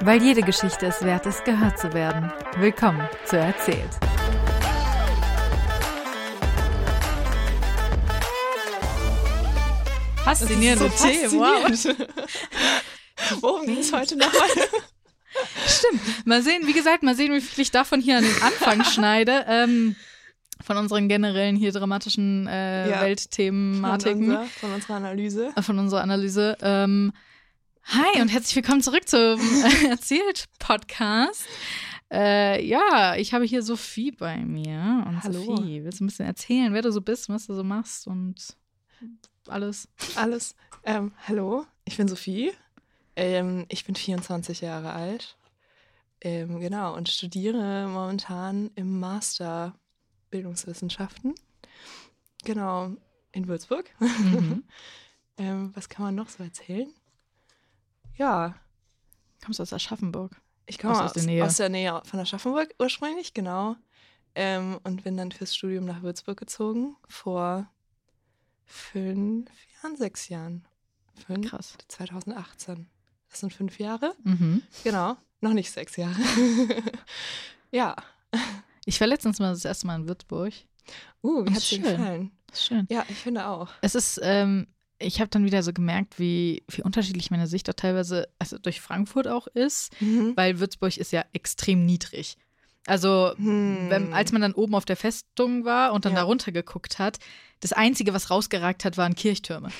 Weil jede Geschichte es wert ist, gehört zu werden. Willkommen zu Erzählt. Faszinierende so Themen, wow. Worum ging es heute nochmal? Stimmt. Mal sehen, wie gesagt, mal sehen, wie viel ich davon hier an den Anfang schneide. Ähm, von unseren generellen hier dramatischen äh, Ja. Weltthematiken. Von, unser, von unserer Analyse. von unserer Analyse. Ähm, hi und herzlich willkommen zurück zum äh, Erzählt-Podcast. Äh, ja, ich habe hier Sophie bei mir. Und Hallo. Sophie, willst du ein bisschen erzählen, wer du so bist, was du so machst und alles? Alles. Ähm, hallo, ich bin Sophie. Ähm, ich bin 24 Jahre alt. Ähm, genau, und studiere momentan im Master Bildungswissenschaften. Genau, in Würzburg. Mhm. ähm, was kann man noch so erzählen? Ja, Kommst du aus Aschaffenburg? Ich komme Aus- aus, der Nähe. aus der Nähe von Aschaffenburg ursprünglich, genau. Ähm, und bin dann fürs Studium nach Würzburg gezogen vor fünf Jahren, sechs Jahren. Fünf, Krass. 2018. Das sind fünf Jahre. Mhm. Genau. Noch nicht sechs Jahre. ja. Ich war letztens mal das erste Mal in Würzburg. Uh, wie hat es dir gefallen? Das ist schön. Ja, ich finde auch. Es ist, ähm, ich habe dann wieder so gemerkt, wie, wie unterschiedlich meine Sicht auch teilweise, also durch Frankfurt auch ist, weil Würzburg ist ja extrem niedrig. Also, Hm. wenn, als man dann oben auf der Festung war und dann Ja. da runter geguckt hat, das Einzige, was rausgeragt hat, waren Kirchtürme.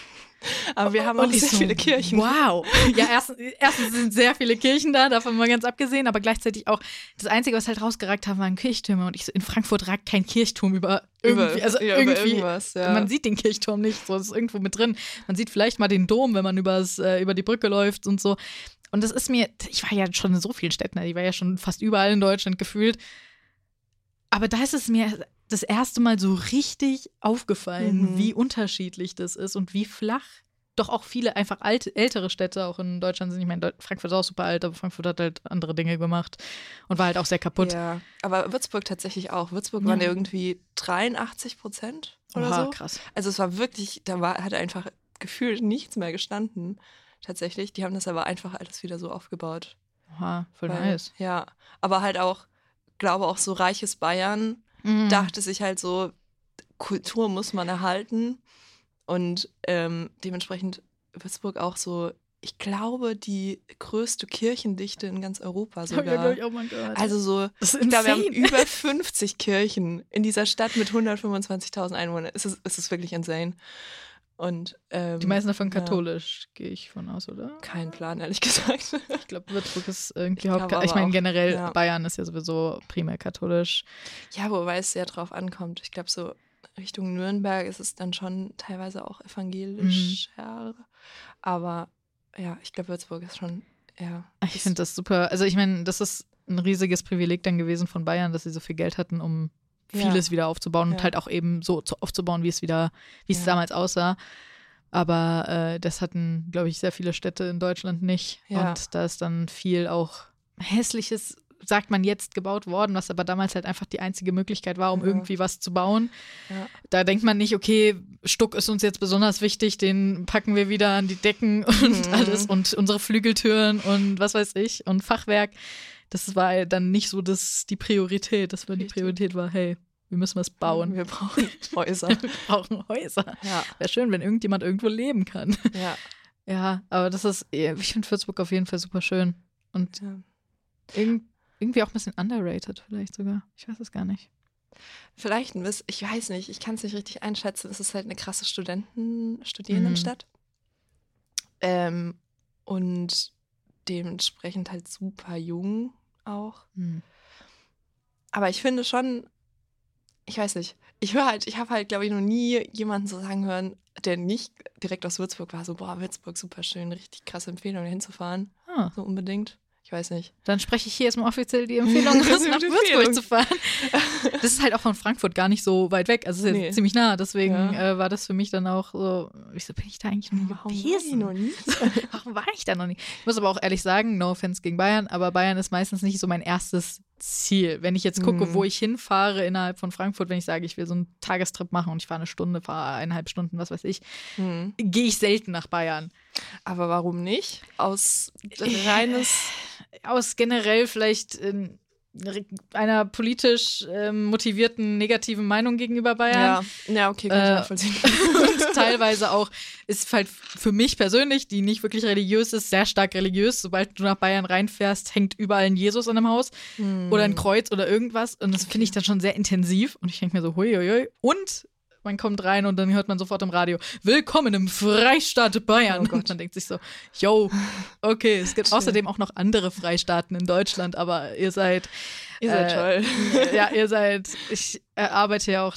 Aber wir haben auch ich sehr so, viele Kirchen. Wow. Ja, erstens, erstens sind sehr viele Kirchen da, davon mal ganz abgesehen, aber gleichzeitig auch das Einzige, was halt rausgeragt hat, waren Kirchtürme. Und ich so, in Frankfurt ragt kein Kirchturm über irgendwie, also ja, irgendwie, irgendwas, ja. man sieht den Kirchturm nicht, so, das ist irgendwo mit drin. Man sieht vielleicht mal den Dom, wenn man übers, äh, über die Brücke läuft und so. Und das ist mir, ich war ja schon in so vielen Städten, ich war ja schon fast überall in Deutschland gefühlt. Aber da ist es mir das erste Mal so richtig aufgefallen, Mhm. wie unterschiedlich das ist und wie flach doch auch viele einfach alte, ältere Städte auch in Deutschland sind. Ich meine, Frankfurt ist auch super alt, aber Frankfurt hat halt andere Dinge gemacht und war halt auch sehr kaputt. Ja, aber Würzburg tatsächlich auch. Würzburg Ja. waren irgendwie 83 Prozent oder Oha, so. krass. Also es war wirklich, da war, hat einfach gefühlt nichts mehr gestanden. Tatsächlich. Die haben das aber einfach alles wieder so aufgebaut. Oha, voll Weil- nice. Ja. Aber halt auch, glaube auch so reiches Bayern Mhm. dachte sich halt so, Kultur muss man erhalten. Und ähm, dementsprechend Würzburg auch so, ich glaube, die größte Kirchendichte in ganz Europa ja, sogar. glaub ich, auch mal gehört. Also so, ich glaube, wir haben insane. über 50 Kirchen in dieser Stadt mit 125.000 Einwohnern. Es ist, es ist wirklich insane. Und ähm, Die meisten davon ja. katholisch, gehe ich von aus, oder? Kein Plan, ehrlich gesagt. Ich glaube, Würzburg ist irgendwie Ich Haupt. glaube Ich aber meine, generell ja. Bayern ist ja sowieso primär katholisch. ja, wobei es sehr drauf ankommt. Ich glaube, so Richtung Nürnberg ist es dann schon teilweise auch evangelisch. Ja. Aber ja, ich glaube, Würzburg ist schon, ja. Ich finde das super. Also, ich meine, das ist ein riesiges Privileg dann gewesen von Bayern, dass sie so viel Geld hatten, um Ja. vieles wieder aufzubauen und Ja. halt auch eben so zu- aufzubauen, wie es wieder, wie es Ja. damals aussah. Aber äh, das hatten, glaube ich, sehr viele Städte in Deutschland nicht. Ja. Und da ist dann viel auch hässliches, sagt man jetzt, gebaut worden, was aber damals halt einfach die einzige Möglichkeit war, um Ja. irgendwie was zu bauen. Ja. Da denkt man nicht, okay, Stuck ist uns jetzt besonders wichtig, den packen wir wieder an die Decken und Mhm. alles und unsere Flügeltüren und was weiß ich und Fachwerk. Das war dann nicht so das, die Priorität. Das war die. Priorität war, hey, wir müssen was bauen. Wir brauchen Häuser. Wir brauchen Häuser. ja, Wäre schön, wenn irgendjemand irgendwo leben kann. ja. Ja, aber das ist, ich finde Würzburg auf jeden Fall super schön. Und ja. irg irgendwie auch ein bisschen underrated vielleicht sogar. Ich weiß es gar nicht. Vielleicht ein bisschen, ich weiß nicht, ich kann es nicht richtig einschätzen. Es ist halt eine krasse Studenten, Studierendenstadt. Ähm, und dementsprechend halt super jung auch. Hm. Aber ich finde schon, ich weiß nicht, ich höre halt, ich habe halt, glaube ich, noch nie jemanden so sagen hören, der nicht direkt aus Würzburg war, so, boah, Würzburg, super schön, richtig krasse Empfehlung, da hinzufahren. Ah, So unbedingt. Ich weiß nicht. dann spreche ich hier jetzt mal offiziell die Empfehlung raus, nach Würzburg zu fahren. Das ist halt auch von Frankfurt gar nicht so weit weg. Also es ist Nee. ziemlich nah. Deswegen Ja. äh, war das für mich dann auch so, wieso bin ich da eigentlich noch nie Warum war ich gewesen? noch nie? Warum war ich da noch nicht? Ich muss aber auch ehrlich sagen, no offense gegen Bayern, aber Bayern ist meistens nicht so mein erstes Ziel. Wenn ich jetzt gucke, Mhm. wo ich hinfahre innerhalb von Frankfurt, wenn ich sage, ich will so einen Tagestrip machen und ich fahre eine Stunde, fahre eineinhalb Stunden, was weiß ich, Hm. gehe ich selten nach Bayern. Aber warum nicht? Aus reines aus generell vielleicht äh, einer politisch ähm, motivierten negativen Meinung gegenüber Bayern. Ja, ja okay, kann ich Äh, nachvollziehen. und teilweise auch ist halt für mich persönlich, die nicht wirklich religiös ist, sehr stark religiös. Sobald du nach Bayern reinfährst, hängt überall ein Jesus an dem Haus oder ein Kreuz oder irgendwas. Und das finde ich dann schon sehr intensiv. Und ich denke mir so, hui, hui, hui. Und man kommt rein und dann hört man sofort im Radio, willkommen im Freistaat Bayern. Oh Gott. und man denkt sich so, yo, okay, es gibt Schön. außerdem auch noch andere Freistaaten in Deutschland, aber ihr seid Ihr seid äh, toll. ja, ihr seid, ich äh, arbeite ja auch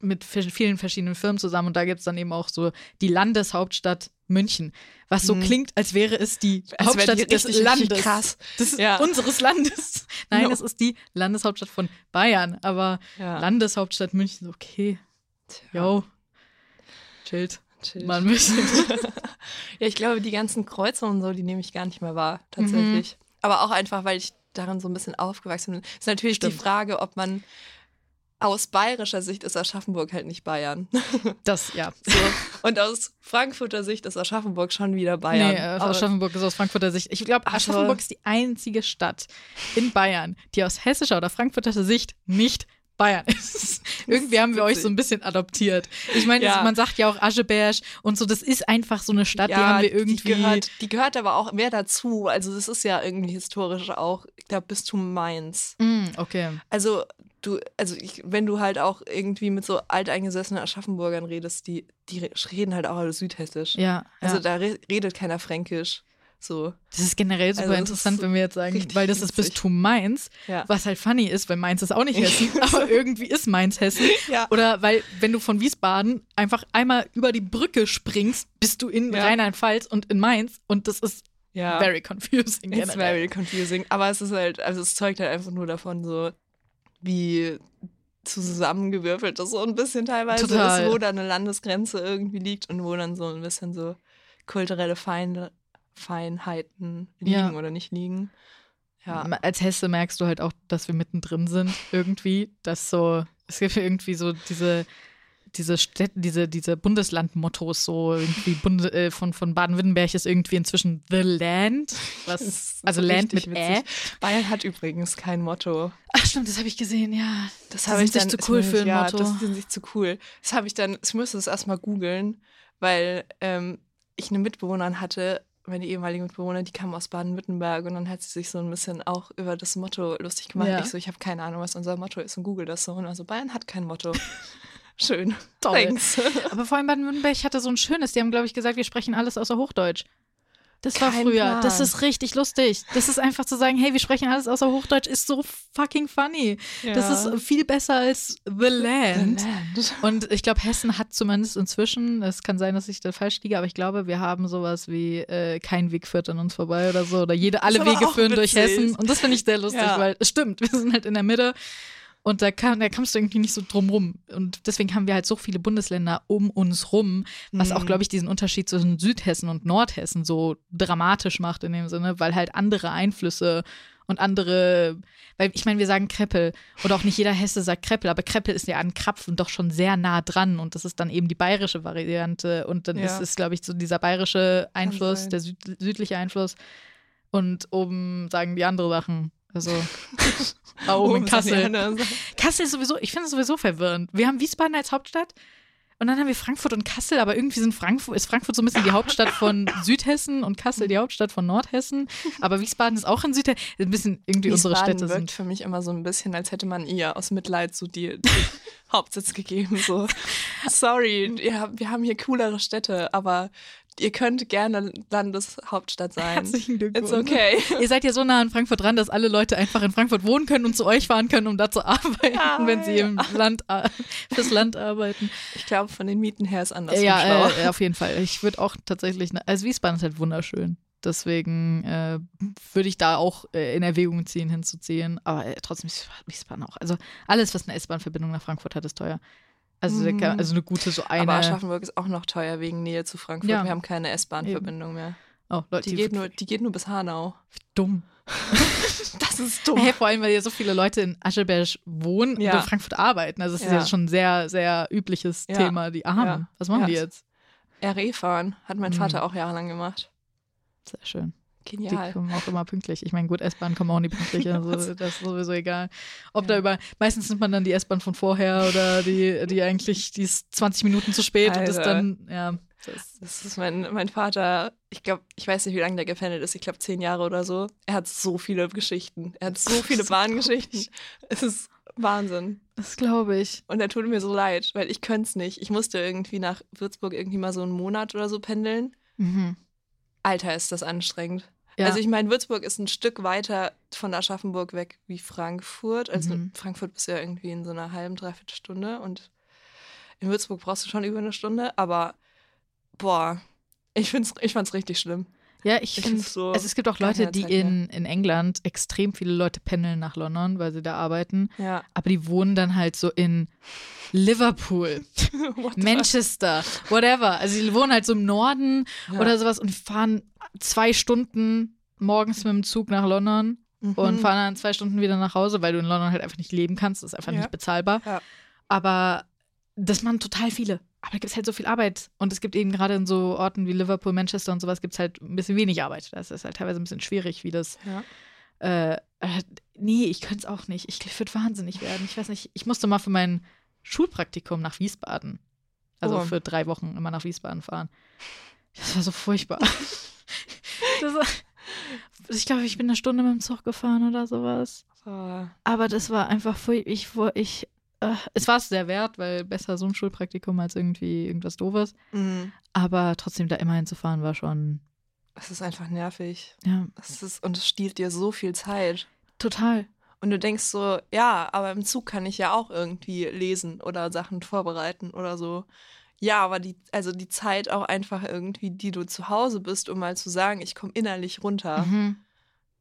mit vi- vielen verschiedenen Firmen zusammen und da gibt es dann eben auch so die Landeshauptstadt München, was so Mhm. klingt, als wäre es die Als Hauptstadt die des Landes. krass. Des, Ja. Unseres Landes. Nein, Jo. es ist die Landeshauptstadt von Bayern, aber Ja. Landeshauptstadt München, okay, Yo, chillt chill. mal ein bisschen. Ja, ich glaube, die ganzen Kreuze und so, die nehme ich gar nicht mehr wahr, tatsächlich. Aber auch einfach, weil ich darin so ein bisschen aufgewachsen bin. Ist natürlich Stimmt. die Frage, ob man aus bayerischer Sicht ist Aschaffenburg halt nicht Bayern. Das, ja. So. Und aus Frankfurter Sicht ist Aschaffenburg schon wieder Bayern. Nee, äh, Aschaffenburg ist aus Frankfurter Sicht. Ich glaube, Ach so. Aschaffenburg ist die einzige Stadt in Bayern, die aus hessischer oder frankfurter Sicht nicht Bayern ist. Irgendwie haben wir euch so ein bisschen adoptiert. Ich meine, Ja. man sagt ja auch Ascheberg und so, das ist einfach so eine Stadt, die haben wir irgendwie. Die gehört, die gehört aber auch mehr dazu. Also, das ist ja irgendwie historisch auch, ich glaube, Bistum Mainz. Mm, okay. Also, du, also ich, wenn du halt auch irgendwie mit so alteingesessenen Aschaffenburgern redest, die, die re- reden halt auch alle südhessisch. Ja. Also ja. da re redet keiner fränkisch. So. Das ist generell super Also, interessant, ist wenn wir jetzt sagen, weil das ist. Bistum Mainz, Ja. was halt funny ist, weil Mainz ist auch nicht Hessen, aber irgendwie ist Mainz Hessen. Ja. Oder weil, wenn du von Wiesbaden einfach einmal über die Brücke springst, bist du in Ja. Rheinland-Pfalz und in Mainz und das ist Ja. very confusing. It's generell. very confusing. Aber es ist halt, also es zeugt halt einfach nur davon, so wie zusammengewürfelt das so ein bisschen teilweise Total. ist, wo da eine Landesgrenze irgendwie liegt und wo dann so ein bisschen so kulturelle Feinde, Feinheiten liegen Ja. oder nicht liegen. Ja. Als Hesse merkst du halt auch, dass wir mittendrin sind, irgendwie. Dass so, es gibt irgendwie so diese, diese Städte, diese, diese Bundeslandmottos, so irgendwie Bunde, äh, von, von Baden-Württemberg ist irgendwie inzwischen The Land. Was, also Land mit richtig Ä. witzig. Bayern hat übrigens kein Motto. Ach stimmt, das habe ich gesehen, ja. Das Die habe ich dann, zu cool für ein ja, Motto. Das sind sich zu cool. Das habe ich dann, ich musste das erstmal googeln, weil ähm, ich eine Mitbewohnerin hatte, meine ehemalige Mitbewohnerin, die kam aus Baden-Württemberg und dann hat sie sich so ein bisschen auch über das Motto lustig gemacht. Ja. Ich so, ich habe keine Ahnung, was unser Motto ist und google das so. Und also Bayern hat kein Motto. Schön. Toll. Thanks. Aber vor allem Baden-Württemberg hatte so ein schönes, die haben, glaube ich, gesagt, wir sprechen alles außer Hochdeutsch. Das war Kein früher. Plan. Das ist richtig lustig. Das ist einfach zu sagen, hey, wir sprechen alles außer Hochdeutsch, ist so fucking funny. Das ist viel besser als The Land. Land. Und ich glaube, Hessen hat zumindest inzwischen, es kann sein, dass ich da falsch liege, aber ich glaube, wir haben sowas wie äh, kein Weg führt an uns vorbei oder so. Oder jede, alle Wege führen durch witzig. Hessen. Und das finde ich sehr lustig, Ja. weil es stimmt, wir sind halt in der Mitte. Und da, kam, da kamst du irgendwie nicht so drum rum. Und deswegen haben wir halt so viele Bundesländer um uns rum, was auch, Mhm. glaube ich, diesen Unterschied zwischen Südhessen und Nordhessen so dramatisch macht in dem Sinne, weil halt andere Einflüsse und andere, weil ich meine, wir sagen Kreppel und auch nicht jeder Hesse sagt Kreppel, aber Kreppel ist ja an Krapfen doch schon sehr nah dran und das ist dann eben die bayerische Variante und dann Ja. ist es, glaube ich, so dieser bayerische Einfluss, der süd südliche Einfluss und oben sagen die andere Sachen. Also da oben in Kassel. Kassel ist sowieso, ich finde es sowieso verwirrend. Wir haben Wiesbaden als Hauptstadt und dann haben wir Frankfurt und Kassel, aber irgendwie sind Frankfurt, ist Frankfurt so ein bisschen die Hauptstadt von Südhessen und Kassel die Hauptstadt von Nordhessen. Aber Wiesbaden ist auch in Südhessen. Ein bisschen irgendwie unsere Wiesbaden Städte wirkt sind. für mich immer so ein bisschen, als hätte man ihr aus Mitleid so die, die Hauptsitz gegeben. So, sorry, ja, wir haben hier coolere Städte, aber ihr könnt gerne Landeshauptstadt sein. Herzlichen Glückwunsch. It's okay. Ihr seid ja so nah an Frankfurt dran, dass alle Leute einfach in Frankfurt wohnen können und zu euch fahren können, um da zu arbeiten, Ja, wenn sie ja. im Land, fürs Land arbeiten. Ich glaube, von den Mieten her ist anders. ja, äh, auf jeden Fall. Ich würde auch tatsächlich, also Wiesbaden ist halt wunderschön. Deswegen äh, würde ich da auch äh, in Erwägung ziehen, hinzuziehen. Aber äh, trotzdem ist Wiesbaden auch. Also alles, was eine S-Bahn-Verbindung nach Frankfurt hat, ist teuer. Also, kann- Mhm. also eine gute, so eine. aber Aschaffenburg ist auch noch teuer wegen Nähe zu Frankfurt. Ja. Wir haben keine S-Bahn-Verbindung mehr. oh, Leute, Die geht, nur, die geht nur bis Hanau. dumm. Das ist dumm. Hey, vor allem, weil ja so viele Leute in Ascheberg wohnen Ja. und in Frankfurt arbeiten. Also, das ist Ja. ja schon ein sehr, sehr übliches Ja. Thema. Die Armen. Was machen die jetzt? RE fahren hat mein Mhm. Vater auch jahrelang gemacht. Sehr schön. Die Genial. kommen auch immer pünktlich. Ich meine, gut, S-Bahn kommen auch nie pünktlich, also das ist sowieso egal. Ob Ja. da über, meistens nimmt man dann die S-Bahn von vorher oder die, die eigentlich, die ist 20 Minuten zu spät und ist Alter. dann, ja, das, Das ist mein, mein Vater, ich glaube, ich weiß nicht, wie lange der gependelt ist, ich glaube zehn Jahre oder so. Er hat so viele Geschichten. Er hat so viele Bahngeschichten. ich. Es ist Wahnsinn. das glaube ich. Und er tut mir so leid, weil ich könnte es nicht. Ich musste irgendwie nach Würzburg irgendwie mal so einen Monat oder so pendeln. Mhm. Alter, ist das anstrengend. Ja. Also ich meine, Würzburg ist ein Stück weiter von Aschaffenburg weg wie Frankfurt. Also Mhm. Frankfurt bist du ja irgendwie in so einer halben, dreiviertel Stunde und in Würzburg brauchst du schon über eine Stunde. Aber boah, ich, find's, ich fand's richtig schlimm. Ja, ich Ich finde, so also es gibt auch Leute, die in, in England extrem viele Leute pendeln nach London, weil sie da arbeiten, Ja. aber die wohnen dann halt so in Liverpool, What Manchester, whatever. Also die wohnen halt so im Norden Ja. oder sowas und fahren zwei Stunden morgens mit dem Zug nach London fuck? und Mhm. fahren dann zwei Stunden wieder nach Hause, weil du in London halt einfach nicht leben kannst. Das ist einfach Ja. nicht bezahlbar. Ja. Aber das machen total viele. Aber da gibt es halt so viel Arbeit. Und es gibt eben gerade in so Orten wie Liverpool, Manchester und sowas gibt es halt ein bisschen wenig Arbeit. Das ist halt teilweise ein bisschen schwierig, wie das. Ja. Äh, äh, nee, ich könnte es auch nicht. Ich würde wahnsinnig werden. Ich weiß nicht, ich musste mal für mein Schulpraktikum nach Wiesbaden. Also Oh. für drei Wochen immer nach Wiesbaden fahren. Das war so furchtbar. war, ich glaube, ich bin eine Stunde mit dem Zug gefahren oder sowas. So. Aber das war einfach furchtbar. Ich, ich, äh, es war es sehr wert, weil besser so ein Schulpraktikum als irgendwie irgendwas Doofes. Mhm. Aber trotzdem da immer hinzufahren war schon, Es ist einfach nervig. ja, Es ist, und es stiehlt dir so viel Zeit. total. Und du denkst so, ja, aber im Zug kann ich ja auch irgendwie lesen oder Sachen vorbereiten oder so. Ja, aber die, also die Zeit auch einfach irgendwie, die du zu Hause bist, um mal zu sagen, ich komme innerlich runter, Mhm.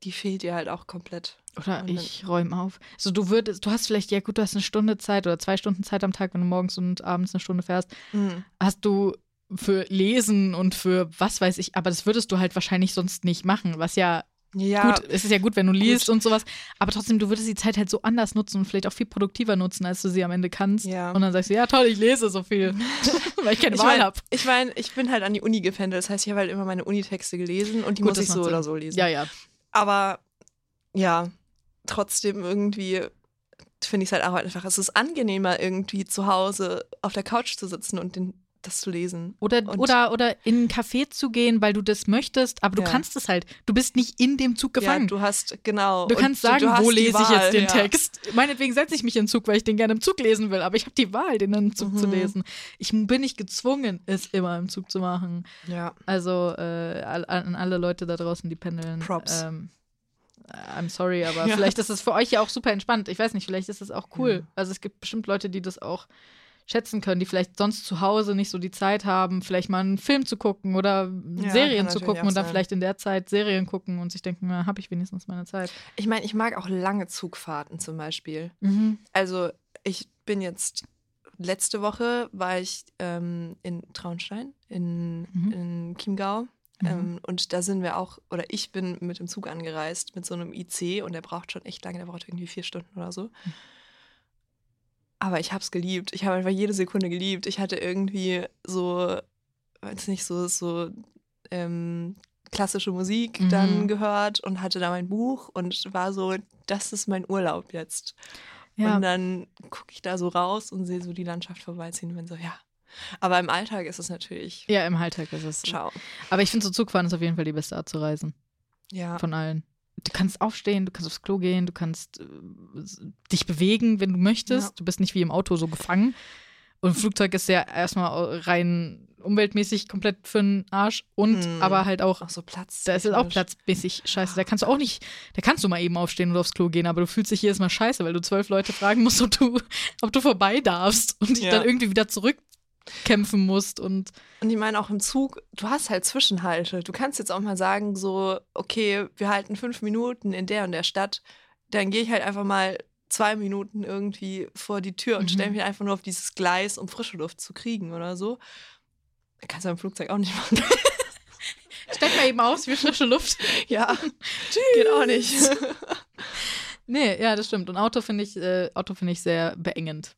die fehlt dir halt auch komplett. Oder ich räume auf. So, du würdest, du hast vielleicht, ja gut, du hast eine Stunde Zeit oder zwei Stunden Zeit am Tag, wenn du morgens und abends eine Stunde fährst. Mhm. Hast du für Lesen und für was weiß ich, aber das würdest du halt wahrscheinlich sonst nicht machen, was ja Ja, gut, es ist ja gut, wenn du liest und sowas, aber trotzdem, du würdest die Zeit halt so anders nutzen und vielleicht auch viel produktiver nutzen, als du sie am Ende kannst. Ja. Und dann sagst du, ja toll, ich lese so viel, weil ich keine ich Wahl meine, habe. ich, mein, ich bin halt an die Uni gependelt. Das heißt, ich habe halt immer meine Unitexte gelesen und die Gut, muss ich so Sinn. oder so lesen. Ja, ja. Aber ja, trotzdem irgendwie finde ich es halt auch einfach, es ist angenehmer, irgendwie zu Hause auf der Couch zu sitzen und den, das zu lesen. Oder, Und- oder, oder in ein Café zu gehen, weil du das möchtest, aber du Ja. kannst es halt. Du bist nicht in dem Zug gefangen. Ja, du hast, genau. Du kannst sagen, du wo lese ich Wahl, jetzt den ja. Text. Meinetwegen setze ich mich in den Zug, weil ich den gerne im Zug lesen will, aber ich habe die Wahl, den im Zug zu Mhm. lesen. Ich bin nicht gezwungen, es immer im Zug zu machen. Ja, Also äh, an alle Leute da draußen, die pendeln. Props. Ähm, I'm sorry, aber Ja. vielleicht ist es für euch ja auch super entspannt. Ich weiß nicht, vielleicht ist es auch cool. Ja. Also es gibt bestimmt Leute, die das auch schätzen können, die vielleicht sonst zu Hause nicht so die Zeit haben, vielleicht mal einen Film zu gucken oder Ja, Serien zu gucken und dann sein. vielleicht in der Zeit Serien gucken und sich denken, na, habe ich wenigstens meine Zeit. ich meine, ich mag auch lange Zugfahrten zum Beispiel. Mhm. Also ich bin jetzt, letzte Woche war ich ähm, in Traunstein, in, Mhm. in Chiemgau. Mhm. Ähm, und da sind wir auch, oder ich bin mit dem Zug angereist, mit so einem IC und der braucht schon echt lange, der braucht irgendwie vier Stunden oder so. Aber ich habe es geliebt. Ich habe einfach jede Sekunde geliebt. Ich hatte irgendwie so, weiß nicht, so, so ähm, klassische Musik Mhm. dann gehört und hatte da mein Buch und war so, das ist mein Urlaub jetzt. Ja. Und dann gucke ich da so raus und sehe so die Landschaft vorbeiziehen und bin so, ja. Aber im Alltag ist es natürlich, ja, im Alltag ist es. ciao. Aber ich finde, so Zugfahren ist auf jeden Fall die beste Art zu reisen. Ja. Von allen. Du kannst aufstehen, du kannst aufs Klo gehen, du kannst äh, dich bewegen, wenn du möchtest. Ja. Du bist nicht wie im Auto so gefangen. Und ein Flugzeug ist ja erstmal rein umweltmäßig komplett für den Arsch und Mhm. aber halt auch, Auch so Platz. da ist es auch platzmäßig scheiße. Da kannst du auch nicht, da kannst du mal eben aufstehen oder aufs Klo gehen, aber du fühlst dich jedes Mal scheiße, weil du zwölf Leute fragen musst, ob du, ob du vorbei darfst und dich Ja. dann irgendwie wieder zurückkämpfen musst und Und ich meine auch im Zug, du hast halt Zwischenhalte. Du kannst jetzt auch mal sagen, so, okay, wir halten fünf Minuten in der und der Stadt. Dann gehe ich halt einfach mal zwei Minuten irgendwie vor die Tür und Mhm. stelle mich einfach nur auf dieses Gleis, um frische Luft zu kriegen oder so. Kannst du im Flugzeug auch nicht machen. steig mal eben aus wie frische Luft. ja, geht auch nicht. Nee, ja, das stimmt. Und Auto finde ich, äh, Auto finde ich sehr beengend.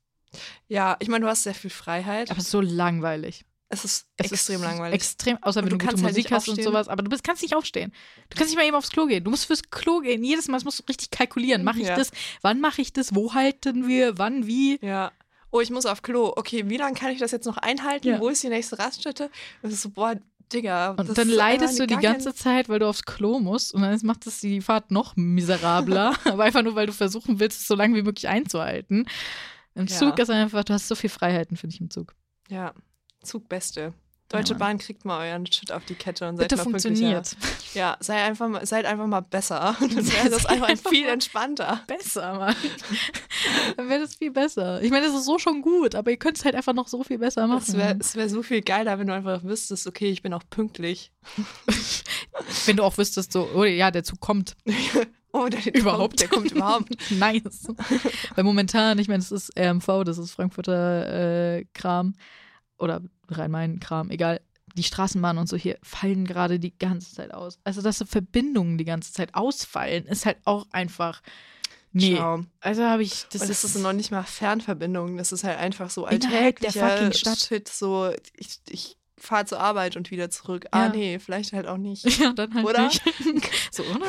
Ja, ich meine, du hast sehr viel Freiheit. Aber es ist so langweilig. Es ist Es extrem ist langweilig. Extrem, außer Und wenn du du, gute halt Musik hast und sowas, aber du bist, kannst nicht aufstehen. Du kannst nicht mal eben aufs Klo gehen. Du musst fürs Klo gehen. Jedes Mal musst du richtig kalkulieren. Mache ich Ja. das? Wann mache ich das? Wo halten wir? Wann? Wie? ja. Oh, ich muss auf Klo. Okay, wie lange kann ich das jetzt noch einhalten? Ja. Wo ist die nächste Raststätte? Das ist so, boah, Digga. Und dann leidest du die ganze Zeit, weil du aufs Klo musst und dann macht es die Fahrt noch miserabler, aber einfach nur, weil du versuchen willst, es so lange wie möglich einzuhalten. Im Ja. Zug ist einfach, du hast so viel Freiheiten, finde ich, im Zug. Ja, Zug Beste. Deutsche Mann. Bahn kriegt mal euren Shit auf die Kette und seid Bitte mal funktioniert. Ja, sei einfach mal, seid einfach mal besser. Dann wäre das einfach einfach viel entspannter. Besser, Mann. Dann wäre das viel besser. Ich meine, das ist so schon gut, aber ihr könnt es halt einfach noch so viel besser machen. Es wäre wär so viel geiler, wenn du einfach wüsstest, okay, ich bin auch pünktlich. Wenn du auch wüsstest, so, oh ja, der Zug kommt. Oh, der, der Überhaupt. Der kommt überhaupt. nice. Weil momentan, ich meine, das ist RMV, das ist Frankfurter äh, Kram oder Rhein-Main-Kram, egal. Die Straßenbahnen und so hier fallen gerade die ganze Zeit aus. Also, dass so Verbindungen die ganze Zeit ausfallen, ist halt auch einfach. Nee. Schau. Also habe ich. Das Und das ist ist noch nicht mal Fernverbindung. Das ist halt einfach so Innerhalb der alltäglicher fucking Stadt. Shit. So, ich, ich fahre zur Arbeit und wieder zurück. Ah, Ja. nee, vielleicht halt auch nicht. Ja, dann halt Oder? nicht. so, oder?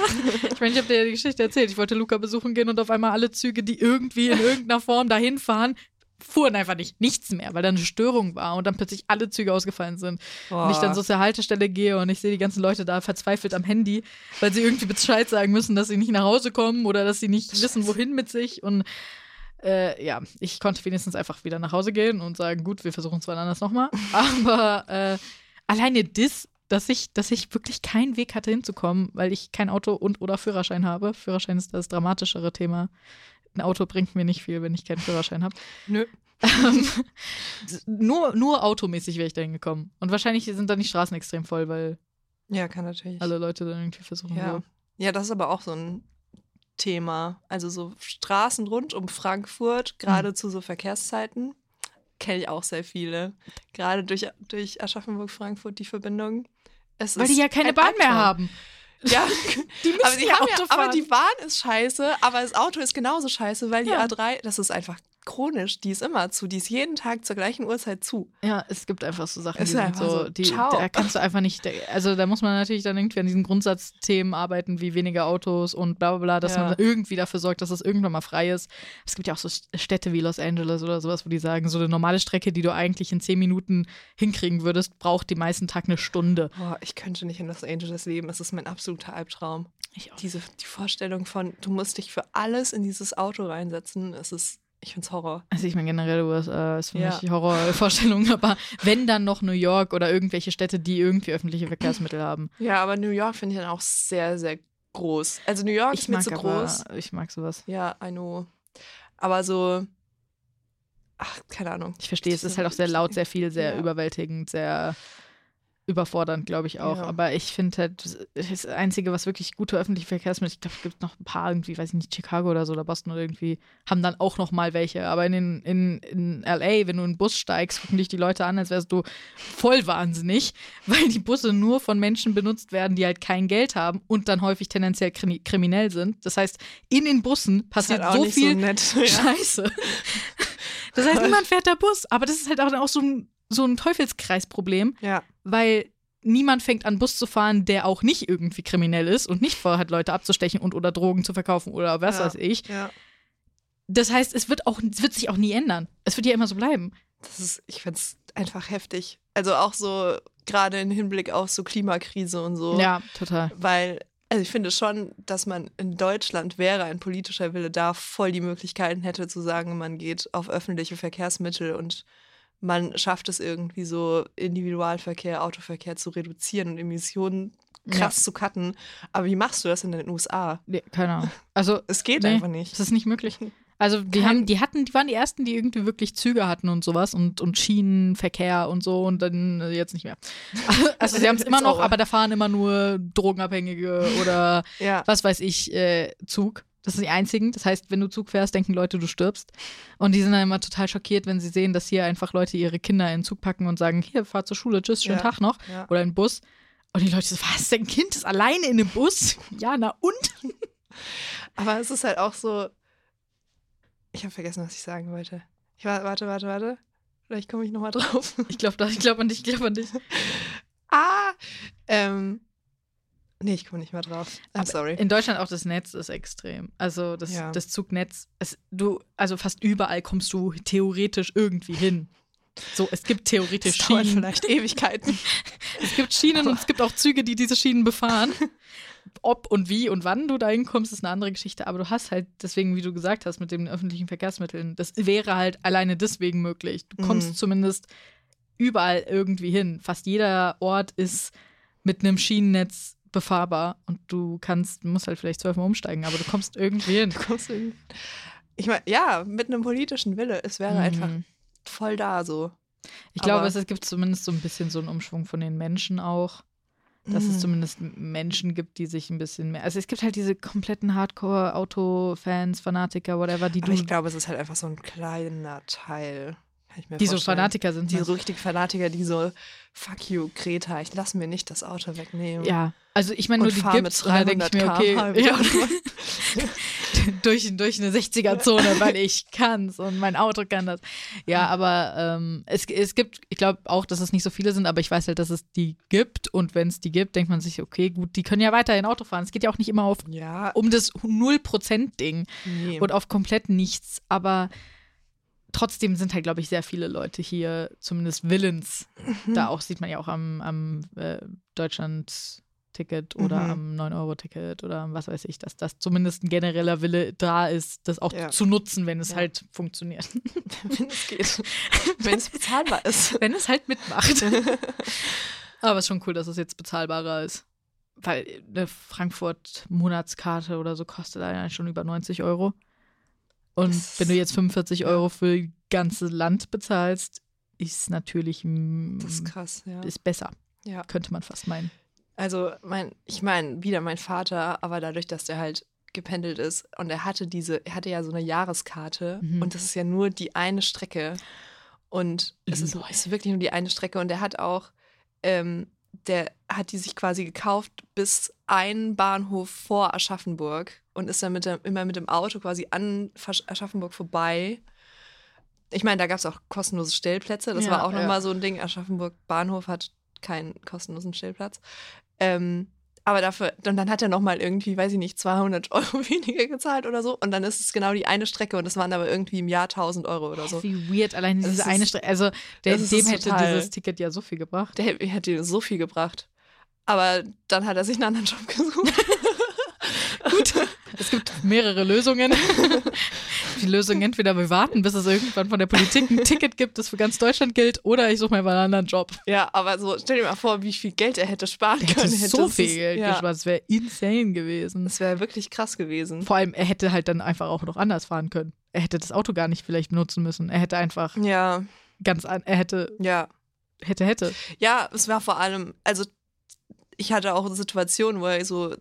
Ich meine, ich habe dir die Geschichte erzählt. Ich wollte Luca besuchen gehen und auf einmal alle Züge, die irgendwie in irgendeiner Form dahin fahren, fuhren einfach nicht. Nichts mehr, weil da eine Störung war und dann plötzlich alle Züge ausgefallen sind. Und ich dann so zur Haltestelle gehe und ich sehe die ganzen Leute da verzweifelt am Handy, weil sie irgendwie Bescheid sagen müssen, dass sie nicht nach Hause kommen oder dass sie nicht wissen, wohin mit sich. Und äh, ja, ich konnte wenigstens einfach wieder nach Hause gehen und sagen, gut, wir versuchen es wann anders nochmal. Aber äh, alleine das, dass ich, dass ich wirklich keinen Weg hatte hinzukommen, weil ich kein Auto und oder Führerschein habe. Führerschein ist das dramatischere Thema. Ein Auto bringt mir nicht viel, wenn ich keinen Führerschein habe. Nö. Ähm, nur, nur automäßig wäre ich da hingekommen. Und wahrscheinlich sind dann die Straßen extrem voll, weil Ja, kann natürlich. alle Leute dann irgendwie versuchen. Ja. So. ja, das ist aber auch so ein Thema. Also so Straßen rund um Frankfurt, gerade Mhm. zu so Verkehrszeiten, kenne ich auch sehr viele. Gerade durch, durch Aschaffenburg-Frankfurt die Verbindung. Es Weil die ja keine ein Bahn mehr Albtraum. haben. Ja, Die müssen aber, die ja aber die Bahn ist scheiße, aber das Auto ist genauso scheiße, weil die Ja. A3, das ist einfach chronisch, die ist immer zu, die ist jeden Tag zur gleichen Uhrzeit zu. Ja, es gibt einfach so Sachen, Es die sind so, so, die, ciao. da kannst du einfach nicht, also da muss man natürlich dann irgendwie an diesen Grundsatzthemen arbeiten, wie weniger Autos und bla bla bla, dass Ja. man irgendwie dafür sorgt, dass es irgendwann mal frei ist. Es gibt ja auch so Städte wie Los Angeles oder sowas, wo die sagen, so eine normale Strecke, die du eigentlich in zehn Minuten hinkriegen würdest, braucht die meisten Tag eine Stunde. Boah, ich könnte nicht in Los Angeles leben, es ist mein absoluter Albtraum. Ich auch. Diese, die Vorstellung von, du musst dich für alles in dieses Auto reinsetzen, es ist, ich find's Horror. Also ich meine generell USA ist für Ja. mich Horrorvorstellung, aber wenn dann noch New York oder irgendwelche Städte, die irgendwie öffentliche Verkehrsmittel haben. Ja, aber New York finde ich dann auch sehr, sehr groß. Also New York Ich ist mir mag zu aber, groß. ich mag sowas. Ja, I know. Aber so, ach, keine Ahnung. Ich verstehe, es ist halt auch sehr laut, sehr viel, sehr Ja. überwältigend, sehr überfordernd, glaube ich auch. Ja. Aber ich finde halt, das Einzige, was wirklich gute öffentliche Verkehrsmittel, ich glaube, es gibt noch ein paar irgendwie, weiß ich nicht, Chicago oder so oder Boston oder irgendwie, haben dann auch noch mal welche. Aber in, den, in, in L.A., wenn du in den Bus steigst, gucken dich die Leute an, als wärst du voll wahnsinnig, weil die Busse nur von Menschen benutzt werden, die halt kein Geld haben und dann häufig tendenziell krimi kriminell sind. Das heißt, in den Bussen passiert halt so viel so nett. Ja. Scheiße. Das heißt, niemand fährt da Bus. Aber das ist halt auch, auch so ein, so ein Teufelskreisproblem, ja. Weil niemand fängt an, Bus zu fahren, der auch nicht irgendwie kriminell ist und nicht vorhat, Leute abzustechen und oder Drogen zu verkaufen oder was Ja. weiß ich. ja. Das heißt, es wird auch, es wird sich auch nie ändern. Es wird ja immer so bleiben. Das ist, ich finde es einfach heftig. Also auch so gerade im Hinblick auf so Klimakrise und so. Ja, total. Weil, also ich finde schon, dass man in Deutschland wäre ein politischer Wille da voll die Möglichkeiten hätte zu sagen, man geht auf öffentliche Verkehrsmittel und man schafft es irgendwie so Individualverkehr, Autoverkehr zu reduzieren und Emissionen krass zu cutten. Aber wie machst du das in den USA? Nee, keine Ahnung. Also, Es geht Nee, einfach nicht. das ist nicht möglich. Also die Kein- haben, die hatten, die waren die ersten, die irgendwie wirklich Züge hatten und sowas und, und Schienenverkehr und so und dann äh, jetzt nicht mehr. Also sie haben es immer noch, aber da fahren immer nur Drogenabhängige oder Ja. was weiß ich, äh, Zug. Das sind die einzigen. Das heißt, wenn du Zug fährst, denken Leute, du stirbst. Und die sind dann immer total schockiert, wenn sie sehen, dass hier einfach Leute ihre Kinder in den Zug packen und sagen, hier, fahr zur Schule, tschüss, schönen Ja. Tag noch. Ja. Oder in den Bus. Und die Leute so, was, dein Kind ist alleine in einem Bus? Ja, na und? Aber es ist halt auch so. Ich habe vergessen, was ich sagen wollte. Ich war, warte, warte, warte. Vielleicht komme ich nochmal drauf. Ich glaube ich glaub an dich, ich glaube an dich. ah! Ähm, nee, ich komme nicht mehr drauf. I'm Aber sorry. In Deutschland auch das Netz ist extrem. Also das, Ja. das Zugnetz, es, du, also fast überall kommst du theoretisch irgendwie hin. So, es gibt theoretisch Das Schienen. vielleicht Ewigkeiten. Es gibt Schienen und es gibt auch Züge, die diese Schienen befahren. Ob und wie und wann du da hinkommst, ist eine andere Geschichte. Aber du hast halt, deswegen, wie du gesagt hast, mit den öffentlichen Verkehrsmitteln, das wäre halt alleine deswegen möglich. Du kommst Mhm. zumindest überall irgendwie hin. Fast jeder Ort ist mit einem Schienennetz befahrbar und du kannst, musst halt vielleicht zwölfmal umsteigen, aber du kommst irgendwie hin. Du kommst irgendwie. Ich meine, ja, mit einem politischen Wille. Es wäre einfach Mhm. voll da so. Ich glaube, es, es gibt zumindest so ein bisschen so einen Umschwung von den Menschen auch. dass es Mhm. zumindest Menschen gibt, die sich ein bisschen mehr. Also es gibt halt diese kompletten Hardcore-Auto-Fans, Fanatiker, whatever, die Aber du. ich glaube, es ist halt einfach so ein kleiner Teil. Kann ich mir die so. Fanatiker sind. Die ne? so richtig Fanatiker, die so, fuck you, Greta, ich lass mir nicht das Auto wegnehmen. ja, also ich meine, nur die gibt's da denke ich mir, 300 okay, ja, durch, durch eine 60er-Zone, weil ich kann's und mein Auto kann das. Ja, aber ähm, es, es gibt, ich glaube auch, dass es nicht so viele sind, aber ich weiß halt, dass es die gibt und wenn es die gibt, denkt man sich, okay, gut, die können ja weiterhin Auto fahren. Es geht ja auch nicht immer auf Ja, um das 0%-Ding. nee. und auf komplett nichts. Aber trotzdem sind halt, glaube ich, sehr viele Leute hier, zumindest willens. Mhm. Da auch sieht man ja auch am, am äh, Deutschland-Ticket oder Mhm. am 9-Euro-Ticket oder was weiß ich, dass das zumindest ein genereller Wille da ist, das auch Ja. zu nutzen, wenn es Ja. halt funktioniert. wenn es geht. wenn es bezahlbar ist. wenn es halt mitmacht. Aber es ist schon cool, dass es jetzt bezahlbarer ist. Weil eine Frankfurt-Monatskarte oder so kostet allein schon über 90 Euro. Und Das- wenn du jetzt 45 ja. Euro für das ganze Land bezahlst, ist natürlich Das ist krass, ja. ist besser, ja. könnte man fast meinen. Also, mein, ich meine, wieder mein Vater, aber dadurch, dass der halt gependelt ist und er hatte diese, er hatte ja so eine Jahreskarte Mhm. und das ist ja nur die eine Strecke. Und es ist, ist wirklich nur die eine Strecke und er hat auch, ähm, der hat die sich quasi gekauft bis einen Bahnhof vor Aschaffenburg und ist dann mit dem, immer mit dem Auto quasi an Aschaffenburg vorbei. Ich meine, da gab es auch kostenlose Stellplätze. Das Ja, war auch ja. nochmal so ein Ding. Aschaffenburg Bahnhof hat keinen kostenlosen Stellplatz. Ähm, aber dafür, und dann hat er nochmal irgendwie, weiß ich nicht, 200 Euro weniger gezahlt oder so. Und dann ist es genau die eine Strecke und das waren aber irgendwie im Jahr 1000 Euro oder so. Wie weird, alleine Das diese ist- eine Strecke. Also der, dem hätte total. dieses Ticket ja so viel gebracht. Der hätte ihm so viel gebracht. Aber dann hat er sich einen anderen Job gesucht. Gut, es gibt mehrere Lösungen. Die Lösung entweder wir warten, bis es irgendwann von der Politik ein Ticket gibt, das für ganz Deutschland gilt, oder ich suche mir mal einen anderen Job. ja, aber so, stell dir mal vor, wie viel Geld er hätte sparen Er hätte können. so es- viel Geld ja, gespart, es wäre insane gewesen. Das wäre wirklich krass gewesen. Vor allem, er hätte halt dann einfach auch noch anders fahren können. Er hätte das Auto gar nicht vielleicht benutzen müssen. Er hätte einfach Ja, ganz an, er hätte, ja. hätte, hätte. Ja, es war vor allem, also ich hatte auch Situationen, wo er so,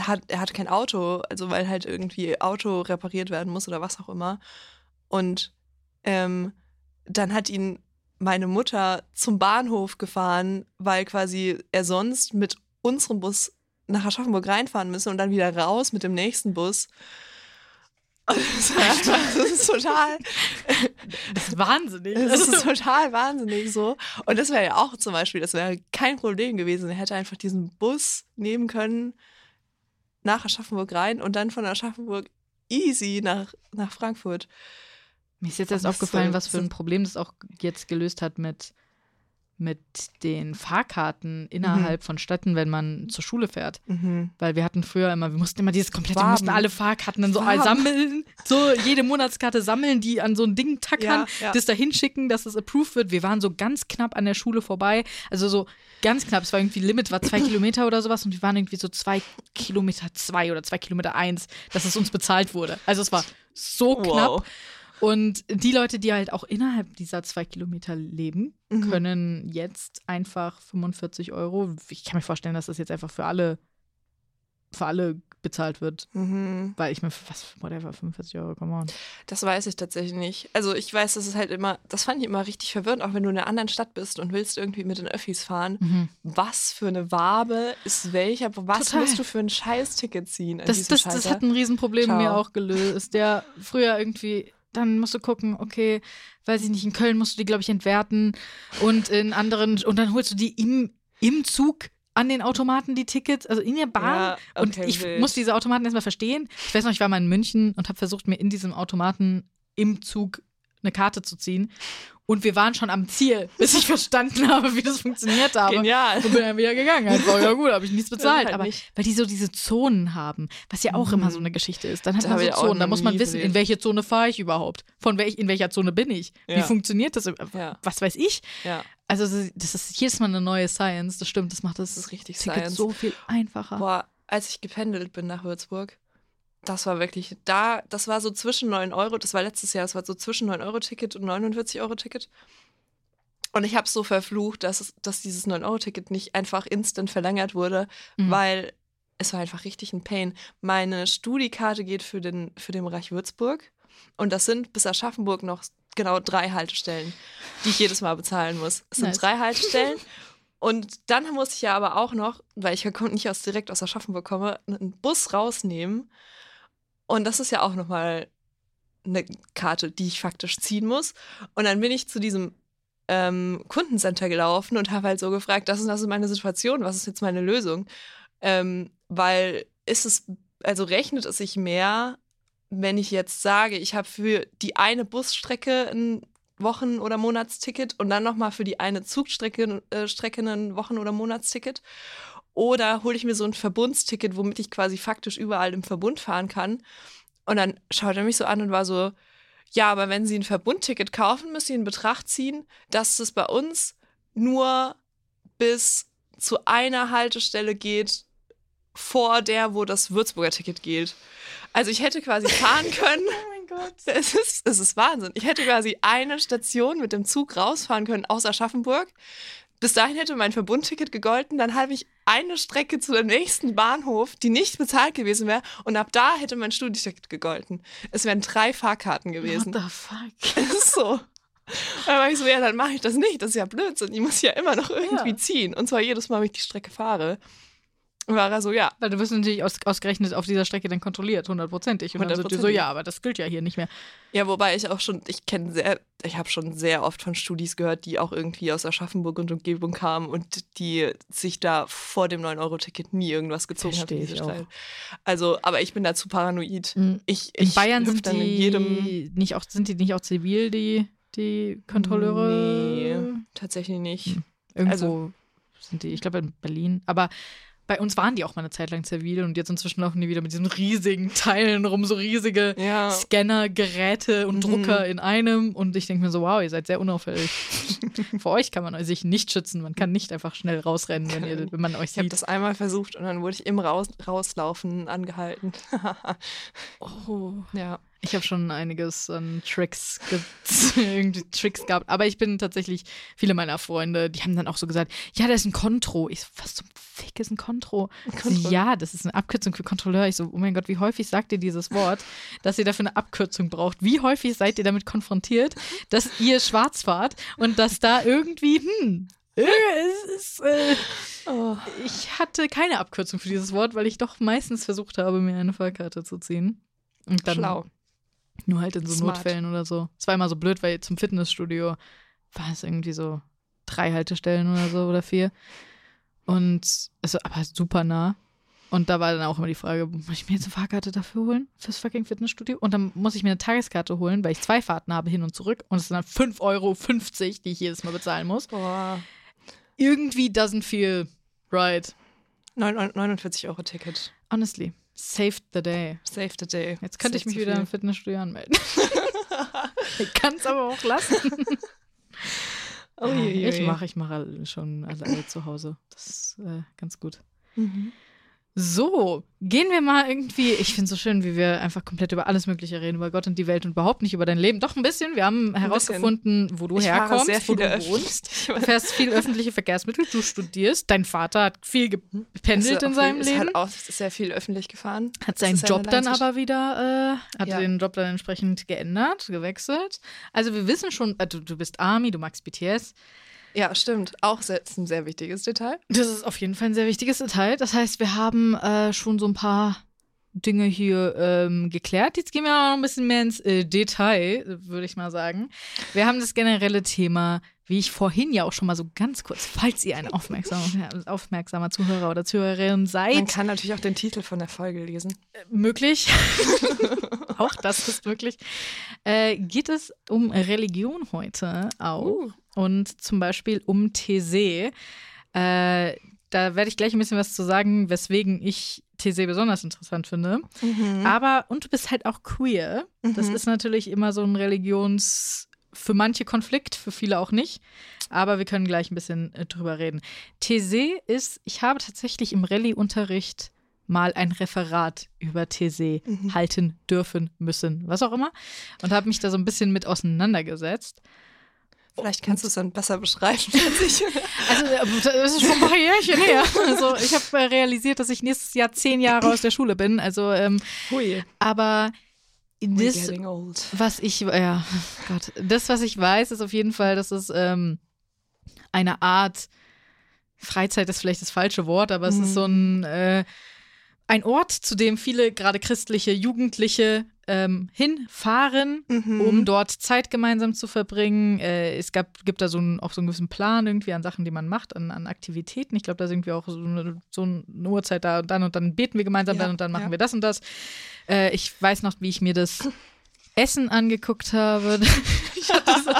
hat, er hatte kein Auto, also weil halt irgendwie Auto repariert werden muss oder was auch immer. Und ähm, dann hat ihn meine Mutter zum Bahnhof gefahren, weil quasi er sonst mit unserem Bus nach Aschaffenburg reinfahren müsse und dann wieder raus mit dem nächsten Bus. Das ist total, Das ist wahnsinnig. das ist total wahnsinnig so. Und das wäre ja auch zum Beispiel, das wäre kein Problem gewesen. Er hätte einfach diesen Bus nehmen können nach Aschaffenburg rein und dann von Aschaffenburg easy nach, nach Frankfurt. Mir ist jetzt erst aufgefallen, was für ein Problem das auch jetzt gelöst hat mit, mit den Fahrkarten innerhalb von Städten, wenn man zur Schule fährt. Mhm. Weil wir hatten früher immer, wir mussten immer dieses komplette, wir Farben. mussten alle Fahrkarten dann so Farben. sammeln, so jede Monatskarte sammeln, die an so ein Ding tackern, Ja, ja. das da hinschicken, dass es approved wird. Wir waren so ganz knapp an der Schule vorbei. Also so ganz knapp. Es war irgendwie Limit, war zwei Kilometer oder sowas und wir waren irgendwie so zwei Kilometer zwei oder zwei Kilometer eins, dass es uns bezahlt wurde. Also es war so knapp. Und die Leute, die halt auch innerhalb dieser zwei Kilometer leben, Mhm. können jetzt einfach 45 Euro. Ich kann mir vorstellen, dass das jetzt einfach für alle, für alle bezahlt wird. Mhm. Weil ich mir, was, whatever, 45 Euro, come on. Das weiß ich tatsächlich nicht. Also ich weiß, das ist halt immer, das fand ich immer richtig verwirrend, auch wenn du in einer anderen Stadt bist und willst irgendwie mit den Öffis fahren. Was für eine Wabe ist welcher? Was Total. musst du für ein Scheißticket ziehen? An Das, das, das hat ein Riesenproblem Ciao. mir auch gelöst. Der früher irgendwie, dann musst du gucken, okay, weiß ich nicht, in Köln musst du die, glaube ich, entwerten und in anderen, und dann holst du die im, im Zug an den Automaten die Tickets, also in der Bahn. Ja, und okay, ich wild. muss diese Automaten erstmal verstehen. Ich weiß noch, ich war mal in München und habe versucht, mir in diesem Automaten im Zug eine Karte zu ziehen. Und wir waren schon am Ziel, bis ich verstanden habe, wie das funktioniert habe. Genial. Und bin dann wieder gegangen. Einfach, ja gut, habe ich nichts bezahlt. halt aber nicht. weil die so diese Zonen haben, was ja auch immer so eine Geschichte ist. Dann hat Da man so Zonen, da muss man wissen, in welche Zone fahre ich überhaupt? Von welch, in welcher Zone bin ich? Wie Ja. funktioniert das? Ja. Was weiß ich? Ja. Also das ist jedes Mal eine neue Science, das stimmt, das macht das, Das ist richtig Ticket Science. so viel einfacher. Boah, als ich gependelt bin nach Würzburg, das war wirklich, da, das war so zwischen 9 Euro, das war letztes Jahr, das war so zwischen 9-Euro-Ticket und 49-Euro-Ticket. Und ich habe so verflucht, dass, es, dass dieses 9-Euro-Ticket nicht einfach instant verlängert wurde, Mhm. weil es war einfach richtig ein Pain. Meine Studiekarte geht für den, für den Bereich Würzburg und das sind bis Aschaffenburg noch genau drei Haltestellen, die ich jedes Mal bezahlen muss. Es sind Nice. drei Haltestellen. Und dann muss ich ja aber auch noch, weil ich ja nicht aus, direkt aus Aschaffenburg komme, einen Bus rausnehmen. Und das ist ja auch nochmal eine Karte, die ich faktisch ziehen muss. Und dann bin ich zu diesem ähm, Kundencenter gelaufen und habe halt so gefragt, das ist, das ist meine Situation, was ist jetzt meine Lösung? Ähm, weil ist es, also rechnet es sich mehr, wenn ich jetzt sage, ich habe für die eine Busstrecke ein Wochen- oder Monatsticket und dann nochmal für die eine Zugstrecke äh, Strecke ein Wochen- oder Monatsticket? Oder hole ich mir so ein Verbundsticket, womit ich quasi faktisch überall im Verbund fahren kann? Und dann schaut er mich so an und war so, ja, aber wenn Sie ein Verbundticket kaufen, müssen Sie in Betracht ziehen, dass es bei uns nur bis zu einer Haltestelle geht vor der, wo das Würzburger Ticket geht. Also ich hätte quasi fahren können. Oh mein Gott. Es ist, es ist Wahnsinn. Ich hätte quasi eine Station mit dem Zug rausfahren können aus Aschaffenburg. Bis dahin hätte mein Verbundticket gegolten, dann habe ich eine Strecke zu dem nächsten Bahnhof, die nicht bezahlt gewesen wäre, und ab da hätte mein Studieticket gegolten. Es wären drei Fahrkarten gewesen. What the fuck? So. Da war ich so, ja, dann mache ich das nicht. Das ist ja Blödsinn. Ich muss ja immer noch irgendwie Ja. ziehen. Und zwar jedes Mal, wenn ich die Strecke fahre. Und war er so, ja, Weil du wirst natürlich aus, ausgerechnet auf dieser Strecke dann kontrolliert, hundertprozentig. Und dann sind die so, ja, aber das gilt ja hier nicht mehr. Ja, wobei ich auch schon, ich kenne sehr, ich habe schon sehr oft von Studis gehört, die auch irgendwie aus Aschaffenburg und Umgebung kamen und die sich da vor dem 9-Euro-Ticket nie irgendwas gezogen haben. Verstehe diese ich auch. Also, aber ich bin da zu paranoid. Mhm. Ich, In ich Bayern hüpf sind dann in die jedem. nicht auch, sind die nicht auch zivil, die, die Kontrolleure? Nee, tatsächlich nicht. Hm. Irgendwo Also- sind die, ich glaube in Berlin. Aber bei uns waren die auch mal eine Zeit lang zivil und jetzt inzwischen laufen die wieder mit diesen riesigen Teilen rum, so riesige Ja. Scanner, Geräte und Mhm. Drucker in einem. Und ich denke mir so, wow, ihr seid sehr unauffällig. Vor euch kann man sich nicht schützen. Man kann nicht einfach schnell rausrennen, wenn, ihr, wenn man euch Ich habe sieht. das einmal versucht und dann wurde ich im Raus Rauslaufen angehalten. Oh. ja. Ich habe schon einiges an Tricks, ge irgendwie Tricks gehabt. Aber ich bin tatsächlich, viele meiner Freunde, die haben dann auch so gesagt, ja, da ist ein Kontro. Ich so, was zum Fick ist ein Kontro? Kontro. Ja, das ist eine Abkürzung für Kontrolleur. Ich so, oh mein Gott, wie häufig sagt ihr dieses Wort, dass ihr dafür eine Abkürzung braucht? Wie häufig seid ihr damit konfrontiert, dass ihr schwarz fahrt und dass da irgendwie, hm, es ist, äh, Oh. ich hatte keine Abkürzung für dieses Wort, weil ich doch meistens versucht habe, mir eine Fahrkarte zu ziehen. Und dann Schlau. Nur halt in so Smart. Notfällen oder so. Es war immer so blöd, weil zum Fitnessstudio war es irgendwie so drei Haltestellen oder so oder vier. Und also, aber super nah. Und da war dann auch immer die Frage, muss ich mir jetzt eine Fahrkarte dafür holen? Fürs fucking Fitnessstudio? Und dann muss ich mir eine Tageskarte holen, weil ich zwei Fahrten habe hin und zurück. Und es sind dann 5,50 Euro, die ich jedes Mal bezahlen muss. Boah. Irgendwie doesn't feel right. 49 Euro Ticket. Honestly. Saved the day. Save the day. Jetzt könnte ich mich wieder im Fitnessstudio anmelden. ich kann es aber auch lassen. Oh, je, je, ich mache ich mache schon alle zu Hause. Das ist äh, ganz gut. Mhm. So, gehen wir mal irgendwie. Ich finde es so schön, wie wir einfach komplett über alles Mögliche reden, über Gott und die Welt und überhaupt nicht über dein Leben. Doch ein bisschen. Wir haben herausgefunden, wo du Ich herkommst, sehr wo du wohnst. Du fährst viel öffentliche Verkehrsmittel, du studierst. Dein Vater hat viel gependelt in seinem ist Leben. Halt auch sehr viel öffentlich gefahren. Hat seinen Job dann aber wieder, äh, hat Ja. den Job dann entsprechend geändert, gewechselt. Also wir wissen schon, äh, du, du bist Army, du magst BTS. Ja, stimmt. Auch sehr, ist ein sehr wichtiges Detail. Das ist auf jeden Fall ein sehr wichtiges Detail. Das heißt, wir haben äh, schon so ein paar Dinge hier ähm, geklärt. Jetzt gehen wir aber noch ein bisschen mehr ins äh, Detail, würde ich mal sagen. Wir haben das generelle Thema, wie ich vorhin ja auch schon mal so ganz kurz, falls ihr ein aufmerksamer, aufmerksamer Zuhörer oder Zuhörerin seid. Man kann natürlich auch den Titel von der Folge lesen. Äh, möglich. auch das ist möglich. Äh, geht es um Religion heute auch Uh. und zum Beispiel um These. Äh, da werde ich gleich ein bisschen was zu sagen, weswegen ich These besonders interessant finde. Mhm. Aber, und du bist halt auch queer. Das Mhm. ist natürlich immer so ein Religions, für manche Konflikt, für viele auch nicht. Aber wir können gleich ein bisschen äh, drüber reden. These ist, ich habe tatsächlich im Rallye-Unterricht mal ein Referat über These Mhm. halten dürfen müssen, was auch immer. Und habe mich da so ein bisschen mit auseinandergesetzt. Vielleicht kannst du es dann besser beschreiben als ich. Also, das ist schon ein paar Jährchen her. Also, ich habe äh, realisiert, dass ich nächstes Jahr zehn Jahre aus der Schule bin. Also, ähm, Hui. aber das, was ich, ja, Gott, das, was ich weiß, ist auf jeden Fall, dass es ähm, eine Art Freizeit ist vielleicht das falsche Wort, aber es Mhm. ist so ein, äh, ein Ort, zu dem viele gerade christliche Jugendliche ähm, hinfahren, Mhm. um dort Zeit gemeinsam zu verbringen. Äh, es gab, gibt da so einen, auch so einen gewissen Plan irgendwie an Sachen, die man macht, an, an Aktivitäten. Ich glaube, da sind wir auch so eine, so eine Uhrzeit da und dann und dann beten wir gemeinsam, Ja, dann und dann machen ja. wir das und das. Äh, ich weiß noch, wie ich mir das Essen angeguckt habe. So,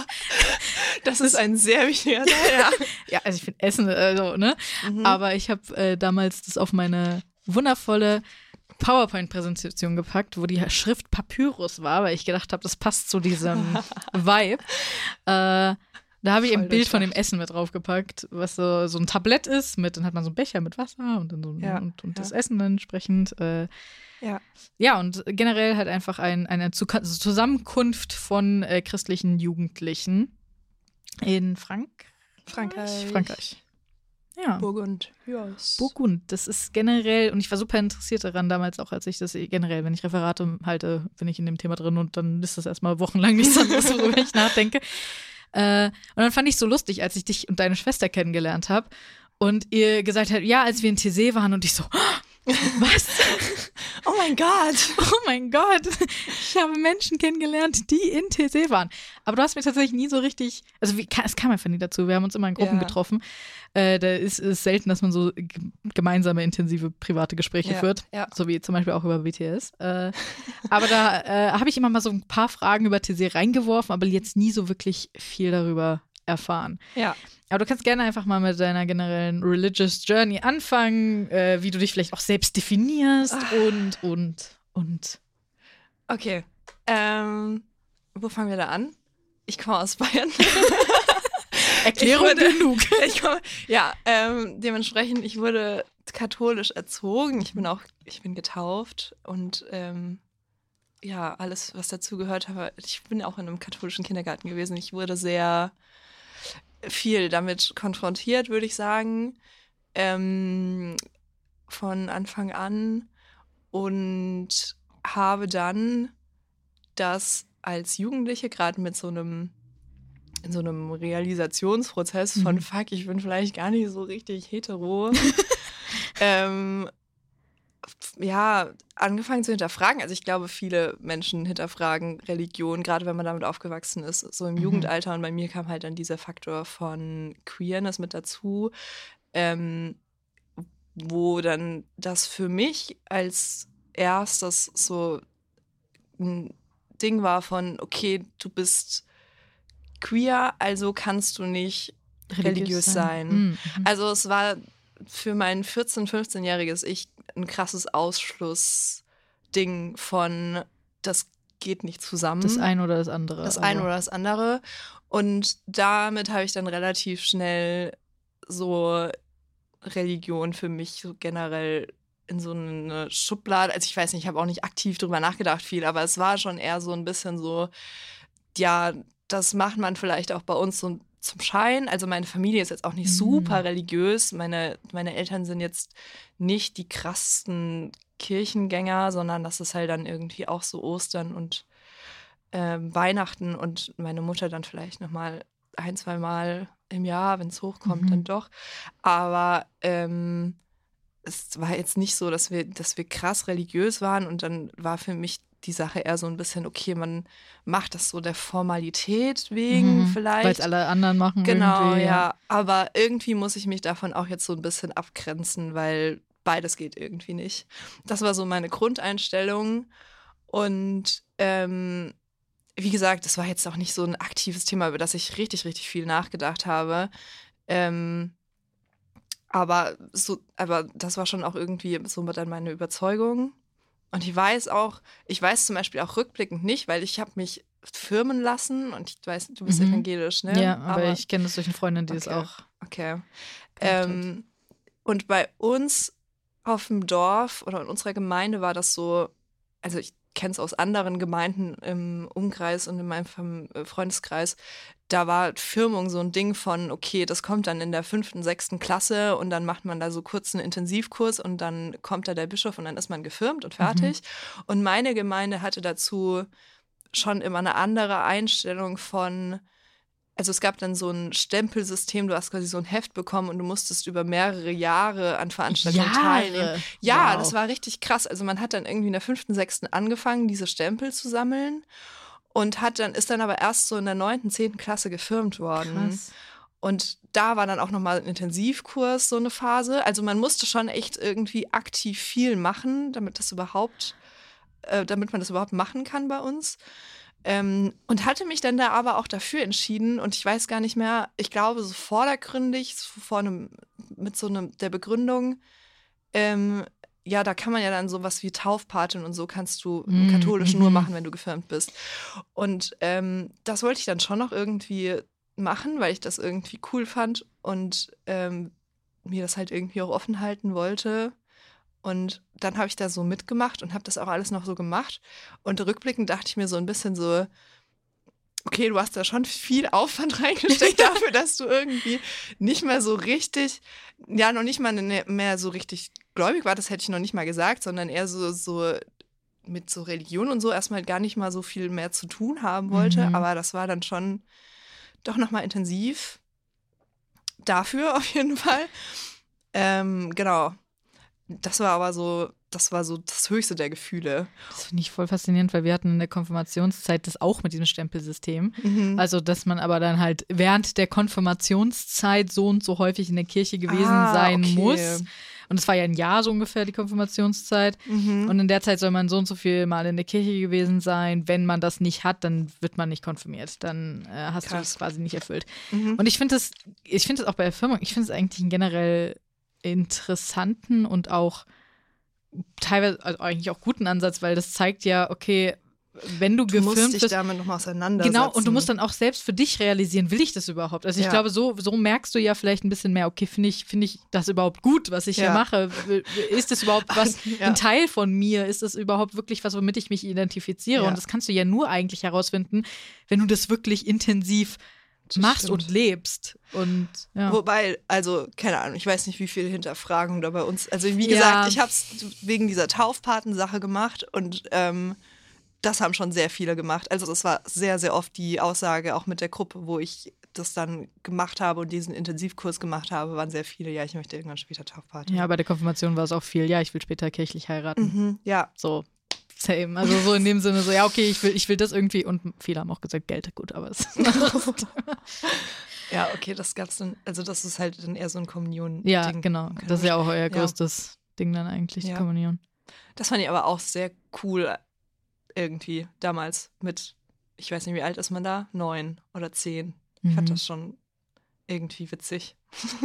Das ist ein sehr wichtiger Teil, ja. ja, also ich finde Essen, also, ne? Mhm. Aber ich habe äh, damals das auf meine wundervolle PowerPoint-Präsentation gepackt, wo die Schrift Papyrus war, weil ich gedacht habe, das passt zu diesem Vibe. Äh, da habe ich Voll ein Bild von dem. Essen mit draufgepackt, was so, so ein Tablett ist, mit, dann hat man so einen Becher mit Wasser und dann so Ja, und, und ja. das Essen dann entsprechend. Äh, Ja. ja, und generell halt einfach ein, eine Zu Zusammenkunft von äh, christlichen Jugendlichen in Frank Frankreich. Frankreich. Ja. Burgund. Yes. Burgund, das ist generell, und ich war super interessiert daran damals auch, als ich das generell, wenn ich Referate halte, bin ich in dem Thema drin und dann ist das erstmal wochenlang nichts anderes, worüber ich nachdenke. Äh, und dann fand ich so lustig, als ich dich und deine Schwester kennengelernt habe und ihr gesagt habt, ja, als wir in TC waren und ich so, was? Oh mein Gott. Oh mein Gott, ich habe Menschen kennengelernt, die in TC waren. Aber du hast mir tatsächlich nie so richtig, also wie, es kam einfach nie dazu. Wir haben uns immer in Gruppen Ja. getroffen. Äh, da ist es selten, dass man so gemeinsame, intensive, private Gespräche Ja, führt. ja. So wie zum Beispiel auch über BTS. Äh, aber da äh, habe ich immer mal so ein paar Fragen über TC reingeworfen, aber jetzt nie so wirklich viel darüber erfahren. Ja. Aber du kannst gerne einfach mal mit deiner generellen Religious Journey anfangen, äh, wie du dich vielleicht auch selbst definierst Ah. und, und, und. Okay. Ähm, wo fangen wir da an? Ich komme aus Bayern. Erklärung Ich wurde- genug. ich ja, ähm, dementsprechend, ich wurde katholisch erzogen. Ich bin auch, ich bin getauft und ähm, ja, alles, was dazu gehört habe. Ich bin auch in einem katholischen Kindergarten gewesen. Ich wurde sehr viel damit konfrontiert, würde ich sagen, ähm, von Anfang an und habe dann das als Jugendliche gerade mit so einem in so einem Realisationsprozess von Mhm. fuck, ich bin vielleicht gar nicht so richtig hetero. ähm, ja, angefangen zu hinterfragen. Also ich glaube, viele Menschen hinterfragen Religion, gerade wenn man damit aufgewachsen ist, so im Mhm. Jugendalter. Und bei mir kam halt dann dieser Faktor von Queerness mit dazu, ähm, wo dann das für mich als erstes so ein Ding war von, okay, du bist queer, also kannst du nicht religiös sein. Mhm. mhm. Also es war für mein 14-, 15-jähriges Ich ein krasses Ausschlussding von, das geht nicht zusammen. Das eine oder das andere. Das eine oder das andere. Und damit habe ich dann relativ schnell so Religion für mich so generell in so eine Schublade. Also ich weiß nicht, ich habe auch nicht aktiv drüber nachgedacht viel, aber es war schon eher so ein bisschen so, ja, das macht man vielleicht auch bei uns so zum Schein. Also meine Familie ist jetzt auch nicht Mhm. super religiös. Meine, meine Eltern sind jetzt nicht die krassesten Kirchengänger, sondern das ist halt dann irgendwie auch so Ostern und ähm, Weihnachten und meine Mutter dann vielleicht noch mal ein, zwei Mal im Jahr, wenn es hochkommt, Mhm. dann doch. Aber ähm, es war jetzt nicht so, dass wir, dass wir krass religiös waren und dann war für mich die Sache eher so ein bisschen, okay, man macht das so der Formalität wegen Mhm. vielleicht. Weil es alle anderen machen. Genau, irgendwie, ja. Aber irgendwie muss ich mich davon auch jetzt so ein bisschen abgrenzen, weil beides geht irgendwie nicht. Das war so meine Grundeinstellung. Und ähm, wie gesagt, das war jetzt auch nicht so ein aktives Thema, über das ich richtig, richtig viel nachgedacht habe. Ähm, aber so, aber das war schon auch irgendwie so dann meine Überzeugung. Und ich weiß auch, ich weiß zum Beispiel auch rückblickend nicht, weil ich habe mich firmen lassen und ich weiß, du bist Mhm. evangelisch, ne? Ja, aber, ich kenne das durch eine Freundin, die Okay. auch. Okay. Ähm, und bei uns auf dem Dorf oder in unserer Gemeinde war das so, also ich kenne es aus anderen Gemeinden im Umkreis und in meinem äh, Freundeskreis, da war Firmung so ein Ding von, okay, das kommt dann in der fünften, sechsten Klasse und dann macht man da so kurz einen Intensivkurs und dann kommt da der Bischof und dann ist man gefirmt und fertig. Und meine Gemeinde hatte dazu schon immer eine andere Einstellung von, also es gab dann so ein Stempelsystem, du hast quasi so ein Heft bekommen und du musstest über mehrere Jahre an Veranstaltungen teilnehmen. Jahre. Ja, Wow. das war richtig krass. Also man hat dann irgendwie in der fünften, sechsten angefangen, diese Stempel zu sammeln und hat dann, ist dann aber erst so in der neunten, zehnten Klasse gefirmt worden. Krass. Und da war dann auch nochmal ein Intensivkurs, so eine Phase. Also man musste schon echt irgendwie aktiv viel machen, damit das überhaupt, äh, damit man das überhaupt machen kann bei uns. Ähm, und hatte mich dann da aber auch dafür entschieden und ich weiß gar nicht mehr, ich glaube so vordergründig, so vor einem, mit so einem, der Begründung, ähm, ja, da kann man ja dann sowas wie Taufpatin und so kannst du Mm, Katholischen nur mhm. machen, wenn du gefirmt bist. Und ähm, das wollte ich dann schon noch irgendwie machen, weil ich das irgendwie cool fand und ähm, mir das halt irgendwie auch offen halten wollte. Und dann habe ich da so mitgemacht und habe das auch alles noch so gemacht. Und rückblickend dachte ich mir so ein bisschen so, okay, du hast da schon viel Aufwand reingesteckt dafür, dass du irgendwie nicht mehr so richtig, ja, noch nicht mal ne- mehr so richtig gläubig war, das hätte ich noch nicht mal gesagt, sondern eher so, so mit so Religion und so erstmal gar nicht mal so viel mehr zu tun haben wollte. Mhm. Aber das war dann schon doch nochmal intensiv. Dafür auf jeden Fall. Ähm, genau. Das war aber so, das war so das höchste der Gefühle. Das finde ich voll faszinierend, weil wir hatten in der Konfirmationszeit das auch mit diesem Stempelsystem. Mhm. Also, dass man aber dann halt während der Konfirmationszeit so und so häufig in der Kirche gewesen Ah, sein okay. muss. Und es war ja ein Jahr so ungefähr, die Konfirmationszeit. Mhm. Und in der Zeit soll man so und so viel Mal in der Kirche gewesen sein. Wenn man das nicht hat, dann wird man nicht konfirmiert. Dann äh, hast du Krass. es quasi nicht erfüllt. Mhm. Und ich finde das, ich finde das auch bei der Firma, ich finde es eigentlich generell interessanten und auch teilweise, also eigentlich auch guten Ansatz, weil das zeigt ja, okay, wenn du, du musst gefilmt dich bist, damit nochmal auseinandersetzen. Genau, und du musst dann auch selbst für dich realisieren, will ich das überhaupt? Also ich Ja. glaube, so, so merkst du ja vielleicht ein bisschen mehr, okay, finde ich, finde ich das überhaupt gut, was ich hier Ja. mache? Ist das überhaupt was, Ja. ein Teil von mir? Ist das überhaupt wirklich was, womit ich mich identifiziere? Und das kannst du ja nur eigentlich herausfinden, wenn du das wirklich intensiv Das machst stimmt. und lebst. Und ja. Wobei, also, keine Ahnung, ich weiß nicht, wie viele Hinterfragungen da bei uns. Also, wie Ja. gesagt, ich habe es wegen dieser Taufpatensache gemacht und ähm, das haben schon sehr viele gemacht. Also, das war sehr, sehr oft die Aussage, auch mit der Gruppe, wo ich das dann gemacht habe und diesen Intensivkurs gemacht habe, waren sehr viele, ja, ich möchte irgendwann später Taufpatin. ja, bei der Konfirmation war es auch viel, ja, ich will später kirchlich heiraten. Mhm, ja, So, same. Also so in dem Sinne, so, ja, okay, ich will, ich will das irgendwie. Und viele haben auch gesagt, Geld, gut, aber es ja, okay, das gab's dann, also das ist halt dann eher so ein Kommunion. Ja, Ding. genau. Okay. Das ist ja auch euer Ja. größtes Ding dann eigentlich, die Ja. Kommunion. Das fand ich aber auch sehr cool irgendwie damals mit, ich weiß nicht, wie alt ist man da? Neun oder zehn. Ich fand Mhm. das schon irgendwie witzig.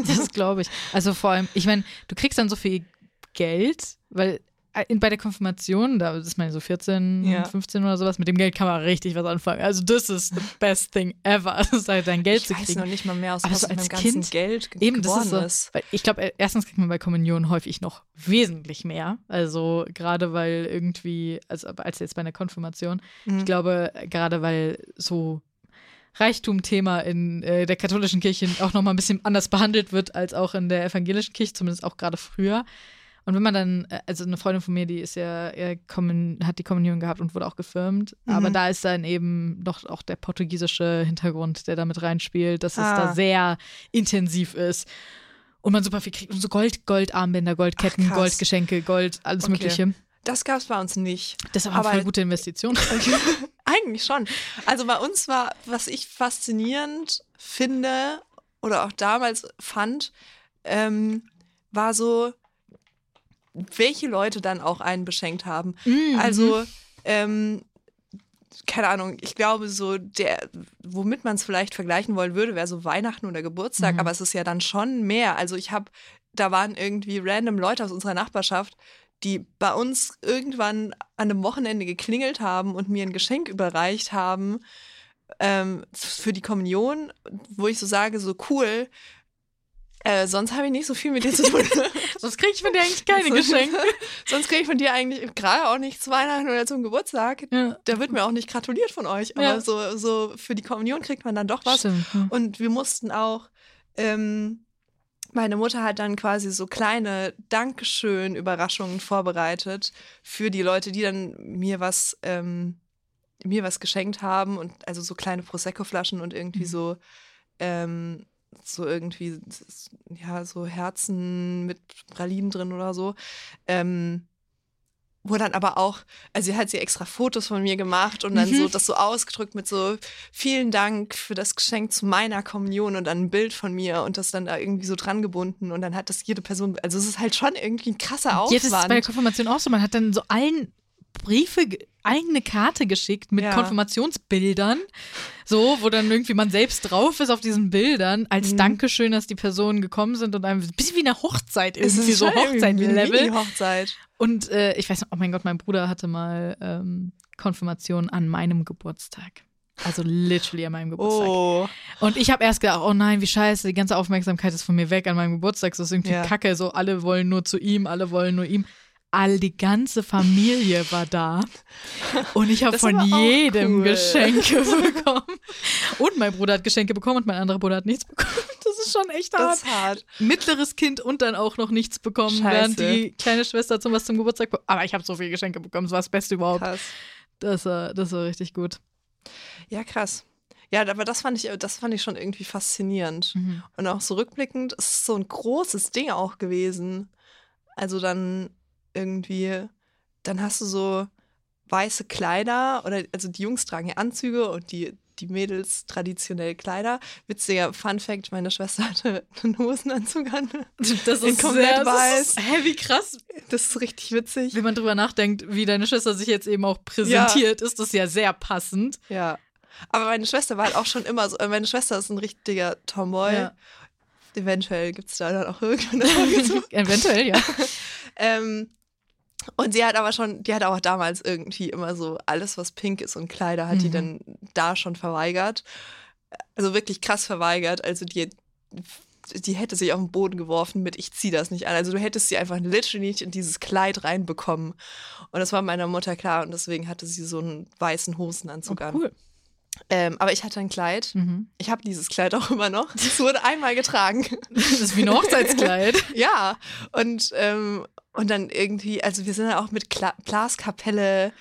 Das glaube ich. Also vor allem, ich meine, du kriegst dann so viel Geld, weil in, bei der Konfirmation, da ist man so 14, Ja. 15 oder sowas, mit dem Geld kann man richtig was anfangen. Also das ist the best thing ever, halt dein Geld ich zu weiß kriegen. noch nicht mal mehr, aus Aber was mit als ganzen Kind- Geld ge Eben, das ist so. ich glaube, äh, erstens kriegt man bei Kommunion häufig noch wesentlich mehr. Also gerade weil irgendwie, also als jetzt bei einer Konfirmation, Mhm. ich glaube, gerade weil so Reichtumthema in äh, der katholischen Kirche auch noch mal ein bisschen anders behandelt wird als auch in der evangelischen Kirche, zumindest auch gerade früher. Und wenn man dann, äh, also eine Freundin von mir, die ist ja, äh, hat die Kommunion gehabt und wurde auch gefirmt, Mhm. aber da ist dann eben doch auch der portugiesische Hintergrund, der damit reinspielt, dass es Ah. da sehr intensiv ist. Und man super viel kriegt. Und so Gold, Goldarmbänder, Goldketten, Ach. Goldgeschenke, Gold, alles Okay. Mögliche. Das gab es bei uns nicht. Das ist aber, eine gute Investition. Eigentlich schon. Also bei uns war, was ich faszinierend finde oder auch damals fand, ähm, war so, welche Leute dann auch einen beschenkt haben. Mhm. Also, ähm, keine Ahnung, ich glaube, so der, womit man es vielleicht vergleichen wollen würde, wäre so Weihnachten oder Geburtstag, Mhm. aber es ist ja dann schon mehr. Also ich habe, da waren irgendwie random Leute aus unserer Nachbarschaft, die bei uns irgendwann an einem Wochenende geklingelt haben und mir ein Geschenk überreicht haben ähm, für die Kommunion, wo ich so sage, so cool. Äh, sonst habe ich nicht so viel mit dir zu tun. Sonst kriege ich von dir eigentlich keine Geschenke. Sonst kriege ich von dir eigentlich gerade auch nicht zu Weihnachten oder zum Geburtstag. Ja. Da wird mir auch nicht gratuliert von euch, aber Ja. so, so für die Kommunion kriegt man dann doch was. Stimmt. ja. Und wir mussten auch, ähm, meine Mutter hat dann quasi so kleine Dankeschön-Überraschungen vorbereitet für die Leute, die dann mir was, ähm, mir was geschenkt haben und also so kleine Prosecco-Flaschen und irgendwie Mhm. so, ähm, so irgendwie, ja, so Herzen mit Pralinen drin oder so. Ähm, wo dann aber auch, also sie hat sie extra Fotos von mir gemacht und dann Mhm. so das so ausgedrückt mit so vielen Dank für das Geschenk zu meiner Kommunion und dann ein Bild von mir und das dann da irgendwie so dran gebunden und dann hat das jede Person, also es ist halt schon irgendwie ein krasser Aufwand. Jetzt ist es bei der Konfirmation auch so. Man hat dann so allen Briefe, ge- eigene Karte geschickt mit Ja. Konfirmationsbildern. So, wo dann irgendwie man selbst drauf ist auf diesen Bildern, als Mhm. Dankeschön, dass die Personen gekommen sind und einem ein bisschen wie eine Hochzeit irgendwie, ist so irgendwie eine Hochzeit-Level. Mini-Hochzeit. Und äh, ich weiß noch, oh mein Gott, mein Bruder hatte mal ähm, Konfirmation an meinem Geburtstag. Also literally an meinem Geburtstag. Oh. Und ich habe erst gedacht, oh nein, wie scheiße, die ganze Aufmerksamkeit ist von mir weg an meinem Geburtstag. Das ist irgendwie Ja. kacke. So, alle wollen nur zu ihm, alle wollen nur ihm. All die ganze Familie war da. Und ich habe von jedem cool. Geschenke bekommen. Und mein Bruder hat Geschenke bekommen und mein anderer Bruder hat nichts bekommen. Das ist schon echt hart. Das ist hart. Mittleres Kind und dann auch noch nichts bekommen, Scheiße. während die kleine Schwester zum was zum Geburtstag bekommen. Aber ich habe so viele Geschenke bekommen. Das war das Beste überhaupt. Krass. Das war, das war richtig gut. Ja, krass. Ja, aber das fand ich, das fand ich schon irgendwie faszinierend. Und auch so rückblickend, es ist so ein großes Ding auch gewesen. Also dann irgendwie, dann hast du so weiße Kleider oder also die Jungs tragen ja Anzüge und die, die Mädels traditionell Kleider. Witziger Fun Fact, meine Schwester hatte einen Hosenanzug an. Das In komplett das weiß. Ist, hä, wie krass. Das ist richtig witzig. Wenn man drüber nachdenkt, wie deine Schwester sich jetzt eben auch präsentiert, ist das ja sehr passend. Ja. Aber meine Schwester war halt auch schon immer so, äh, meine Schwester ist ein richtiger Tomboy. Ja. Eventuell gibt es da dann auch irgendwann. Eventuell, ja. Ähm, und sie hat aber schon, die hat auch damals irgendwie immer so alles, was pink ist und Kleider, hat die Mhm. dann da schon verweigert. Also wirklich krass verweigert. Also die, die hätte sich auf den Boden geworfen mit, ich zieh das nicht an. Also du hättest sie einfach literally nicht in dieses Kleid reinbekommen. Und das war meiner Mutter klar und deswegen hatte sie so einen weißen Hosenanzug an. Oh, cool. Ähm, aber ich hatte ein Kleid. Mhm. Ich habe dieses Kleid auch immer noch. Es wurde einmal getragen. Das ist wie ein Hochzeitskleid. Ja, und, ähm, und dann irgendwie, also wir sind dann auch mit Kla Blaskapelle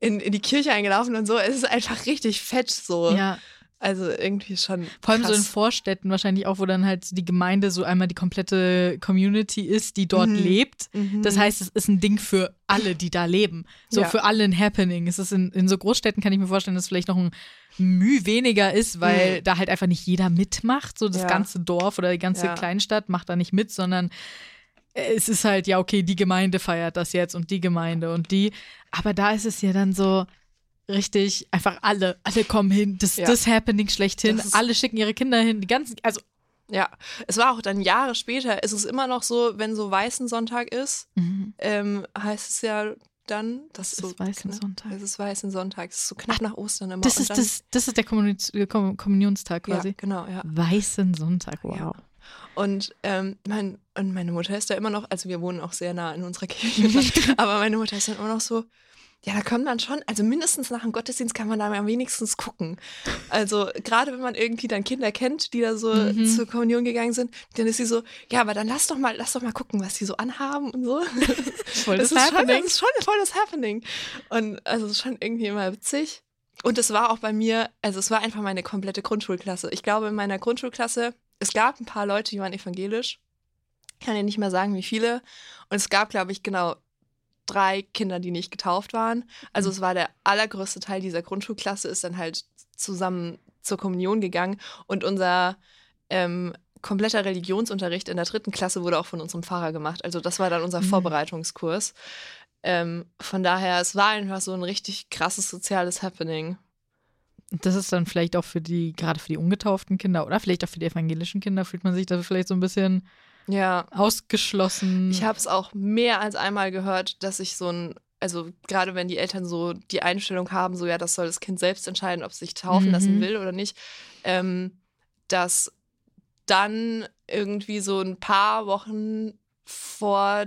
in, in die Kirche eingelaufen und so. Es ist einfach richtig fett so. ja. Also irgendwie schon. Vor allem so in krass. Vorstädten wahrscheinlich auch, wo dann halt die Gemeinde so einmal die komplette Community ist, die dort Mhm. lebt. Mhm. Das heißt, es ist ein Ding für alle, die da leben. So Ja. für alle ein Happening. Es ist in, in so Großstädten kann ich mir vorstellen, dass es vielleicht noch ein Mühe weniger ist, weil Mhm. da halt einfach nicht jeder mitmacht. So das Ja. ganze Dorf oder die ganze Ja. Kleinstadt macht da nicht mit, sondern es ist halt, ja, okay, die Gemeinde feiert das jetzt und die Gemeinde und die. Aber da ist es ja dann so richtig, einfach alle, alle kommen hin. Das, Ja. das Happening schlechthin. Das alle schicken ihre Kinder hin. Die ganzen, also Ja, es war auch dann Jahre später. Es ist immer noch so, wenn so Weißen Sonntag ist, ähm, heißt es ja dann, das Das so ist Weißen knapp- Sonntag. Es ist Weißen Sonntag. Es ist so knapp nach Ostern immer. das ist, dann, das, das ist der Kommuni äh, Kom Kommunionstag Ja, quasi. genau, ja. Weißen Sonntag, wow. Ja. Und, ähm, mein, und meine Mutter ist da immer noch, also wir wohnen auch sehr nah in unserer Kirche, aber meine Mutter ist dann immer noch so, ja, da kommt man schon, also mindestens nach dem Gottesdienst kann man da am wenigstens gucken. Also gerade wenn man irgendwie dann Kinder kennt, die da so Mhm. zur Kommunion gegangen sind, dann ist sie so, ja, aber dann lass doch mal, lass doch mal gucken, was die so anhaben und so. Voll das, das ist schon, Happening. das ist schon voll das Happening. Und also es ist schon irgendwie immer witzig. Und es war auch bei mir, also es war einfach meine komplette Grundschulklasse. Ich glaube, in meiner Grundschulklasse, es gab ein paar Leute, die waren evangelisch. Ich kann dir nicht mehr sagen, wie viele. Und es gab, glaube ich, genau drei Kinder, die nicht getauft waren. Also es war der allergrößte Teil dieser Grundschulklasse, ist dann halt zusammen zur Kommunion gegangen. Und unser ähm, kompletter Religionsunterricht in der dritten Klasse wurde auch von unserem Pfarrer gemacht. Also das war dann unser Mhm. Vorbereitungskurs. Ähm, von daher, es war einfach so ein richtig krasses soziales Happening. Das ist dann vielleicht auch für die, gerade für die ungetauften Kinder oder vielleicht auch für die evangelischen Kinder, fühlt man sich da vielleicht so ein bisschen Ja, ausgeschlossen. ich habe es auch mehr als einmal gehört, dass ich so ein, also gerade wenn die Eltern so die Einstellung haben, so ja, das soll das Kind selbst entscheiden, ob es sich taufen Mhm. lassen will oder nicht, ähm, dass dann irgendwie so ein paar Wochen vor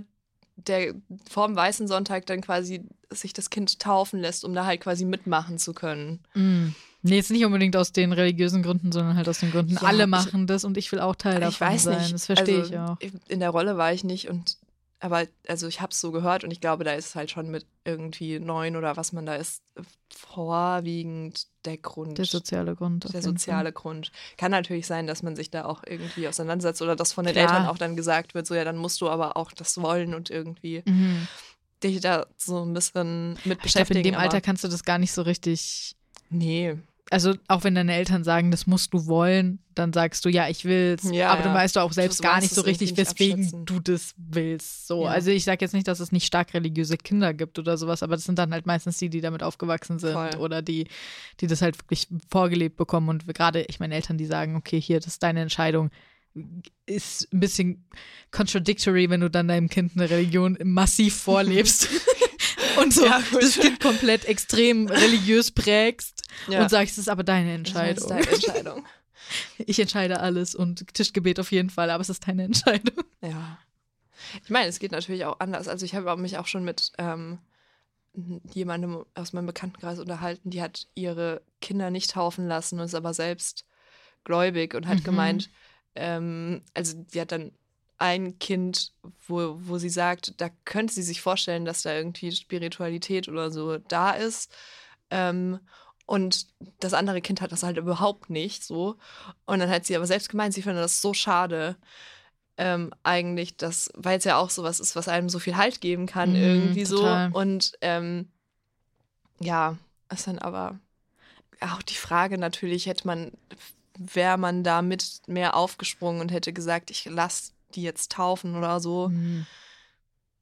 der vor dem Weißen Sonntag dann quasi sich das Kind taufen lässt, um da halt quasi mitmachen zu können. Mm. Nee, jetzt nicht unbedingt aus den religiösen Gründen, sondern halt aus den Gründen, Ja, alle ich- machen das und ich will auch Teil davon ich weiß sein. nicht. Das verstehe also, ich auch. In der Rolle war ich nicht und aber also ich habe es so gehört und ich glaube, da ist halt schon mit irgendwie neun oder was man da ist vorwiegend der Grund. Der soziale Grund. der soziale Grund. Kann natürlich sein, dass man sich da auch irgendwie auseinandersetzt oder dass von den Klar. Eltern auch dann gesagt wird, so ja, dann musst du aber auch das wollen und irgendwie Fall. Mhm. dich da so ein bisschen mit Ich glaube, beschäftigen. in dem Alter kannst du das gar nicht so richtig. Nee. Also, auch wenn deine Eltern sagen, das musst du wollen, dann sagst du, ja, ich will's. Ja, aber ja. du weißt du auch selbst Du gar nicht so richtig, weswegen abschätzen. du das willst. So. Ja. Also, ich sage jetzt nicht, dass es nicht stark religiöse Kinder gibt oder sowas, aber das sind dann halt meistens die, die damit aufgewachsen sind Voll. oder die, die das halt wirklich vorgelebt bekommen. Und gerade, ich meine, Eltern, die sagen, okay, hier, das ist deine Entscheidung. Ist ein bisschen contradictory, wenn du dann deinem Kind eine Religion massiv vorlebst und so Ja, das Kind komplett extrem religiös prägst Ja. und sagst, es ist aber deine Das ist Entscheidung. deine Entscheidung. Ich entscheide alles und Tischgebet auf jeden Fall, aber es ist deine Entscheidung. Ja. Ich meine, es geht natürlich auch anders. Also ich habe mich auch schon mit ähm, jemandem aus meinem Bekanntenkreis unterhalten, die hat ihre Kinder nicht taufen lassen und ist aber selbst gläubig und hat Mhm. gemeint, ähm, also die hat dann ein Kind, wo, wo sie sagt, da könnte sie sich vorstellen, dass da irgendwie Spiritualität oder so da ist. Ähm, und das andere Kind hat das halt überhaupt nicht so. Und dann hat sie aber selbst gemeint, sie findet das so schade, ähm, eigentlich, dass, weil es ja auch sowas ist, was einem so viel Halt geben kann, Mhm, irgendwie total. so. Und ähm, ja, ist dann aber auch die Frage natürlich, hätte man, wäre man da mit mehr aufgesprungen und hätte gesagt, ich lasse die jetzt taufen oder so.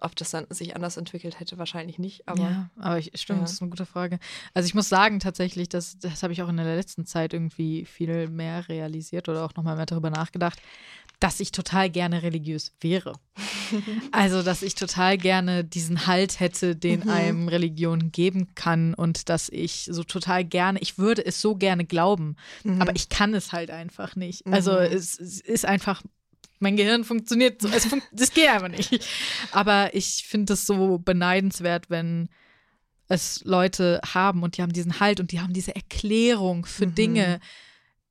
Ob das dann sich anders entwickelt hätte, wahrscheinlich nicht. Aber ja, aber ich, stimmt, ja. das ist eine gute Frage. Also ich muss sagen tatsächlich, dass, das habe ich auch in der letzten Zeit irgendwie viel mehr realisiert oder auch nochmal mehr darüber nachgedacht, dass ich total gerne religiös wäre. Also, dass ich total gerne diesen Halt hätte, den Mhm. einem Religion geben kann und dass ich so total gerne, ich würde es so gerne glauben, Mhm. aber ich kann es halt einfach nicht. Also Mhm. es, es ist einfach, mein Gehirn funktioniert so, es, fun es geht einfach nicht. Aber ich finde es so beneidenswert, wenn es Leute haben und die haben diesen Halt und die haben diese Erklärung für Mhm. Dinge,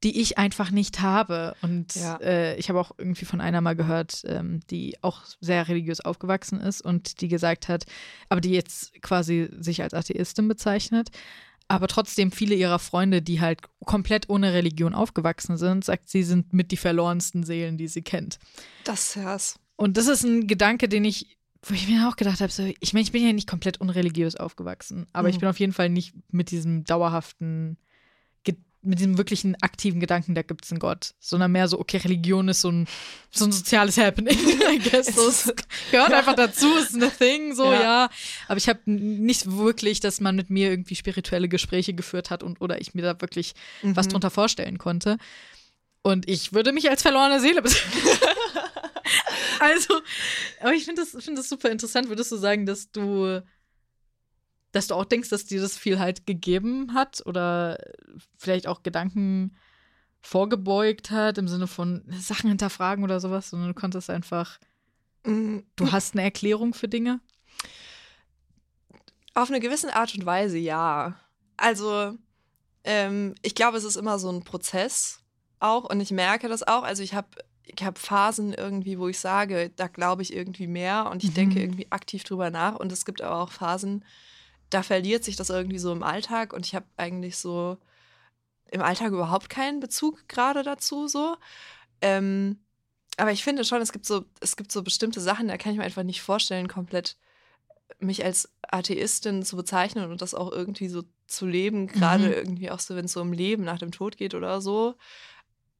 die ich einfach nicht habe. Und Ja. äh, ich habe auch irgendwie von einer mal gehört, ähm, die auch sehr religiös aufgewachsen ist und die gesagt hat, aber die jetzt quasi sich als Atheistin bezeichnet, aber trotzdem viele ihrer Freunde, die halt komplett ohne Religion aufgewachsen sind, sagt, sie sind mit die verlorensten Seelen, die sie kennt. das ist. Und das ist ein Gedanke, den ich, wo ich mir auch gedacht habe, so, ich meine, ich bin ja nicht komplett unreligiös aufgewachsen, aber ich Mhm. bin auf jeden Fall nicht mit diesem dauerhaften, mit diesem wirklichen aktiven Gedanken, da gibt es einen Gott, sondern mehr so, okay, Religion ist so ein, so ein soziales Happening, I guess. So, gehört Ja. einfach dazu, ist eine Thing, so, Ja. ja. Aber ich habe nicht wirklich, dass man mit mir irgendwie spirituelle Gespräche geführt hat und oder ich mir da wirklich was Mhm. drunter vorstellen konnte. Und ich würde mich als verlorene Seele bezeichnen. also, aber ich finde das, find das super interessant. Würdest du sagen, dass du, dass du auch denkst, dass dir das viel halt gegeben hat oder vielleicht auch Gedanken vorgebeugt hat im Sinne von Sachen hinterfragen oder sowas, sondern du konntest einfach, Mhm. du hast eine Erklärung für Dinge? Auf eine gewisse Art und Weise, ja. Also, ähm, ich glaube, es ist immer so ein Prozess auch und ich merke das auch. Also, ich habe ich hab Phasen irgendwie, wo ich sage, da glaube ich irgendwie mehr und ich Mhm. denke irgendwie aktiv drüber nach. Und es gibt aber auch Phasen, da verliert sich das irgendwie so im Alltag und ich habe eigentlich so im Alltag überhaupt keinen Bezug gerade dazu so. Ähm, aber ich finde schon, es gibt so, es gibt so bestimmte Sachen, da kann ich mir einfach nicht vorstellen, komplett mich als Atheistin zu bezeichnen und das auch irgendwie so zu leben, gerade Mhm. irgendwie auch so, wenn es so um Leben nach dem Tod geht oder so.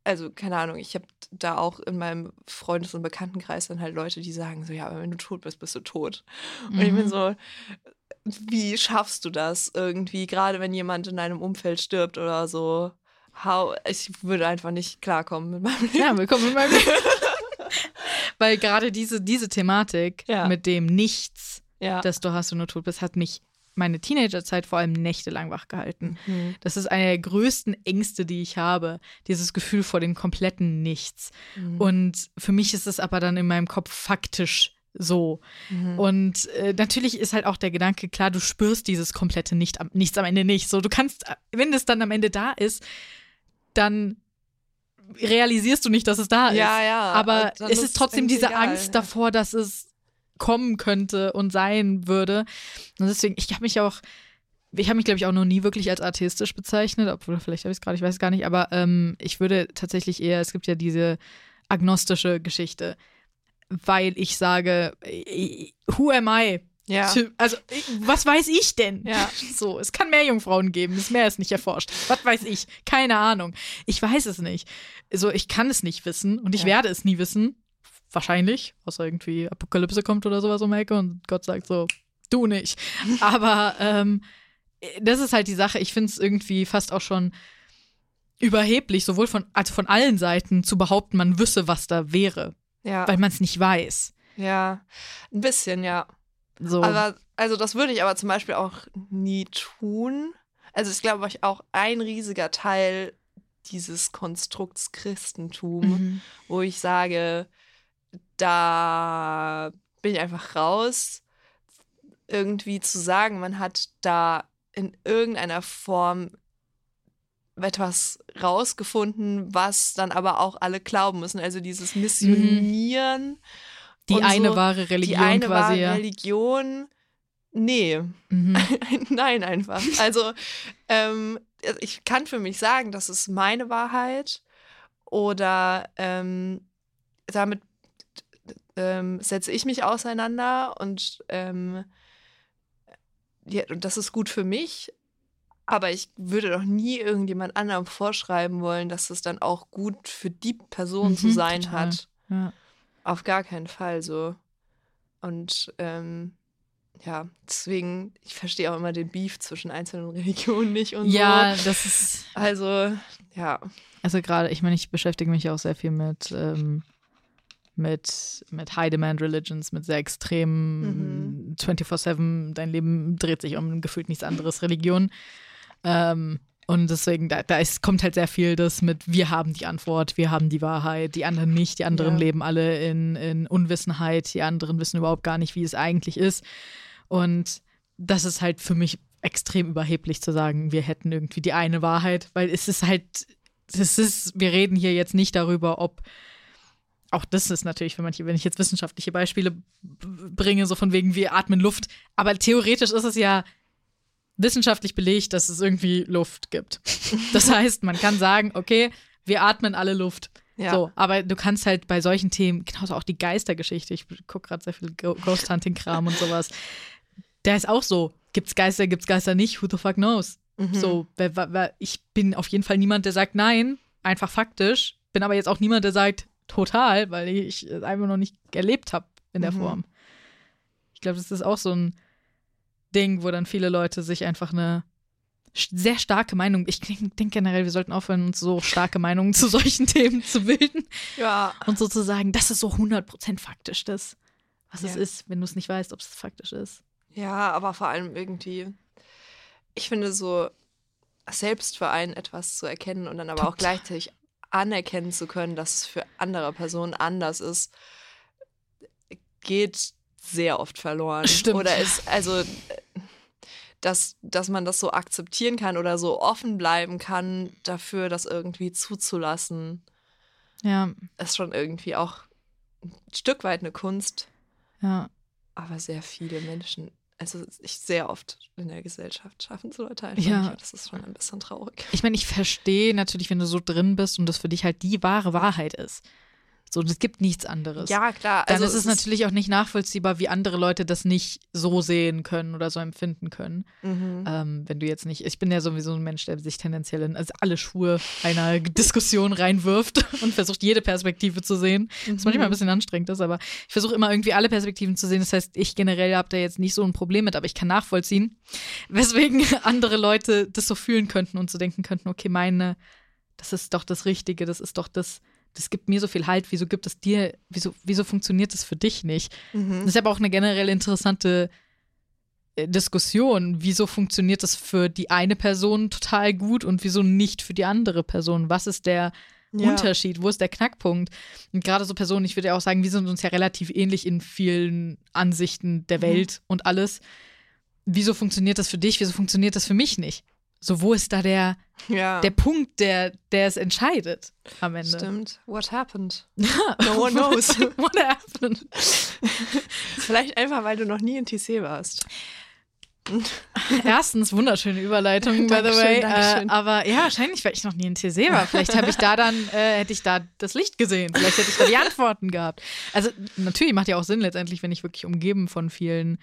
Also, keine Ahnung, ich habe da auch in meinem Freundes- und Bekanntenkreis dann halt Leute, die sagen so, ja, aber wenn du tot bist, bist du tot. Und ich bin Mhm. so, wie schaffst du das irgendwie, gerade wenn jemand in deinem Umfeld stirbt oder so? How, ich würde einfach nicht klarkommen mit meinem Leben. Ja, willkommen in meinem Leben. Weil gerade diese, diese Thematik Ja. mit dem Nichts, Ja. das du hast, wenn du tot bist, hat mich meine Teenagerzeit vor allem nächtelang wach gehalten. Mhm. Das ist eine der größten Ängste, die ich habe. Dieses Gefühl vor dem kompletten Nichts. Mhm. Und für mich ist es aber dann in meinem Kopf faktisch so. Mhm. Und äh, natürlich ist halt auch der Gedanke, klar, du spürst dieses komplette nicht, am- Nichts am Ende nicht. So, du kannst, äh, wenn es dann am Ende da ist, dann realisierst du nicht, dass es da ist. Ja, ja. Aber dann es ist trotzdem diese egal. Angst davor, dass es kommen könnte und sein würde. Und deswegen, ich habe mich auch, ich habe mich, glaube ich, auch noch nie wirklich als atheistisch bezeichnet, obwohl vielleicht habe ich es gerade, ich weiß es gar nicht, aber ähm, ich würde tatsächlich eher, es gibt ja diese agnostische Geschichte, weil ich sage, who am I? Ja. Also, was weiß ich denn? Ja. So, es kann mehr Jungfrauen geben, das Meer ist nicht erforscht. Was weiß ich? Keine Ahnung. Ich weiß es nicht. So, ich kann es nicht wissen und ich Ja. werde es nie wissen. Wahrscheinlich, außer irgendwie Apokalypse kommt oder sowas um die Ecke und Gott sagt so, du nicht. Aber ähm, das ist halt die Sache. Ich finde es irgendwie fast auch schon überheblich, sowohl von, also von allen Seiten zu behaupten, man wüsste, was da wäre, Ja. weil man es nicht weiß. ja. Ein bisschen, ja. So. Aber, also das würde ich aber zum Beispiel auch nie tun. Also ich glaube, ich auch ein riesiger Teil dieses Konstrukts Christentum, Mhm. wo ich sage, da bin ich einfach raus, irgendwie zu sagen, man hat da in irgendeiner Form etwas rausgefunden, was dann aber auch alle glauben müssen. Also dieses Missionieren. Die eine so, wahre Religion die eine quasi, wahre ja. Religion. Nee, Mhm. nein, einfach. Also, ähm, ich kann für mich sagen, das ist meine Wahrheit oder ähm, damit ähm, setze ich mich auseinander und ähm, ja, und das ist gut für mich. Aber ich würde doch nie irgendjemand anderem vorschreiben wollen, dass es dann auch gut für die Person zu Mhm, sein total. hat. Ja. Auf gar keinen Fall so. Und ähm, ja, deswegen, ich verstehe auch immer den Beef zwischen einzelnen Religionen nicht und ja, so. das ist, Also, ja. also gerade, ich meine, ich beschäftige mich auch sehr viel mit, ähm, mit, mit High-Demand-Religions, mit sehr extremen 24-7, dein Leben dreht sich um gefühlt nichts anderes, Religion. Ähm, und deswegen, da, da ist, kommt halt sehr viel das mit, wir haben die Antwort, wir haben die Wahrheit, die anderen nicht, die anderen Ja. leben alle in, in Unwissenheit, die anderen wissen überhaupt gar nicht, wie es eigentlich ist. Und das ist halt für mich extrem überheblich zu sagen, wir hätten irgendwie die eine Wahrheit, weil es ist halt, es ist, wir reden hier jetzt nicht darüber, ob auch das ist natürlich für manche, wenn ich jetzt wissenschaftliche Beispiele bringe, so von wegen, wir atmen Luft. Aber theoretisch ist es ja wissenschaftlich belegt, dass es irgendwie Luft gibt. Das heißt, man kann sagen, okay, wir atmen alle Luft. Ja. So, aber du kannst halt bei solchen Themen, genauso auch die Geistergeschichte, ich gucke gerade sehr viel Ghost Hunting-Kram und sowas. Der ist auch so. Gibt's Geister, gibt's Geister nicht? Who the fuck knows? Mhm. So, ich bin auf jeden Fall niemand, der sagt nein, einfach faktisch. Bin aber jetzt auch niemand, der sagt total, weil ich es einfach noch nicht erlebt habe in der Mhm. Form. Ich glaube, das ist auch so ein Ding, wo dann viele Leute sich einfach eine sehr starke Meinung, ich denke generell, wir sollten aufhören, uns so starke Meinungen zu solchen Themen zu bilden Ja. und so zu sagen, das ist so 100% faktisch das, was es Ja. ist, wenn du es nicht weißt, ob es faktisch ist. Ja, aber vor allem irgendwie, ich finde so selbst für einen etwas zu erkennen und dann aber auch Total. gleichzeitig anerkennen zu können, dass es für andere Personen anders ist, geht sehr oft verloren. Stimmt. Oder ist, also, dass, dass man das so akzeptieren kann oder so offen bleiben kann, dafür das irgendwie zuzulassen, Ja, ist schon irgendwie auch ein Stück weit eine Kunst. ja. Aber sehr viele Menschen, also ich sehr oft in der Gesellschaft schaffen es Leute einfach Ja. nicht. Das ist schon ein bisschen traurig. Ich meine, ich verstehe natürlich, wenn du so drin bist und das für dich halt die wahre Wahrheit ist. So, und es gibt nichts anderes. Ja, klar. Dann also ist es natürlich auch nicht nachvollziehbar, wie andere Leute das nicht so sehen können oder so empfinden können. Mhm. Ähm, wenn du jetzt nicht, ich bin ja sowieso ein Mensch, der sich tendenziell in also alle Schuhe einer Diskussion reinwirft und versucht, jede Perspektive zu sehen. Was manchmal ein bisschen anstrengend ist, aber ich versuche immer irgendwie alle Perspektiven zu sehen. Das heißt, ich generell habe da jetzt nicht so ein Problem mit, aber ich kann nachvollziehen, weswegen andere Leute das so fühlen könnten und so denken könnten, okay, meine, das ist doch das Richtige, das ist doch das, das gibt mir so viel Halt, wieso gibt es dir, wieso, wieso funktioniert das für dich nicht? Mhm. Das ist aber auch eine generell interessante äh, Diskussion. Wieso funktioniert das für die eine Person total gut und wieso nicht für die andere Person? Was ist der Ja. Unterschied? Wo ist der Knackpunkt? Und gerade so Personen, ich würde ja auch sagen, wir sind uns ja relativ ähnlich in vielen Ansichten der Mhm. Welt und alles. Wieso funktioniert das für dich? Wieso funktioniert das für mich nicht? So, wo ist da der, Ja. der Punkt, der, der es entscheidet am Ende? Stimmt. What happened? No one knows. What happened? Vielleicht einfach, weil du noch nie in TC warst. Erstens, wunderschöne Überleitung, by the way. Äh, aber ja, wahrscheinlich, weil ich noch nie in TC war. Vielleicht habe ich da dann, äh, hätte ich da das Licht gesehen. Vielleicht hätte ich da die Antworten gehabt. Also, natürlich macht ja auch Sinn letztendlich, wenn ich wirklich umgeben von vielen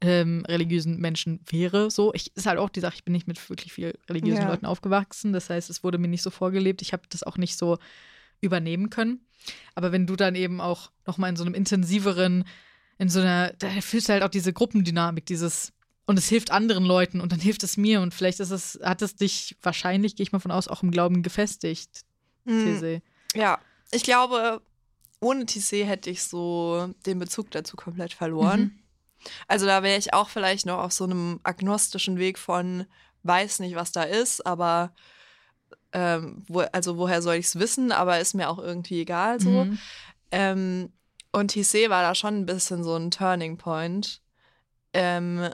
ähm, religiösen Menschen wäre. So, ich ist halt auch die Sache, ich bin nicht mit wirklich viel religiösen Ja. Leuten aufgewachsen. Das heißt, es wurde mir nicht so vorgelebt. Ich habe das auch nicht so übernehmen können. Aber wenn du dann eben auch nochmal in so einem intensiveren, in so einer, da fühlst du halt auch diese Gruppendynamik, dieses und es hilft anderen Leuten und dann hilft es mir und vielleicht ist es, hat es dich wahrscheinlich, gehe ich mal von aus, auch im Glauben gefestigt, Mhm. Ja, ich glaube, ohne TC hätte ich so den Bezug dazu komplett verloren. Mhm. Also da wäre ich auch vielleicht noch auf so einem agnostischen Weg von weiß nicht, was da ist, aber ähm, wo, also woher soll ich es wissen, aber ist mir auch irgendwie egal so. Mhm. Ähm, und TC war da schon ein bisschen so ein Turning Point. Ähm,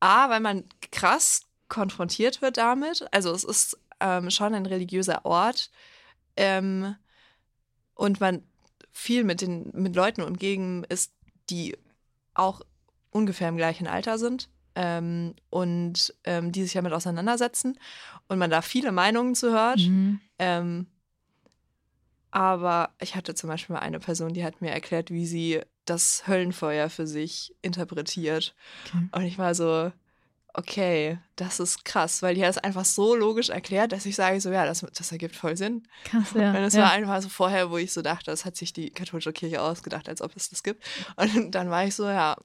A, weil man krass konfrontiert wird damit. Also es ist ähm, schon ein religiöser Ort. Ähm, und man viel mit den mit Leuten umgeben ist, die auch ungefähr im gleichen Alter sind ähm, und ähm, die sich damit auseinandersetzen und man da viele Meinungen zu hört. Mhm. Ähm, aber ich hatte zum Beispiel mal eine Person, die hat mir erklärt, wie sie das Höllenfeuer für sich interpretiert. Okay. Und ich war so, okay, das ist krass, weil die hat es einfach so logisch erklärt, dass ich sage so, ja, das, das ergibt voll Sinn. Krass, ja. Und es ja. war einfach so vorher, wo ich so dachte, das hat sich die katholische Kirche ausgedacht, als ob es das gibt. Und dann war ich so, ja,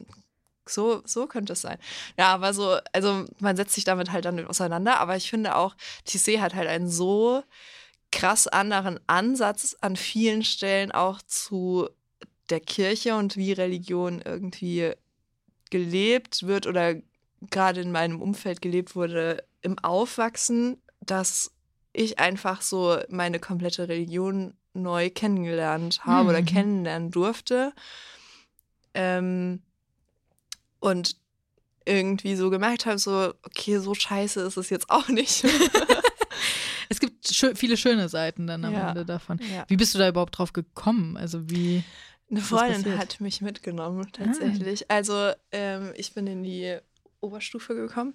so, so könnte es sein. Ja, aber so, also man setzt sich damit halt dann auseinander, aber ich finde auch, TC hat halt einen so krass anderen Ansatz an vielen Stellen auch zu der Kirche und wie Religion irgendwie gelebt wird oder gerade in meinem Umfeld gelebt wurde im Aufwachsen, dass ich einfach so meine komplette Religion neu kennengelernt habe oder Mhm. kennenlernen durfte. Ähm, und irgendwie so gemerkt habe, so, okay, so scheiße ist es jetzt auch nicht. Es gibt schö viele schöne Seiten dann am Ja. Ende davon. ja. Wie bist du da überhaupt drauf gekommen? Also wie. Eine Freundin hat mich mitgenommen, tatsächlich. Also, ähm, ich bin in die Oberstufe gekommen.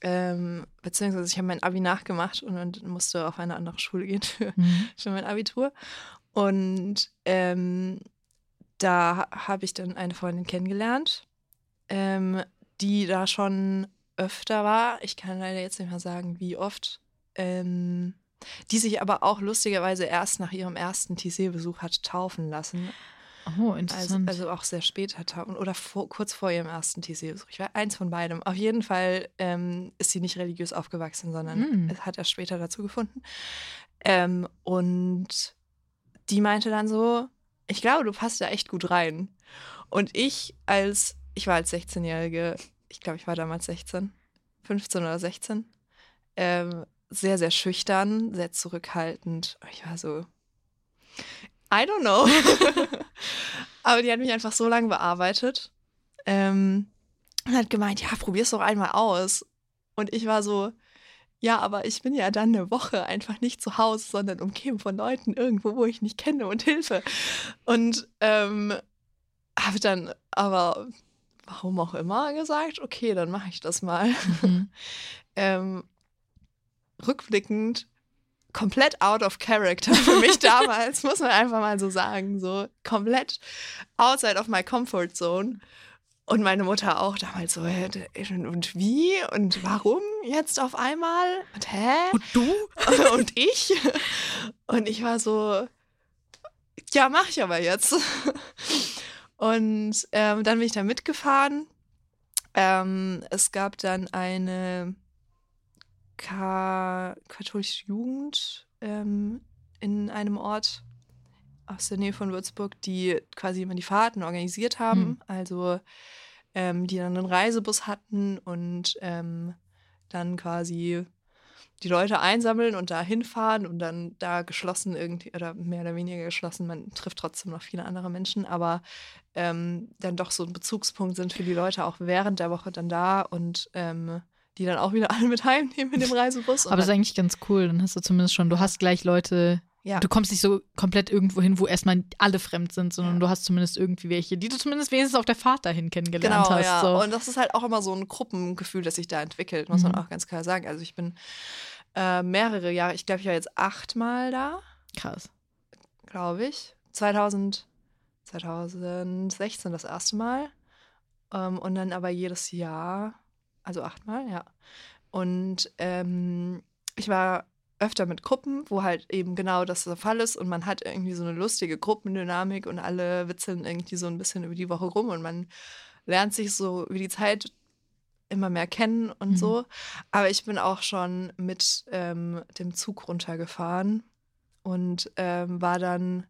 Ähm, beziehungsweise ich habe mein Abi nachgemacht und, musste auf eine andere Schule gehen für, Mhm. für mein Abitur. Und ähm, da ha- habe ich dann eine Freundin kennengelernt, ähm, die da schon öfter war. Ich kann leider jetzt nicht mehr sagen, wie oft. Ähm, die sich aber auch lustigerweise erst nach ihrem ersten TC-Besuch hat taufen lassen. Oh, Also, interessant. also auch sehr spät hat taufen oder vor, kurz vor ihrem ersten TC-Besuch. Ich war eins von beidem. Auf jeden Fall ähm, ist sie nicht religiös aufgewachsen, sondern Mm. es hat erst später dazu gefunden. Ähm, und die meinte dann so, ich glaube, du passt da echt gut rein. Und ich als, ich war als 16-Jährige, ich glaube, ich war damals 16, 15 oder 16, ähm, sehr, sehr schüchtern, sehr zurückhaltend. Ich war so, I don't know. Aber die hat mich einfach so lange bearbeitet ähm, und hat gemeint, ja, probier's doch einmal aus. Und ich war so, ja, aber ich bin ja dann eine Woche einfach nicht zu Hause, sondern umgeben von Leuten irgendwo, wo ich nicht kenne und Hilfe. Und ähm, habe dann aber, warum auch immer, gesagt, okay, dann mache ich das mal. Mhm. Ähm, rückblickend komplett out of character für mich damals, muss man einfach mal so sagen. So komplett outside of my comfort zone. Und meine Mutter auch damals so, und wie und warum jetzt auf einmal? Und hä? Und du? Und ich? Und ich war so, ja, mach ich aber jetzt. Und ähm, dann bin ich da mitgefahren. Ähm, es gab dann eine Ka katholische Jugend ähm, in einem Ort aus der Nähe von Würzburg, die quasi immer die Fahrten organisiert haben. Hm. Also ähm, die dann einen Reisebus hatten und ähm, dann quasi die Leute einsammeln und da hinfahren und dann da geschlossen irgendwie, oder mehr oder weniger geschlossen, man trifft trotzdem noch viele andere Menschen, aber ähm, dann doch so ein Bezugspunkt sind für die Leute auch während der Woche dann da und ähm, die dann auch wieder alle mit heimnehmen in dem Reisebus. Aber das ist eigentlich ganz cool. Dann hast du zumindest schon, du hast gleich Leute, ja, du kommst nicht so komplett irgendwo hin, wo erstmal alle fremd sind, sondern Ja. du hast zumindest irgendwie welche, die du zumindest wenigstens auf der Fahrt dahin kennengelernt genau, hast. ja. So. Und das ist halt auch immer so ein Gruppengefühl, das sich da entwickelt, muss man Mhm. auch ganz klar sagen. Also ich bin äh, mehrere Jahre, ich glaube, ich war jetzt achtmal da. Krass. glaube ich. 2000, 2016 das erste Mal. Ähm, und dann aber jedes Jahr, also achtmal, ja. Und ähm, ich war öfter mit Gruppen, wo halt eben genau das der Fall ist und man hat irgendwie so eine lustige Gruppendynamik und alle witzeln irgendwie so ein bisschen über die Woche rum und man lernt sich so über die Zeit immer mehr kennen und Mhm. so. Aber ich bin auch schon mit ähm, dem Zug runtergefahren und ähm, war dann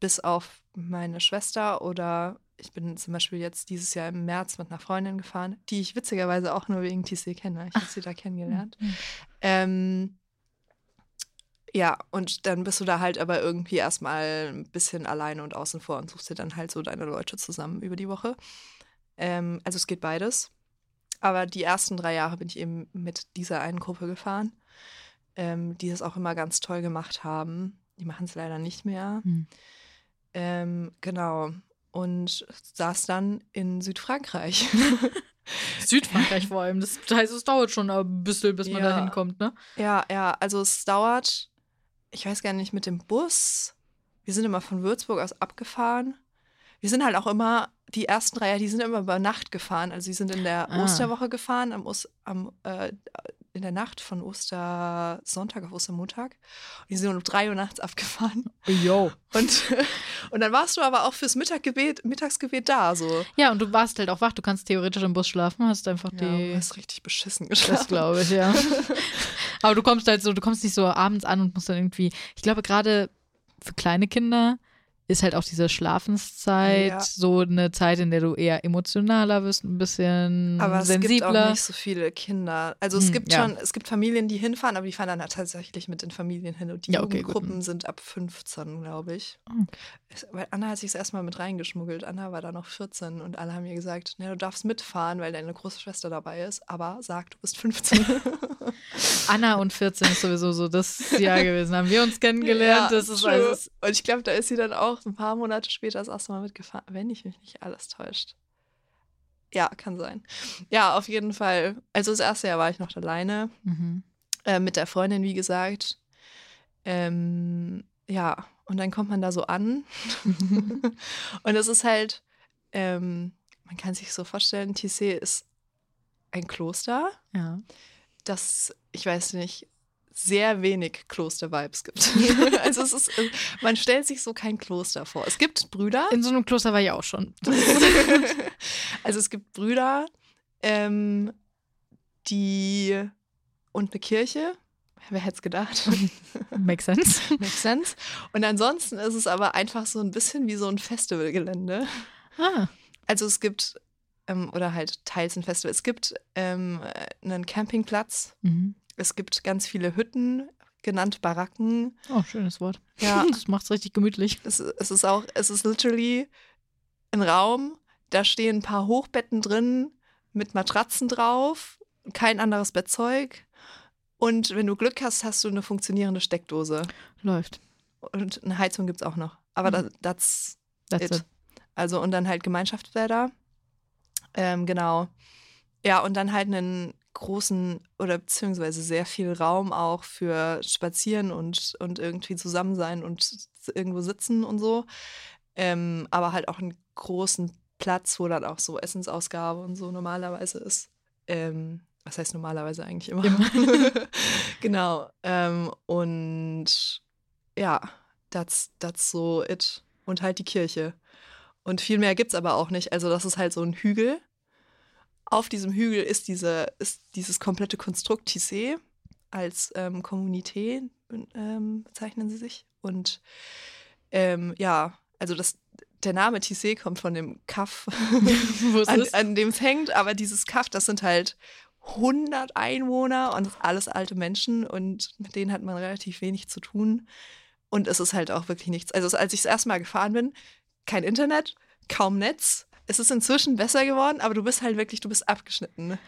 bis auf meine Schwester oder ich bin zum Beispiel jetzt dieses Jahr im März mit einer Freundin gefahren, die ich witzigerweise auch nur wegen TC kenne. Ich habe sie da kennengelernt. Mhm. Ähm, ja, und dann bist du da halt aber irgendwie erstmal ein bisschen alleine und außen vor und suchst dir dann halt so deine Leute zusammen über die Woche. Ähm, also es geht beides. Aber die ersten drei Jahre bin ich eben mit dieser einen Gruppe gefahren, ähm, die das auch immer ganz toll gemacht haben. Die machen es leider nicht mehr. Hm. Ähm, genau. Und saß dann in Südfrankreich. Südfrankreich vor allem. Das heißt, es dauert schon ein bisschen, bis man Ja. da hinkommt, ne? Ja, ja, also es dauert, ich weiß gar nicht, mit dem Bus. Wir sind immer von Würzburg aus abgefahren. Wir sind halt auch immer, die ersten drei Jahre, die sind immer über Nacht gefahren. Also die sind in der Ah. Osterwoche gefahren, am, am äh, in der Nacht von Ostersonntag auf Ostermontag. Und die sind um drei Uhr nachts abgefahren. Yo. Und, und dann warst du aber auch fürs Mittaggebet, Mittagsgebet da. So. Ja, und du warst halt auch wach. Du kannst theoretisch im Bus schlafen, hast einfach Ja, du die. hast richtig beschissen Das geschlafen. glaube ich, ja. Aber du kommst halt so, du kommst nicht so abends an und musst dann irgendwie. Ich glaube, gerade für kleine Kinder ist halt auch diese Schlafenszeit Ja. so eine Zeit, in der du eher emotionaler wirst, ein bisschen Aber es gibt sensibler. auch nicht so viele Kinder. Also es Hm, gibt ja. schon, es gibt Familien, die hinfahren, aber die fahren dann halt tatsächlich mit den Familien hin. Und die Ja, okay, gut. Jugendgruppen sind ab 15, glaube ich. Es- Weil Anna hat sich das erstmal mit reingeschmuggelt. Anna war da noch 14 und alle haben ihr gesagt, ne, du darfst mitfahren, weil deine große Schwester dabei ist, aber sag, du bist 15. Anna und 14 ist sowieso so das Jahr gewesen. Haben wir uns kennengelernt. Ja, das ist also, und ich glaube, da ist sie dann auch ein paar Monate später das erste Mal mitgefahren, wenn ich mich nicht alles täuscht. Ja, kann sein. Ja, auf jeden Fall. Also das erste Jahr war ich noch alleine. mhm. äh, mit der Freundin, wie gesagt. Ähm, ja, und dann kommt man da so an. und es ist halt, ähm, man kann sich so vorstellen, TC ist ein Kloster, ja. das, ich weiß nicht, sehr wenig Kloster-Vibes gibt. also es ist, äh, man stellt sich so kein Kloster vor. Es gibt Brüder. In so einem Kloster war ich auch schon. also es gibt Brüder, ähm, die und eine Kirche. Wer hätte es gedacht? Makes sense. Makes sense. Und ansonsten ist es aber einfach so ein bisschen wie so ein Festivalgelände. Ah. Also es gibt, ähm, oder halt teils ein Festival, es gibt ähm, einen Campingplatz, Mhm. Es gibt ganz viele Hütten, genannt Baracken. Oh, schönes Wort. Ja, Das macht's richtig gemütlich. es, es ist auch, es ist literally ein Raum, da stehen ein paar Hochbetten drin mit Matratzen drauf, kein anderes Bettzeug. Und wenn du Glück hast, hast du eine funktionierende Steckdose. Läuft. Und eine Heizung gibt es auch noch. Aber Mhm. das, that's That's it. it. Also und dann halt Gemeinschaftsbäder. Ähm, genau. Ja, und dann halt einen großen oder beziehungsweise sehr viel Raum auch für Spazieren und, und irgendwie zusammen sein und irgendwo sitzen und so. Ähm, aber halt auch einen großen Platz, wo dann auch so Essensausgabe und so normalerweise ist. Ähm, was heißt normalerweise eigentlich immer? immer. genau. Ähm, und ja, that's, that's so it. Und halt die Kirche. Und viel mehr gibt es aber auch nicht. Also, das ist halt so ein Hügel. Auf diesem Hügel ist, diese, ist dieses komplette Konstrukt Tissé als ähm, Kommunité, ähm, bezeichnen sie sich. Und ähm, ja, also das, der Name Tissé kommt von dem Kaff, an, an dem es hängt. Aber dieses Kaff, das sind halt 100 Einwohner und alles alte Menschen und mit denen hat man relativ wenig zu tun. Und es ist halt auch wirklich nichts. Also als ich das erste Mal gefahren bin, kein Internet, kaum Netz. Es ist inzwischen besser geworden, aber du bist halt wirklich, du bist abgeschnitten. Ne?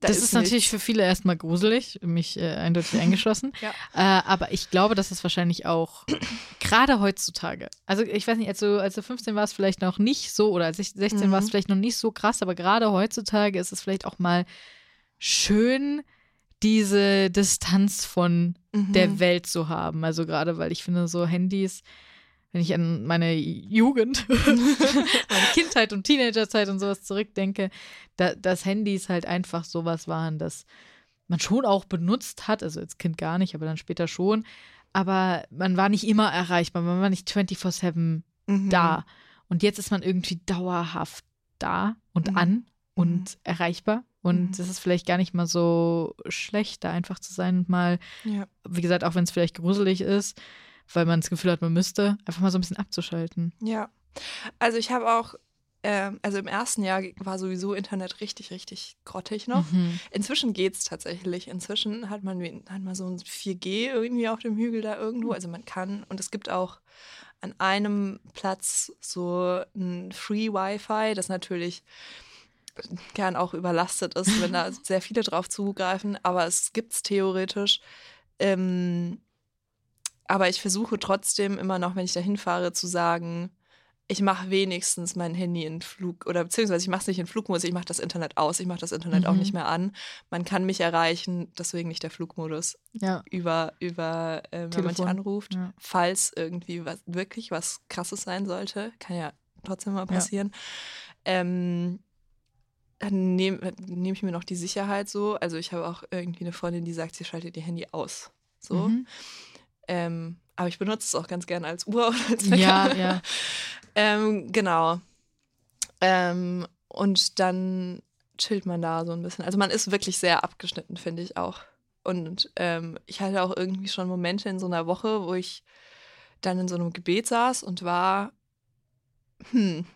Da das ist, ist natürlich für viele erstmal gruselig, mich äh, eindeutig eingeschlossen. ja. äh, aber ich glaube, dass es wahrscheinlich auch gerade heutzutage, also ich weiß nicht, als du, als du 15 warst, vielleicht noch nicht so, oder als ich 16 mhm. warst, vielleicht noch nicht so krass, aber gerade heutzutage ist es vielleicht auch mal schön, diese Distanz von mhm. der Welt zu haben. Also gerade, weil ich finde, so Handys, wenn ich an meine Jugend, meine Kindheit und Teenagerzeit und sowas zurückdenke, da, dass Handys halt einfach sowas waren, dass man schon auch benutzt hat, also als Kind gar nicht, aber dann später schon. Aber man war nicht immer erreichbar, man war nicht 24-7 mhm. da. Und jetzt ist man irgendwie dauerhaft da und mhm. an und mhm. erreichbar. Und es mhm. ist vielleicht gar nicht mal so schlecht, da einfach zu sein und mal, ja. wie gesagt, auch wenn es vielleicht gruselig ist, weil man das Gefühl hat, man müsste, einfach mal so ein bisschen abzuschalten. Ja. Also ich habe auch, äh, also im ersten Jahr war sowieso Internet richtig, richtig grottig noch. Mhm. Inzwischen geht es tatsächlich. Inzwischen hat man, hat man so ein 4G irgendwie auf dem Hügel da irgendwo. Also man kann, und es gibt auch an einem Platz so ein Free Wi-Fi, das natürlich gern auch überlastet ist, wenn da sehr viele drauf zugreifen, aber es gibt es theoretisch. Ähm, aber ich versuche trotzdem immer noch, wenn ich da hinfahre, zu sagen, ich mache wenigstens mein Handy in Flug oder beziehungsweise ich mache es nicht in Flugmodus, ich mache das Internet aus, ich mache das Internet mhm. auch nicht mehr an. Man kann mich erreichen, deswegen nicht der Flugmodus ja. über, über äh, wenn man dich anruft, ja. falls irgendwie was, wirklich was Krasses sein sollte, kann ja trotzdem mal passieren. Ja. Ähm, dann nehme nehm ich mir noch die Sicherheit so. Also ich habe auch irgendwie eine Freundin, die sagt, sie schaltet ihr Handy aus. So. Mhm. Ähm, aber ich benutze es auch ganz gerne als Uhr oder als Wecker. Ja, ja. ähm, genau. Ähm, und dann chillt man da so ein bisschen. Also man ist wirklich sehr abgeschnitten, finde ich auch. Und ähm, ich hatte auch irgendwie schon Momente in so einer Woche, wo ich dann in so einem Gebet saß und war, hm,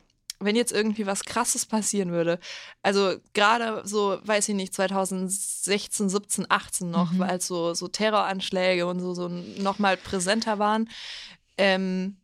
wenn jetzt irgendwie was Krasses passieren würde, also gerade so, weiß ich nicht, 2016, 17, 18 noch, mhm. weil so, so Terroranschläge und so, so nochmal präsenter waren. Ähm,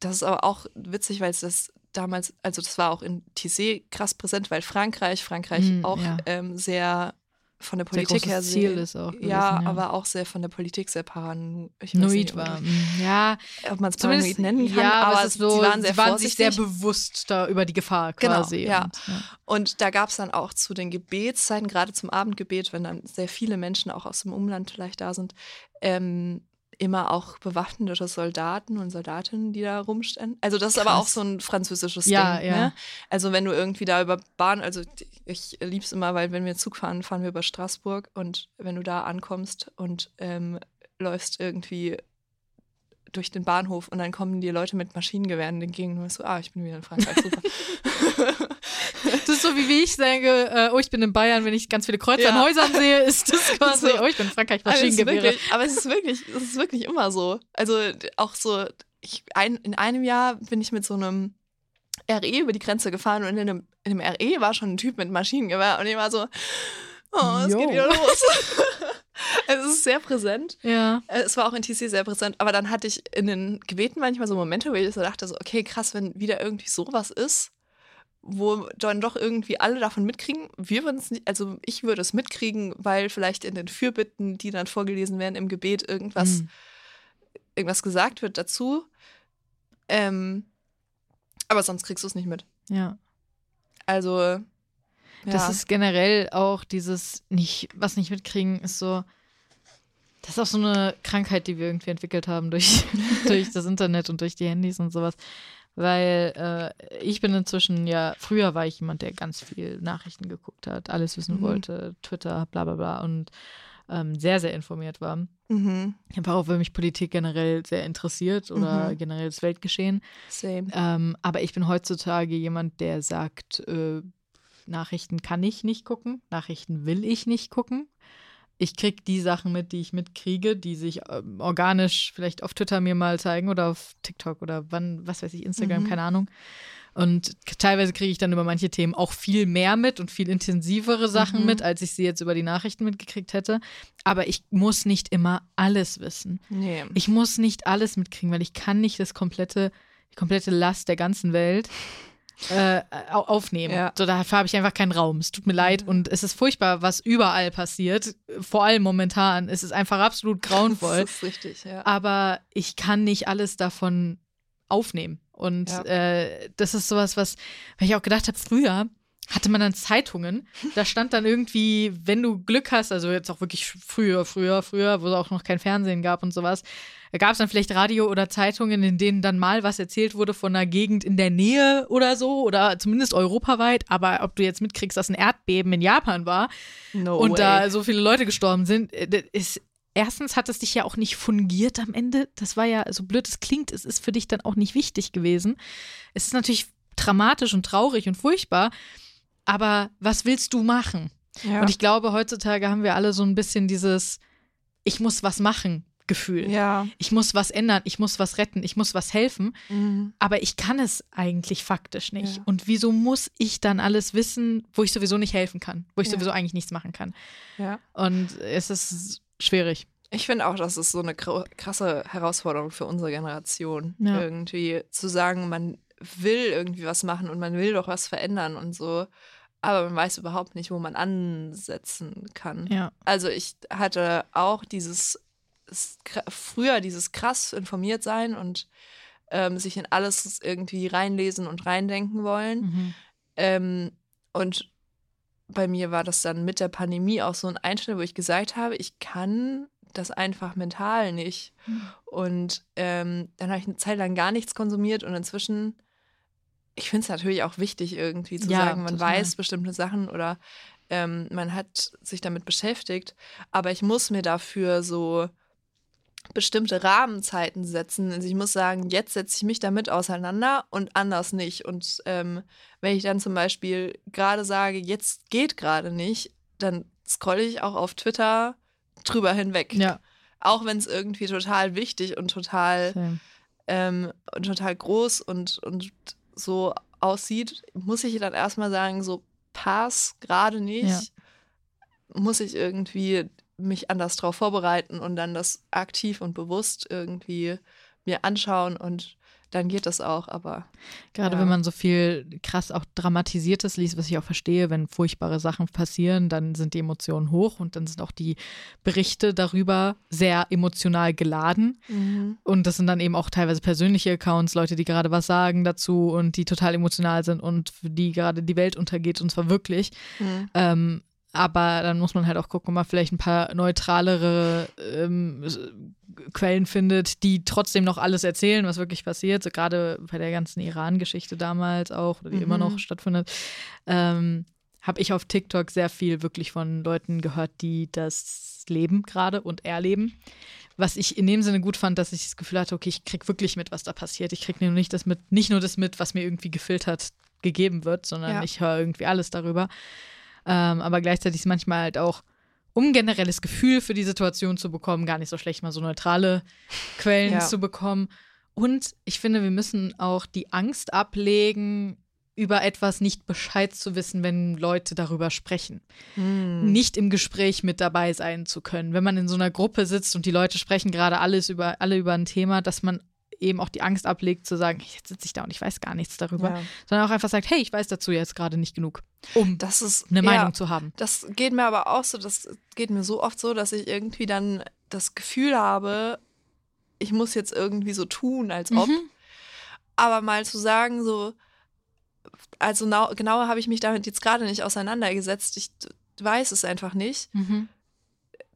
das ist aber auch witzig, weil es das damals, also das war auch in Tissé krass präsent, weil Frankreich, Frankreich mhm, auch ja. ähm, sehr von der Politik her sehr, Ziel ist auch gewesen, ja, ja, aber auch sehr von der Politik sehr paranoid war. Ja, ob man es paranoid nennen kann, ja, aber, aber so, sie waren, sehr sie waren sich sehr bewusst da über die Gefahr genau, quasi. Genau, ja. Und, ja. und da gab es dann auch zu den Gebetszeiten, gerade zum Abendgebet, wenn dann sehr viele Menschen auch aus dem Umland vielleicht da sind, ähm, immer auch bewaffnete Soldaten und Soldatinnen, die da rumstehen. Also das ist Krass. aber auch so ein französisches ja, Ding. Ja. Ne? Also wenn du irgendwie da über Bahn, also ich liebe es immer, weil wenn wir Zug fahren, fahren wir über Straßburg und wenn du da ankommst und ähm, läufst irgendwie durch den Bahnhof und dann kommen dir Leute mit Maschinengewehren entgegen und du so, ah, ich bin wieder in Frankreich, super. das ist so wie, wie ich sage, äh, oh, ich bin in Bayern, wenn ich ganz viele Kreuze ja. an Häusern sehe, ist das quasi, so. oh, ich bin in Frankreich, Maschinengewehre. Aber es ist wirklich, es ist wirklich immer so. Also auch so, ich, ein, in einem Jahr bin ich mit so einem RE über die Grenze gefahren und in einem, in einem RE war schon ein Typ mit Maschinengewehr und ich war so, oh, es geht wieder los. Also es ist sehr präsent. Ja. Äh, es war auch in TC sehr präsent, aber dann hatte ich in den Gebeten manchmal so Momente, wo ich so dachte, so, okay, krass, wenn wieder irgendwie sowas ist, wo dann doch irgendwie alle davon mitkriegen. Wir würden es nicht, also ich würde es mitkriegen, weil vielleicht in den Fürbitten, die dann vorgelesen werden im Gebet, irgendwas, mhm. irgendwas gesagt wird dazu. Ähm, aber sonst kriegst du es nicht mit. Ja. Also Das ist generell auch dieses nicht, was nicht mitkriegen, ist so. Das ist auch so eine Krankheit, die wir irgendwie entwickelt haben durch, durch das Internet und durch die Handys und sowas. Weil äh, ich bin inzwischen ja, früher war ich jemand, der ganz viel Nachrichten geguckt hat, alles wissen Mhm. wollte, Twitter, bla bla bla und ähm, sehr, sehr informiert war. Mhm. Einfach auch, weil mich Politik generell sehr interessiert oder Mhm. generell das Weltgeschehen. Same. Ähm, aber ich bin heutzutage jemand, der sagt, äh, Nachrichten kann ich nicht gucken, Nachrichten will ich nicht gucken. Ich krieg die Sachen mit, die ich mitkriege, die sich ähm, organisch vielleicht auf Twitter mir mal zeigen oder auf TikTok oder wann, was weiß ich, Instagram, Mhm. keine Ahnung. Und teilweise kriege ich dann über manche Themen auch viel mehr mit und viel intensivere Sachen Mhm. mit, als ich sie jetzt über die Nachrichten mitgekriegt hätte. Aber ich muss nicht immer alles wissen. Nee. Ich muss nicht alles mitkriegen, weil ich kann nicht das komplette, die komplette Last der ganzen Welt äh, au- aufnehmen. Ja. So, dafür habe ich einfach keinen Raum. Es tut mir leid und es ist furchtbar, was überall passiert. Vor allem momentan. Es ist einfach absolut grauenvoll. Das ist richtig, ja. aber ich kann nicht alles davon aufnehmen. Und Ja. äh, das ist sowas, was, weil ich auch gedacht habe, früher hatte man dann Zeitungen, da stand dann irgendwie, wenn du Glück hast, also jetzt auch wirklich früher, früher, früher, wo es auch noch kein Fernsehen gab und sowas, gab es dann vielleicht Radio oder Zeitungen, in denen dann mal was erzählt wurde von einer Gegend in der Nähe oder so oder zumindest europaweit, aber ob du jetzt mitkriegst, dass ein Erdbeben in Japan war, No und way. da so viele Leute gestorben sind, äh, ist erstens hat es dich ja auch nicht fungiert am Ende. Das war ja, so blöd es klingt, es ist für dich dann auch nicht wichtig gewesen. Es ist natürlich dramatisch und traurig und furchtbar, aber was willst du machen? ja. Und ich glaube, heutzutage haben wir alle so ein bisschen dieses Ich muss was machen Gefühl. ja. Ich muss was ändern, ich muss was retten, ich muss was helfen, Mhm. aber ich kann es eigentlich faktisch nicht. Ja. Und wieso muss ich dann alles wissen, wo ich sowieso nicht helfen kann, wo ich Ja. sowieso eigentlich nichts machen kann? Und es ist schwierig. Ich finde auch, das ist so eine kr- krasse Herausforderung für unsere Generation. Irgendwie zu sagen, man will irgendwie was machen und man will doch was verändern und so. Aber man weiß überhaupt nicht, wo man ansetzen kann. Ja. Also ich hatte auch dieses früher dieses krass informiert sein und ähm, sich in alles irgendwie reinlesen und reindenken wollen. Mhm. Ähm, und bei mir war das dann mit der Pandemie auch so ein Einschnitt, wo ich gesagt habe, ich kann das einfach mental nicht. Mhm. Und ähm, dann habe ich eine Zeit lang gar nichts konsumiert und inzwischen, ich finde es natürlich auch wichtig, irgendwie zu Ja, sagen, man total. weiß bestimmte Sachen oder ähm, man hat sich damit beschäftigt, aber ich muss mir dafür so bestimmte Rahmenzeiten setzen. Also ich muss sagen, jetzt setze ich mich damit auseinander und anders nicht. Und ähm, wenn ich dann zum Beispiel gerade sage, jetzt geht gerade nicht, dann scrolle ich auch auf Twitter drüber hinweg. Ja. Auch wenn es irgendwie total wichtig und total, ähm, und total groß und, und so aussieht, muss ich dann erstmal sagen, so pass gerade nicht. Ja. Muss ich irgendwie mich anders darauf vorbereiten und dann das aktiv und bewusst irgendwie mir anschauen und dann geht das auch, aber Gerade Ja. wenn man so viel krass auch Dramatisiertes liest, was ich auch verstehe, wenn furchtbare Sachen passieren, dann sind die Emotionen hoch und dann sind auch die Berichte darüber sehr emotional geladen. Und das sind dann eben auch teilweise persönliche Accounts, Leute, die gerade was sagen dazu und die total emotional sind und für die gerade die Welt untergeht und zwar wirklich. Mhm. Ähm, aber dann muss man halt auch gucken, ob man vielleicht ein paar neutralere ähm, Quellen findet, die trotzdem noch alles erzählen, was wirklich passiert. So gerade bei der ganzen Iran-Geschichte damals auch, oder die Mhm. immer noch stattfindet, ähm, habe ich auf TikTok sehr viel wirklich von Leuten gehört, die das leben gerade und erleben. Was ich in dem Sinne gut fand, dass ich das Gefühl hatte, okay, ich krieg wirklich mit, was da passiert. Ich krieg nur nicht das mit, nicht nur das mit, was mir irgendwie gefiltert gegeben wird, sondern Ja. ich höre irgendwie alles darüber. Ähm, aber gleichzeitig ist manchmal halt auch, um generelles Gefühl für die Situation zu bekommen, gar nicht so schlecht, mal so neutrale Quellen Ja. zu bekommen. Und ich finde, wir müssen auch die Angst ablegen, über etwas nicht Bescheid zu wissen, wenn Leute darüber sprechen. Mhm. Nicht im Gespräch mit dabei sein zu können. Wenn man in so einer Gruppe sitzt und die Leute sprechen gerade alles über, alle über ein Thema, dass man eben auch die Angst ablegt, zu sagen, jetzt sitze ich da und ich weiß gar nichts darüber, Ja. sondern auch einfach sagt, hey, ich weiß dazu jetzt gerade nicht genug, um Das ist eine ja, Meinung zu haben. Das geht mir aber auch so, das geht mir so oft so, dass ich irgendwie dann das Gefühl habe, ich muss jetzt irgendwie so tun, als ob. Mhm. Aber mal zu sagen, so, also nau- genauer habe ich mich damit jetzt gerade nicht auseinandergesetzt. Ich weiß es einfach nicht. Mhm.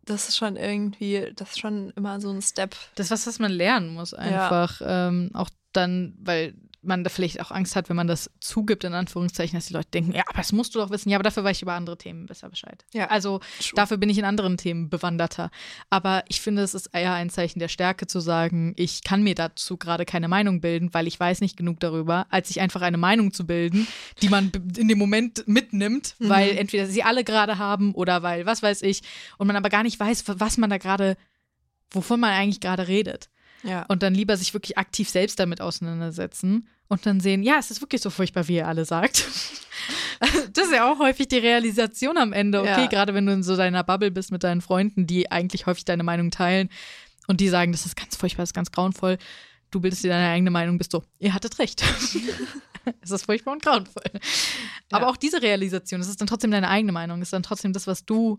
Das ist schon irgendwie, das ist schon immer so ein Step. Das ist was, was man lernen muss einfach. Ähm, auch dann, weil man da vielleicht auch Angst hat, wenn man das zugibt, in Anführungszeichen, dass die Leute denken, ja, aber das musst du doch wissen. Ja, aber dafür weiß ich über andere Themen besser Bescheid. Ja. Also dafür bin ich in anderen Themen bewanderter. Aber ich finde, es ist eher ein Zeichen der Stärke zu sagen, ich kann mir dazu gerade keine Meinung bilden, weil ich weiß nicht genug darüber, als sich einfach eine Meinung zu bilden, die man in dem Moment mitnimmt, Mhm. weil entweder sie alle gerade haben oder weil was weiß ich und man aber gar nicht weiß, was man da gerade, wovon man eigentlich gerade redet. Ja. Und dann lieber sich wirklich aktiv selbst damit auseinandersetzen und dann sehen, ja, es ist wirklich so furchtbar, wie ihr alle sagt. das ist ja auch häufig die Realisation am Ende. Okay, Ja. gerade wenn du in so deiner Bubble bist mit deinen Freunden, die eigentlich häufig deine Meinung teilen und die sagen, das ist ganz furchtbar, das ist ganz grauenvoll. Du bildest dir deine eigene Meinung, bist so, ihr hattet recht. es ist furchtbar und grauenvoll. Aber Ja. auch diese Realisation, es ist dann trotzdem deine eigene Meinung, es ist dann trotzdem das, was du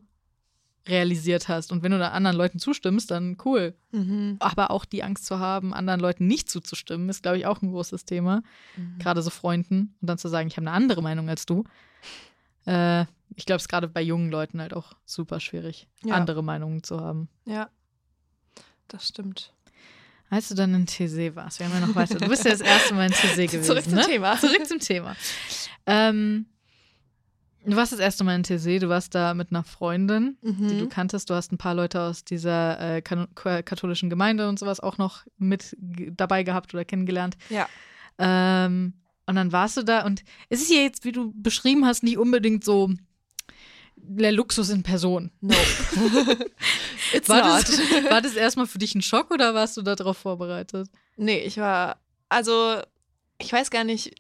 realisiert hast. Und wenn du da anderen Leuten zustimmst, dann cool. Mhm. Aber auch die Angst zu haben, anderen Leuten nicht zuzustimmen, ist, glaube ich, auch ein großes Thema. Mhm. Gerade so Freunden. Und dann zu sagen, ich habe eine andere Meinung als du. Äh, ich glaube, es ist gerade bei jungen Leuten halt auch super schwierig, Ja. andere Meinungen zu haben. Ja. Das stimmt. Als du dann in TC warst, wir haben ja noch weiter. Du bist ja das erste Mal in TC gewesen. Zurück zum ne? Thema. Zurück zum Thema. Ähm, du warst das erste Mal in TC, du warst da mit einer Freundin. die du Mhm. kanntest. Du hast ein paar Leute aus dieser äh, katholischen Gemeinde und sowas auch noch mit dabei gehabt oder kennengelernt. Ja. Ähm, und dann warst du da und es ist ja jetzt, wie du beschrieben hast, nicht unbedingt so der Luxus in Person. No. War das, war das erstmal für dich ein Schock oder warst du darauf vorbereitet? Nee, ich war, also, ich weiß gar nicht,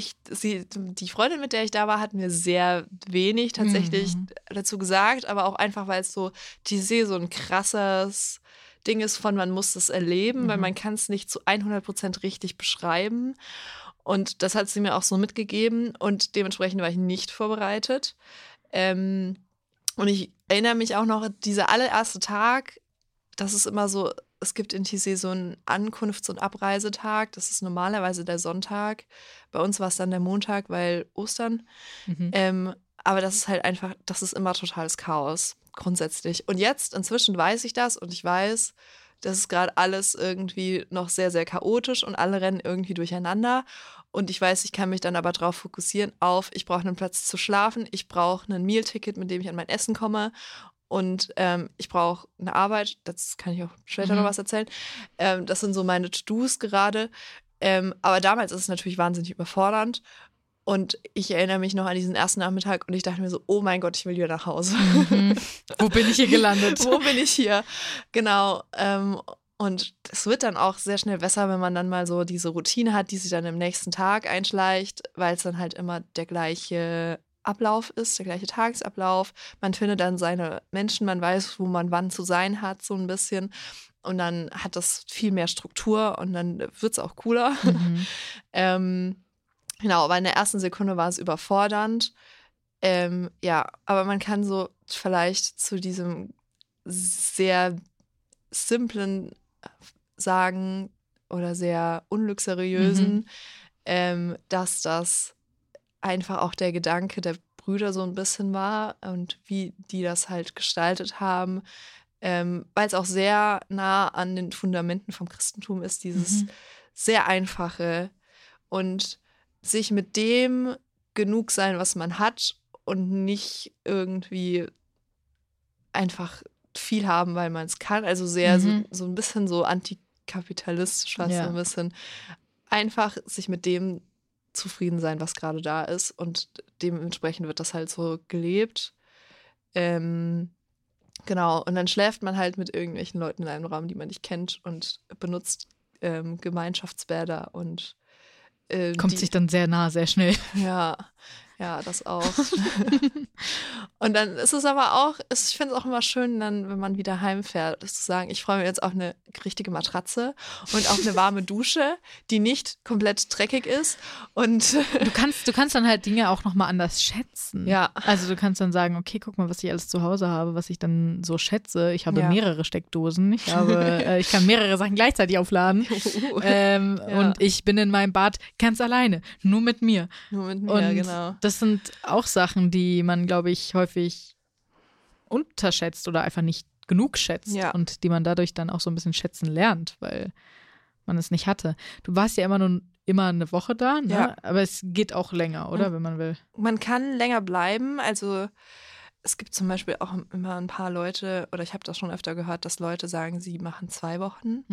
ich, sie, die Freundin, mit der ich da war, hat mir sehr wenig tatsächlich Mhm. dazu gesagt, aber auch einfach, weil es so, die See so ein krasses Ding ist von, man muss das erleben, weil Mhm. man kann es nicht zu 100% richtig beschreiben. Und das hat sie mir auch so mitgegeben und dementsprechend war ich nicht vorbereitet. Ähm, und ich erinnere mich auch noch, dieser allererste Tag, das ist immer so, es gibt in TC so einen Ankunfts- und Abreisetag. Das ist normalerweise der Sonntag. Bei uns war es dann der Montag, weil Ostern. Mhm. Ähm, aber das ist halt einfach, das ist immer totales Chaos, grundsätzlich. Und jetzt, inzwischen weiß ich das und ich weiß, das ist gerade alles irgendwie noch sehr, sehr chaotisch und alle rennen irgendwie durcheinander. Und ich weiß, ich kann mich dann aber darauf fokussieren, auf, ich brauche einen Platz zu schlafen, ich brauche ein Meal-Ticket, mit dem ich an mein Essen komme. Und ähm, ich brauche eine Arbeit, das kann ich auch später Mhm. noch was erzählen. Ähm, das sind so meine To-Dos gerade. Ähm, aber damals ist es natürlich wahnsinnig überfordernd. Und ich erinnere mich noch an diesen ersten Nachmittag und ich dachte mir so, oh mein Gott, ich will wieder nach Hause. Mhm. Wo bin ich hier gelandet? Wo bin ich hier? Genau. Ähm, und es wird dann auch sehr schnell besser, wenn man dann mal so diese Routine hat, die sich dann im nächsten Tag einschleicht, weil es dann halt immer der gleiche Ablauf ist, der gleiche Tagesablauf. Man findet dann seine Menschen, man weiß, wo man wann zu sein hat, so ein bisschen. Und dann hat das viel mehr Struktur und dann wird es auch cooler. Mhm. Ähm, genau, aber in der ersten Sekunde war es überfordernd. Ähm, ja, aber man kann so vielleicht zu diesem sehr simplen sagen oder sehr unluxuriösen, Mhm. ähm, dass das einfach auch der Gedanke der Brüder so ein bisschen war und wie die das halt gestaltet haben, ähm, weil es auch sehr nah an den Fundamenten vom Christentum ist, dieses Mhm. sehr einfache und sich mit dem genug sein, was man hat und nicht irgendwie einfach viel haben, weil man es kann. Also sehr Mhm. so, so ein bisschen so antikapitalistisch, fast Ja. so ein bisschen. Einfach sich mit dem zufrieden sein, was gerade da ist. Und dementsprechend wird das halt so gelebt. Ähm, genau. Und dann schläft man halt mit irgendwelchen Leuten in einem Raum, die man nicht kennt und benutzt ähm, Gemeinschaftsbäder und äh, Kommt die, sich dann sehr nah, sehr schnell. ja, ja, das auch. und dann ist es aber auch, ich finde es auch immer schön, dann, wenn man wieder heimfährt, zu sagen, ich freue mich jetzt auf eine richtige Matratze und auch eine warme Dusche, die nicht komplett dreckig ist. Und Du kannst, du kannst dann halt Dinge auch nochmal anders schätzen. Ja. Also du kannst dann sagen, okay, guck mal, was ich alles zu Hause habe, was ich dann so schätze. Ich habe Ja. mehrere Steckdosen. Ich habe, äh, ich kann mehrere Sachen gleichzeitig aufladen. Ähm, Ja. Und ich bin in meinem Bad ganz alleine, nur mit mir. nur mit mir, Und genau. Das sind auch Sachen, die man, glaube ich, häufig unterschätzt oder einfach nicht genug schätzt Ja. und die man dadurch dann auch so ein bisschen schätzen lernt, weil man es nicht hatte. Du warst ja immer nur immer eine Woche da, ne? Ja. aber es geht auch länger, oder, Mhm. wenn man will. Man kann länger bleiben, also es gibt zum Beispiel auch immer ein paar Leute, oder ich habe das schon öfter gehört, dass Leute sagen, sie machen zwei Wochen.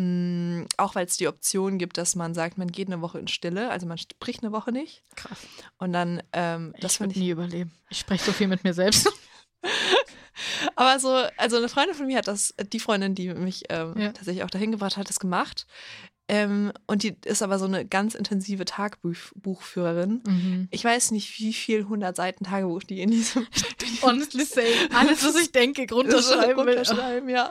Mm, auch weil es die Option gibt, dass man sagt, man geht eine Woche in Stille, also man spricht eine Woche nicht. Krass. Und dann, ähm, das ich. nie überleben. Ich spreche so viel mit mir selbst. Aber so, also eine Freundin von mir hat das, die Freundin, die mich ähm, Ja. tatsächlich auch dahin gebracht hat, das gemacht. Ähm, und die ist aber so eine ganz intensive Tagebuchführerin. Mhm. Ich weiß nicht, wie viel 100 Seiten Tagebuch die in diesem Honestly say, alles, was ich denke, runterschreiben will. runterschreiben, ja.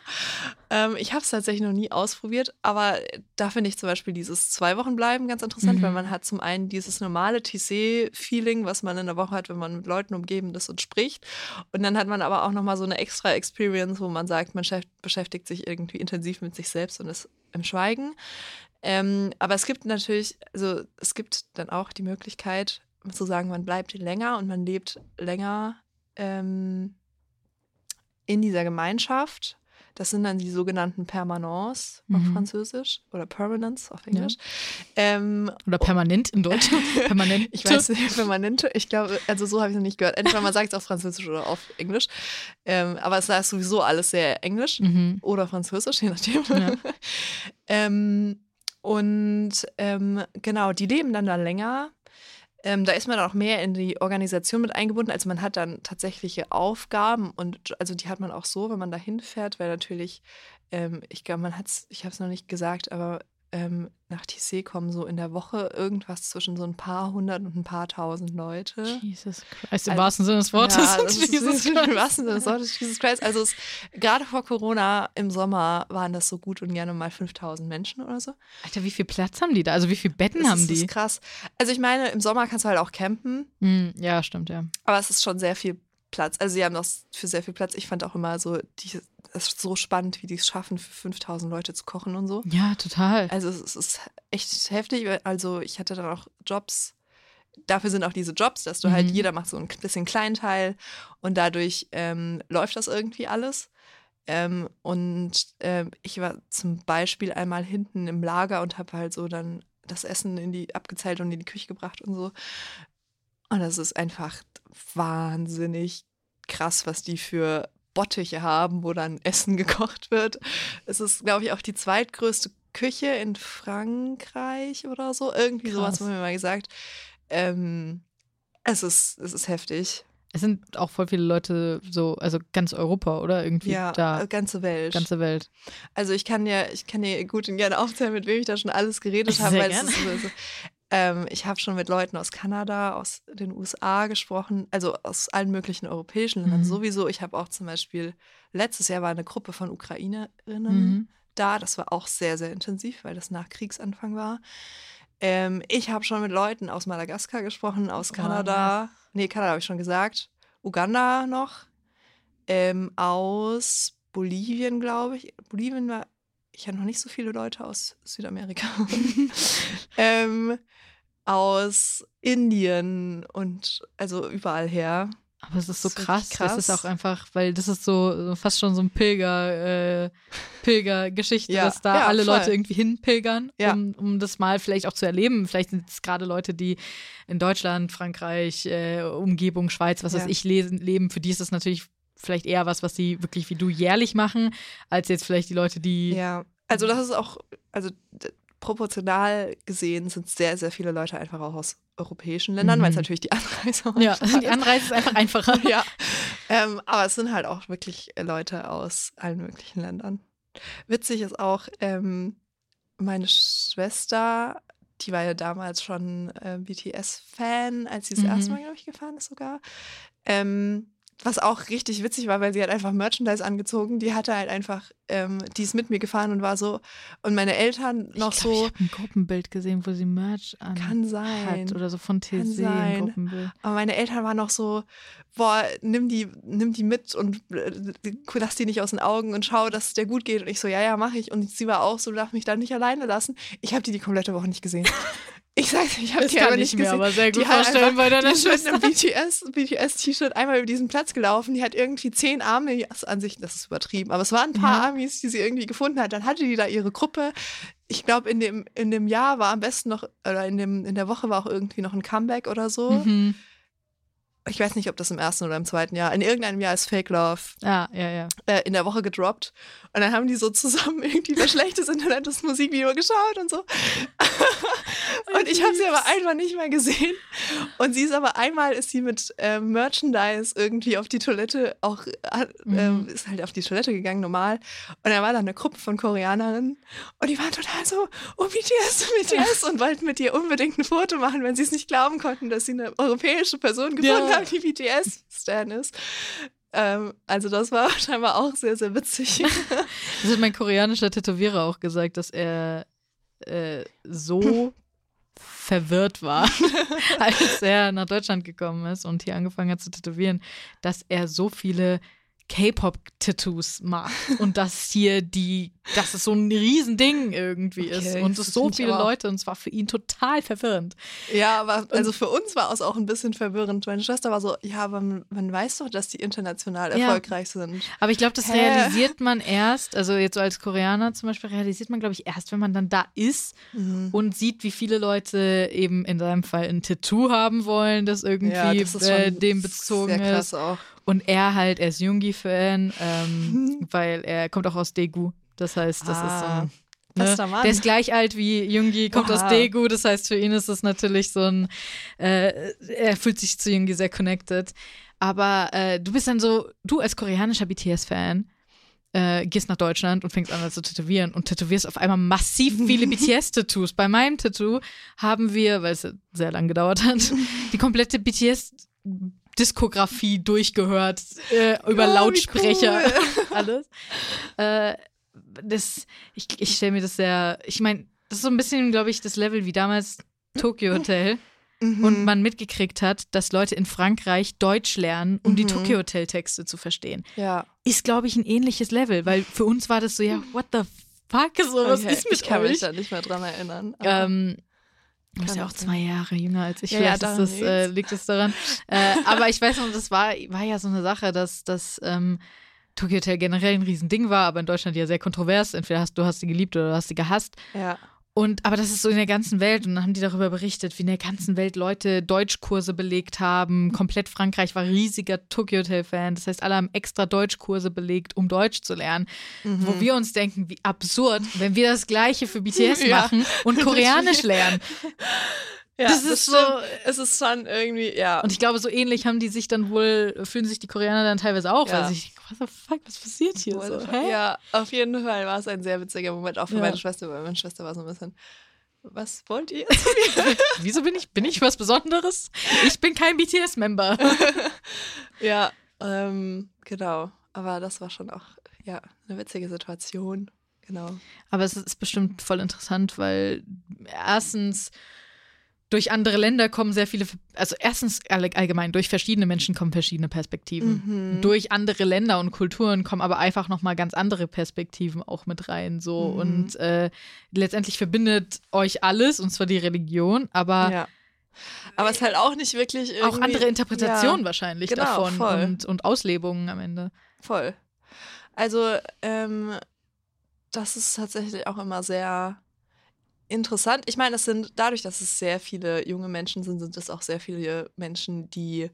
Ähm, ich habe es tatsächlich noch nie ausprobiert, aber da finde ich zum Beispiel dieses zwei Wochen bleiben ganz interessant, Mhm. weil man hat zum einen dieses normale TC-Feeling, was man in der Woche hat, wenn man mit Leuten umgeben ist und spricht. Und dann hat man aber auch nochmal so eine extra Experience, wo man sagt, man schäf- beschäftigt sich irgendwie intensiv mit sich selbst und ist im Schweigen. Ähm, aber es gibt natürlich, also es gibt dann auch die Möglichkeit zu sagen, man bleibt länger und man lebt länger ähm, in dieser Gemeinschaft. Das sind dann die sogenannten Permanents auf Mhm. Französisch oder Permanence auf Englisch. Ähm, Oder permanent in Deutsch. Permanent. ich weiß nicht, permanente. Ich glaube, also so habe ich es noch nicht gehört. Entweder man sagt es auf Französisch oder auf Englisch. Ähm, aber es ist sowieso alles sehr Englisch Mhm. oder Französisch, je nachdem. Ja. ähm, und ähm, genau, die leben dann da länger. Ähm, da ist man auch mehr in die Organisation mit eingebunden. Also man hat dann tatsächliche Aufgaben und also die hat man auch so, wenn man da hinfährt, weil natürlich, ähm, ich glaube, man hat es, ich habe es noch nicht gesagt, aber ähm, nach TC kommen so in der Woche irgendwas zwischen so ein paar hundert und ein paar tausend Leute. Jesus Christ, im Also- wahrsten Sinne des Wortes. Ja, das Jesus im Christ. wahrsten Sinne des Wortes Jesus Christ. Also es, gerade vor Corona im Sommer waren das so gut und gerne mal 5000 Menschen oder so. Alter, wie viel Platz haben die da? Also wie viele Betten Das haben ist, das die? ist krass. Also ich meine, im Sommer kannst du halt auch campen, Hm, ja, stimmt, ja. aber es ist schon sehr viel Platz. Also sie haben das für sehr viel Platz. Ich fand auch immer so, die, es ist so spannend, wie die es schaffen, für 5000 Leute zu kochen und so. Ja, total. Also es ist echt heftig. Also ich hatte dann auch Jobs. Dafür sind auch diese Jobs, dass du halt, Mhm. jeder macht so ein bisschen Kleinteil und dadurch ähm, läuft das irgendwie alles. Ähm, und ähm, ich war zum Beispiel einmal hinten im Lager und habe halt so dann das Essen in die abgezählt und in die Küche gebracht und so. Und das ist einfach wahnsinnig krass, was die für Bottiche haben, wo dann Essen gekocht wird. Es ist, glaube ich, auch die zweitgrößte Küche in Frankreich oder so. Irgendwie sowas Krass. wurde mir mal gesagt. Ähm, es, ist, es ist heftig. Es sind auch voll viele Leute so, also ganz Europa, oder? Irgendwie Ja, da, äh, ganze Welt. ganze Welt. Also ich kann ja, ich kann dir gut und gerne aufzählen, mit wem ich da schon alles geredet habe. weil gerne. Es ist, ähm, ich habe schon mit Leuten aus Kanada, aus den USA gesprochen, also aus allen möglichen europäischen Ländern Mhm. sowieso. Ich habe auch zum Beispiel, letztes Jahr war eine Gruppe von Ukrainerinnen Mhm. da. Das war auch sehr, sehr intensiv, weil das nach Kriegsanfang war. Ähm, ich habe schon mit Leuten aus Madagaskar gesprochen, aus Oh, Kanada. nee, Kanada habe ich schon gesagt. Uganda noch. Ähm, aus Bolivien, glaube ich. Bolivien war. Ich habe noch nicht so viele Leute aus Südamerika. ähm, aus Indien und also überall her. Aber es ist so Das krass. richtig Das ist krass. auch einfach, weil das ist so so fast schon so ein Pilger, äh, Pilgergeschichte, Ja, dass da ja, alle voll. Leute irgendwie hinpilgern, Ja. um, um das mal vielleicht auch zu erleben. Vielleicht sind es gerade Leute, die in Deutschland, Frankreich, äh, Umgebung, Schweiz, was weiß ich, lesen, leben. Für die ist das natürlich vielleicht eher was, was sie wirklich wie du jährlich machen, als jetzt vielleicht die Leute, die. Ja, also das ist auch, also proportional gesehen sind sehr, sehr viele Leute einfach auch aus europäischen Ländern, Mhm. weil es natürlich die Anreise Ja, einfach die ist. Anreise ist einfach einfacher. ja. Ähm, aber es sind halt auch wirklich äh, Leute aus allen möglichen Ländern. Witzig ist auch, ähm, meine Schwester, die war ja damals schon äh, BTS-Fan, als sie das Mhm. erste Mal, glaube ich, gefahren ist sogar. Ähm, was auch richtig witzig war, weil sie hat einfach Merchandise angezogen. Die hatte halt einfach, ähm, die ist mit mir gefahren und war so. Und meine Eltern noch ich glaub, so. Ich habe ein Gruppenbild gesehen, wo sie Merch an Kann sein. hat oder so von TC ein sein. Gruppenbild. Aber meine Eltern waren noch so, boah, nimm die, nimm die mit und äh, lass die nicht aus den Augen und schau, dass es dir gut geht. Und ich so, ja, ja, mache ich. Und sie war auch so, du darfst mich da nicht alleine lassen. Ich habe die die komplette Woche nicht gesehen. Ich sag's, ich habe die aber ich nicht mir gesehen. aber sehr gut Die vorstellen bei deiner die ist mit Schwester. einem BTS, BTS-T-Shirt einmal über diesen Platz gelaufen. Die hat irgendwie zehn Amis an sich, das ist übertrieben, aber es waren ein paar Ja. Amis, die sie irgendwie gefunden hat. Dann hatte die da ihre Gruppe. Ich glaube, in dem, in dem Jahr war am besten noch, oder in, dem, in der Woche war auch irgendwie noch ein Comeback oder so. Mhm. Ich weiß nicht, ob das im ersten oder im zweiten Jahr. In irgendeinem Jahr ist Fake Love Ja, ja, ja. äh, in der Woche gedroppt. Und dann haben die so zusammen irgendwie bei schlechtes Internet das Musikvideo geschaut und so. und ich habe sie aber einfach nicht mehr gesehen. Und sie ist aber einmal ist sie mit ähm, Merchandise irgendwie auf die Toilette auch hat, ähm, Mhm. ist halt auf die Toilette gegangen normal. Und da war da eine Gruppe von Koreanerinnen und die waren total so oh BTS BTS und wollten mit ihr unbedingt ein Foto machen, wenn sie es nicht glauben konnten, dass sie eine europäische Person gefunden Ja. haben, die BTS Stan ist. Ähm, also das war scheinbar auch sehr, sehr witzig. Das hat mein koreanischer Tätowierer auch gesagt, dass er äh, so verwirrt war, als er nach Deutschland gekommen ist und hier angefangen hat zu tätowieren, dass er so viele K-Pop-Tattoos macht und dass hier die, dass es so ein Riesending irgendwie ist Okay, und das es so viele Leute und es war für ihn total verwirrend. ja, aber also für uns war es auch ein bisschen verwirrend. Meine Schwester war so, ja, aber man, man weiß doch, dass die international Ja. erfolgreich sind. Aber ich glaube, das Hä? realisiert man erst, also jetzt so als Koreaner zum Beispiel, realisiert man, glaube ich, erst, wenn man dann da ist Mhm. und sieht, wie viele Leute eben in seinem Fall ein Tattoo haben wollen, das irgendwie Ja, das ist äh, dem bezogen sehr krass ist. auch. Und er halt, er ist Jungi-Fan, ähm, weil er kommt auch aus Daegu. Das heißt, das ist so Ah, ein. bester Ne? Der ist gleich alt wie Jungi, kommt aus Oha. Daegu. Das heißt, für ihn ist es natürlich so ein. Äh, er fühlt sich zu Jungi sehr connected. Aber äh, du bist dann so, du als koreanischer BTS-Fan, äh, gehst nach Deutschland und fängst an zu tätowieren und tätowierst auf einmal massiv viele BTS-Tattoos. Bei meinem Tattoo haben wir, weil es sehr lang gedauert hat, die komplette BTS-Diskografie durchgehört, äh, über wie Lautsprecher, cool. alles. Äh, das, ich ich stelle mir das sehr, ich meine, das ist so ein bisschen, glaube ich, das Level wie damals Tokyo Hotel Mhm. und man mitgekriegt hat, dass Leute in Frankreich Deutsch lernen, um die Mhm. Tokyo Hotel Texte zu verstehen ja. ist, glaube ich, ein ähnliches Level, weil für uns war das so, ja, what the fuck, so, was Okay, ist mit ich kann mich euch? da nicht mehr dran erinnern. Ähm, du bist ja auch zwei Jahre jünger als ich, Ja, ja, vielleicht das, äh, liegt es daran. äh, aber ich weiß noch, das war, war ja so eine Sache, dass das ähm, Tokyo Hotel generell ein Riesending war, aber in Deutschland ja sehr kontrovers. Entweder hast du hast sie geliebt oder du hast sie gehasst. ja. Und aber das ist so in der ganzen Welt und dann haben die darüber berichtet, wie in der ganzen Welt Leute Deutschkurse belegt haben. Komplett Frankreich war riesiger Tokyo Hotel Fan. Das heißt, alle haben extra Deutschkurse belegt, um Deutsch zu lernen. Mhm. Wo wir uns denken, wie absurd, wenn wir das gleiche für BTS Ja. machen und Koreanisch lernen. Ja, das ist so- stimmt. Es ist schon irgendwie, ja. Und ich glaube, so ähnlich haben die sich dann wohl, fühlen sich die Koreaner dann teilweise auch, Ja. weil sich, what the fuck, was passiert hier so? Hä? Ja, auf jeden Fall war es ein sehr witziger Moment, auch für Ja. meine Schwester, weil meine Schwester war so ein bisschen, was wollt ihr? Wieso bin ich, bin ich was Besonderes? Ich bin kein BTS-Member. ja, ähm, genau. Aber das war schon auch, ja, eine witzige Situation. Genau. Aber es ist bestimmt voll interessant, weil erstens durch andere Länder kommen sehr viele, also erstens all- allgemein durch verschiedene Menschen kommen verschiedene Perspektiven. Mhm. Durch andere Länder und Kulturen kommen aber einfach noch mal ganz andere Perspektiven auch mit rein so Mhm. und äh, letztendlich verbindet euch alles und zwar die Religion, aber ja. Aber es ist halt auch nicht wirklich irgendwie, auch andere Interpretationen Ja, wahrscheinlich genau, davon voll. und, und Auslebungen am Ende. voll. Also, ähm, das ist tatsächlich auch immer sehr interessant. Ich meine, es sind dadurch, dass es sehr viele junge Menschen sind, sind es auch sehr viele Menschen, die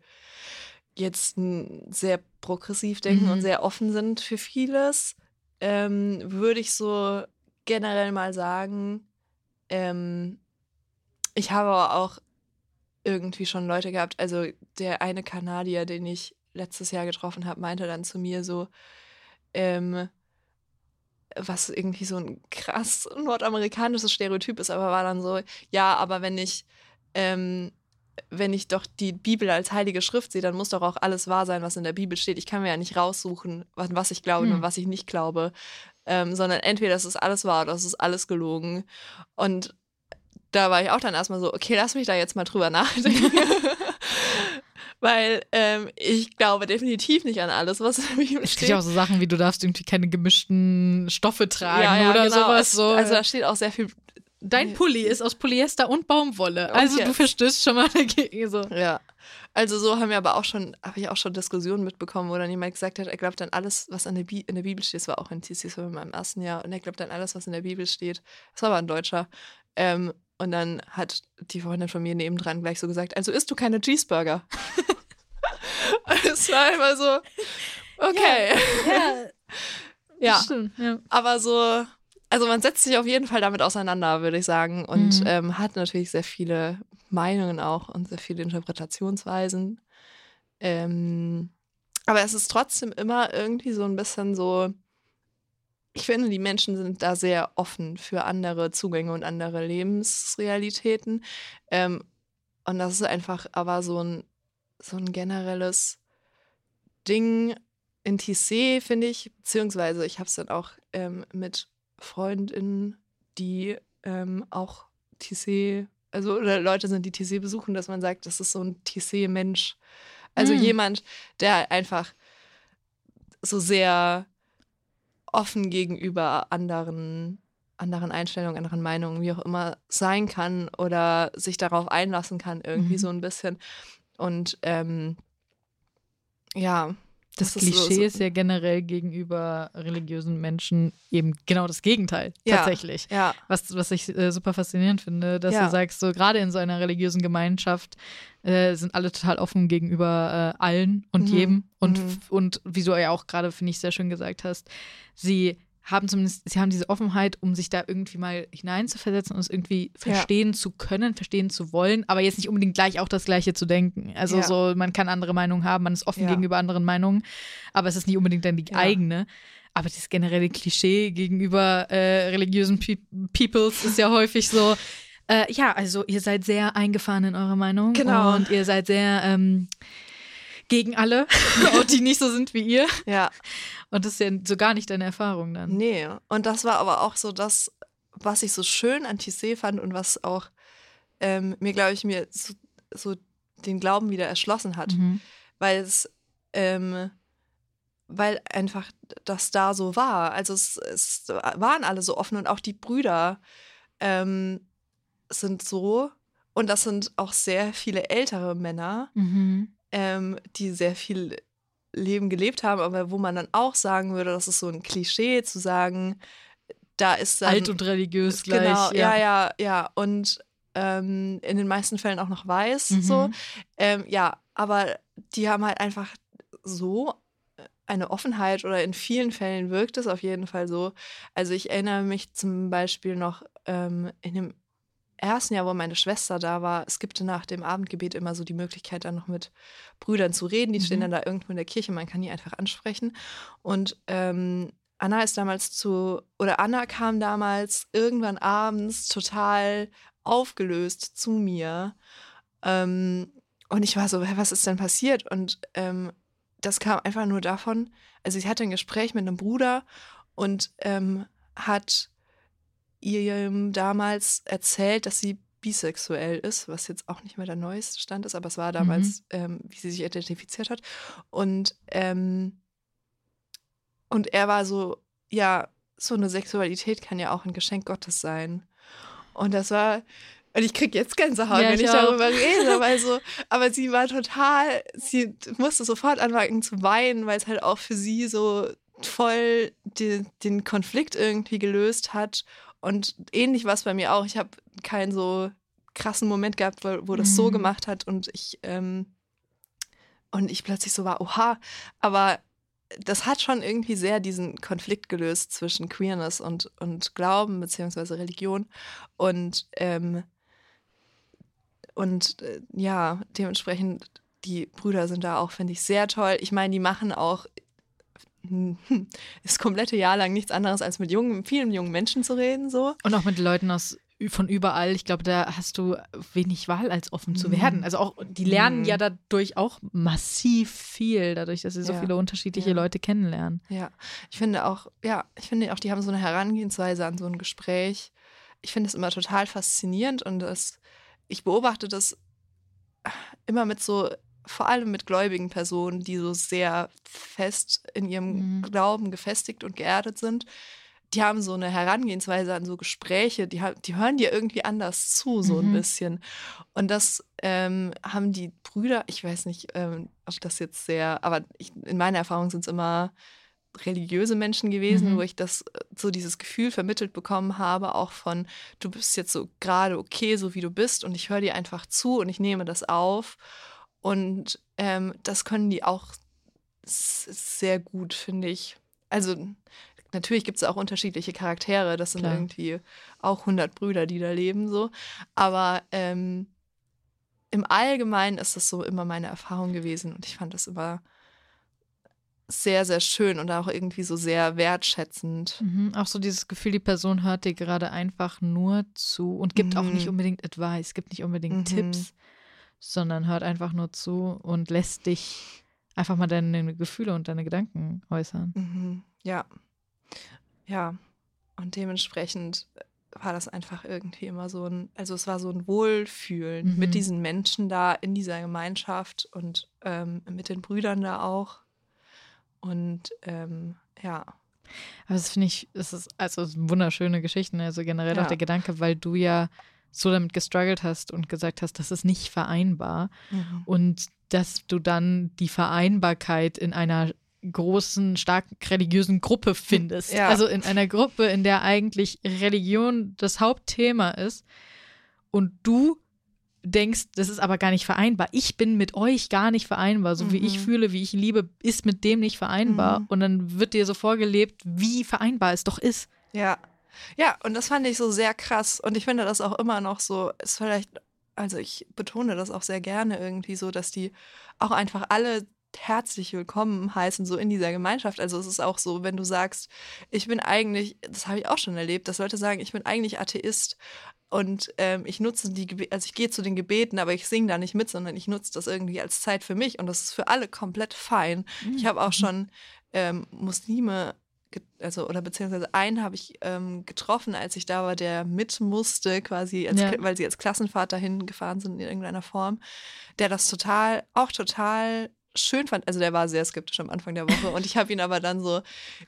jetzt sehr progressiv denken Mhm. und sehr offen sind für vieles. Ähm, würde ich so generell mal sagen, ähm, ich habe auch irgendwie schon Leute gehabt. Also der eine Kanadier, den ich letztes Jahr getroffen habe, meinte dann zu mir so, ähm, was irgendwie so ein krass nordamerikanisches Stereotyp ist, aber war dann so, ja, aber wenn ich ähm, wenn ich doch die Bibel als heilige Schrift sehe, dann muss doch auch alles wahr sein, was in der Bibel steht. Ich kann mir ja nicht raussuchen, was, ich glaube Hm. und was ich nicht glaube, ähm, sondern entweder das ist alles wahr oder das ist alles gelogen. Und da war ich auch dann erstmal so, okay, lass mich da jetzt mal drüber nachdenken. Weil ähm, ich glaube definitiv nicht an alles, was in der Bibel Es steht steht. ja auch so Sachen wie, du darfst irgendwie keine gemischten Stoffe tragen oder genau. sowas. Es- So. Also da steht auch sehr viel. Dein Pulli ist aus Polyester und Baumwolle. Und Also du jetzt? verstößt schon mal dagegen. So. Ja. Also so haben wir aber auch schon, habe ich auch schon Diskussionen mitbekommen, wo dann jemand gesagt hat, er glaubt an alles, was an der Bi in der Bibel steht. Das war auch in TC, das war in meinem ersten Jahr. Und er glaubt an alles, was in der Bibel steht. Das war aber ein Deutscher. Ähm, und dann hat die Freundin von mir nebendran gleich so gesagt, also isst du keine Cheeseburger? es war immer so, okay. Ja, Ja, stimmt. Ja. aber so, also man setzt sich auf jeden Fall damit auseinander, würde ich sagen. Und Mhm. ähm, hat natürlich sehr viele Meinungen auch und sehr viele Interpretationsweisen. Ähm, aber es ist trotzdem immer irgendwie so ein bisschen so, ich finde, die Menschen sind da sehr offen für andere Zugänge und andere Lebensrealitäten. Ähm, und das ist einfach aber so ein, so ein generelles Ding in TC, finde ich, beziehungsweise ich habe es dann auch ähm, mit Freundinnen, die ähm, auch TC, also oder Leute sind, die TC besuchen, dass man sagt, das ist so ein TC-Mensch. Also Hm. jemand, der einfach so sehr offen gegenüber anderen, anderen Einstellungen, anderen Meinungen, wie auch immer, sein kann oder sich darauf einlassen kann, irgendwie Mhm. so ein bisschen. Und ähm, ja, Das, ist so- Klischee so- ist ja generell gegenüber religiösen Menschen eben genau das Gegenteil. Ja. Tatsächlich. Ja, Was, was ich äh, super faszinierend finde, dass Ja. du sagst, so gerade in so einer religiösen Gemeinschaft äh, sind alle total offen gegenüber äh, allen und Mhm. jedem. Und, Mhm. und wie du ja auch gerade, finde ich, sehr schön gesagt hast, sie haben zumindest, sie haben diese Offenheit, um sich da irgendwie mal hineinzuversetzen und es irgendwie Ja. verstehen zu können, verstehen zu wollen, aber jetzt nicht unbedingt gleich auch das Gleiche zu denken. Also Ja. so, man kann andere Meinungen haben, man ist offen Ja. gegenüber anderen Meinungen, aber es ist nicht unbedingt dann die Ja. eigene. Aber das generelle Klischee gegenüber äh, religiösen Pe Peoples ist ja häufig so, äh, ja, also ihr seid sehr eingefahren in eurer Meinung. Genau. Und ihr seid sehr ähm, gegen alle, die nicht so sind wie ihr. ja. Und das ist ja so gar nicht deine Erfahrung dann. Nee, und das war aber auch so das, was ich so schön an TC fand und was auch ähm, mir, glaube ich, mir so, so den Glauben wieder erschlossen hat. Mhm. Weil es, ähm, weil einfach das da so war. Also es, es waren alle so offen und auch die Brüder ähm, sind so. Und das sind auch sehr viele ältere Männer, Mhm. ähm, die sehr viel Leben gelebt haben, aber wo man dann auch sagen würde, das ist so ein Klischee zu sagen, da ist dann Alt und religiös gleich. genau, ja. ja, ja, ja, und ähm, in den meisten Fällen auch noch weiß, Mhm. so, ähm, ja, aber die haben halt einfach so eine Offenheit oder in vielen Fällen wirkt es auf jeden Fall so. Also ich erinnere mich zum Beispiel noch ähm, in dem ersten Jahr, wo meine Schwester da war, es gibt nach dem Abendgebet immer so die Möglichkeit, dann noch mit Brüdern zu reden. Die stehen Mhm. dann da irgendwo in der Kirche, man kann die einfach ansprechen. Und ähm, Anna ist damals zu, oder Anna kam damals irgendwann abends total aufgelöst zu mir. Ähm, und ich war so, was ist denn passiert? Und ähm, das kam einfach nur davon, also sie hatte ein Gespräch mit einem Bruder und ähm, hat ihr damals erzählt, dass sie bisexuell ist, was jetzt auch nicht mehr der neueste Stand ist, aber es war damals, ähm, wie sie sich identifiziert hat. Und, ähm, und er war so, ja, so eine Sexualität kann ja auch ein Geschenk Gottes sein. Und das war, und ich krieg jetzt Gänsehaut, Ja, wenn ich ich, darüber rede, weil so, aber sie war total, sie musste sofort anfangen zu weinen, weil es halt auch für sie so voll die, den Konflikt irgendwie gelöst hat. Und ähnlich war es bei mir auch. Ich habe keinen so krassen Moment gehabt, wo, wo das so Mhm. gemacht hat und ich, ähm, und ich plötzlich so war, oha, aber das hat schon irgendwie sehr diesen Konflikt gelöst zwischen Queerness und, und Glauben beziehungsweise Religion. Und, ähm, und äh, ja, dementsprechend, die Brüder sind da auch, finde ich, sehr toll. Ich meine, die machen auch das komplette Jahr lang nichts anderes, als mit jungen, vielen jungen Menschen zu reden, so. Und auch mit Leuten aus von überall. Ich glaube, da hast du wenig Wahl, als offen zu Mhm. werden. Also auch, die lernen Mhm. ja dadurch auch massiv viel, dadurch, dass sie so Ja. viele unterschiedliche Ja. Leute kennenlernen. Ja, ich finde auch, ja, ich finde auch, die haben so eine Herangehensweise an so ein Gespräch. Ich finde es immer total faszinierend und das, ich beobachte das immer mit so, vor allem mit gläubigen Personen, die so sehr fest in ihrem Mhm. Glauben gefestigt und geerdet sind. Die haben so eine Herangehensweise an so Gespräche, die, die hören dir irgendwie anders zu, so ein Mhm. bisschen. Und das ähm, haben die Brüder, ich weiß nicht, ähm, ob das jetzt sehr, aber ich, in meiner Erfahrung sind es immer religiöse Menschen gewesen, Mhm. wo ich das äh, so dieses Gefühl vermittelt bekommen habe, auch von du bist jetzt so gerade okay, so wie du bist und ich höre dir einfach zu und ich nehme das auf und ähm, das können die auch sehr gut, finde ich. Also natürlich gibt es auch unterschiedliche Charaktere, das sind Klar. irgendwie auch 100 Brüder, die da leben so, aber ähm, im Allgemeinen ist das so immer meine Erfahrung gewesen und ich fand das immer sehr, sehr schön und auch irgendwie so sehr wertschätzend. Mhm. Auch so dieses Gefühl, die Person hört dir gerade einfach nur zu und gibt auch nicht Mhm. unbedingt Advice, gibt nicht unbedingt Mhm. Tipps, sondern hört einfach nur zu und lässt dich einfach mal deine Gefühle und deine Gedanken äußern. Mhm. Ja. Ja. Und dementsprechend war das einfach irgendwie immer so ein, also es war so ein Wohlfühlen Mhm. mit diesen Menschen da in dieser Gemeinschaft und ähm, mit den Brüdern da auch. Und ähm, ja. Aber das finde ich, es ist also wunderschöne Geschichten, also generell auch Ja. der Gedanke, weil du ja so damit gestruggelt hast und gesagt hast, das ist nicht vereinbar und dass du dann die Vereinbarkeit in einer großen, stark religiösen Gruppe findest. Ja. Also in einer Gruppe, in der eigentlich Religion das Hauptthema ist und du denkst, das ist aber gar nicht vereinbar. Ich bin mit euch gar nicht vereinbar. So wie ich Mhm. fühle, wie ich liebe, ist mit dem nicht vereinbar. Mhm. Und dann wird dir so vorgelebt, wie vereinbar es doch ist. Ja. Ja, und das fand ich so sehr krass. Und ich finde das auch immer noch so, ist vielleicht, also ich betone das auch sehr gerne irgendwie so, dass die auch einfach alle herzlich willkommen heißen, so in dieser Gemeinschaft. Also es ist auch so, wenn du sagst, ich bin eigentlich, das habe ich auch schon erlebt, dass Leute sagen, ich bin eigentlich Atheist und ähm, ich nutze die, Gebe also ich gehe zu den Gebeten, aber ich singe da nicht mit, sondern ich nutze das irgendwie als Zeit für mich und das ist für alle komplett fein. Ich habe auch schon ähm, Muslime, also oder beziehungsweise einen habe ich ähm, getroffen, als ich da war, der mit musste, quasi, als, Ja. Weil sie als Klassenfahrt dahin gefahren sind in irgendeiner Form, der das total, auch total schön fand. Also der war sehr skeptisch am Anfang der Woche und ich habe ihn aber dann so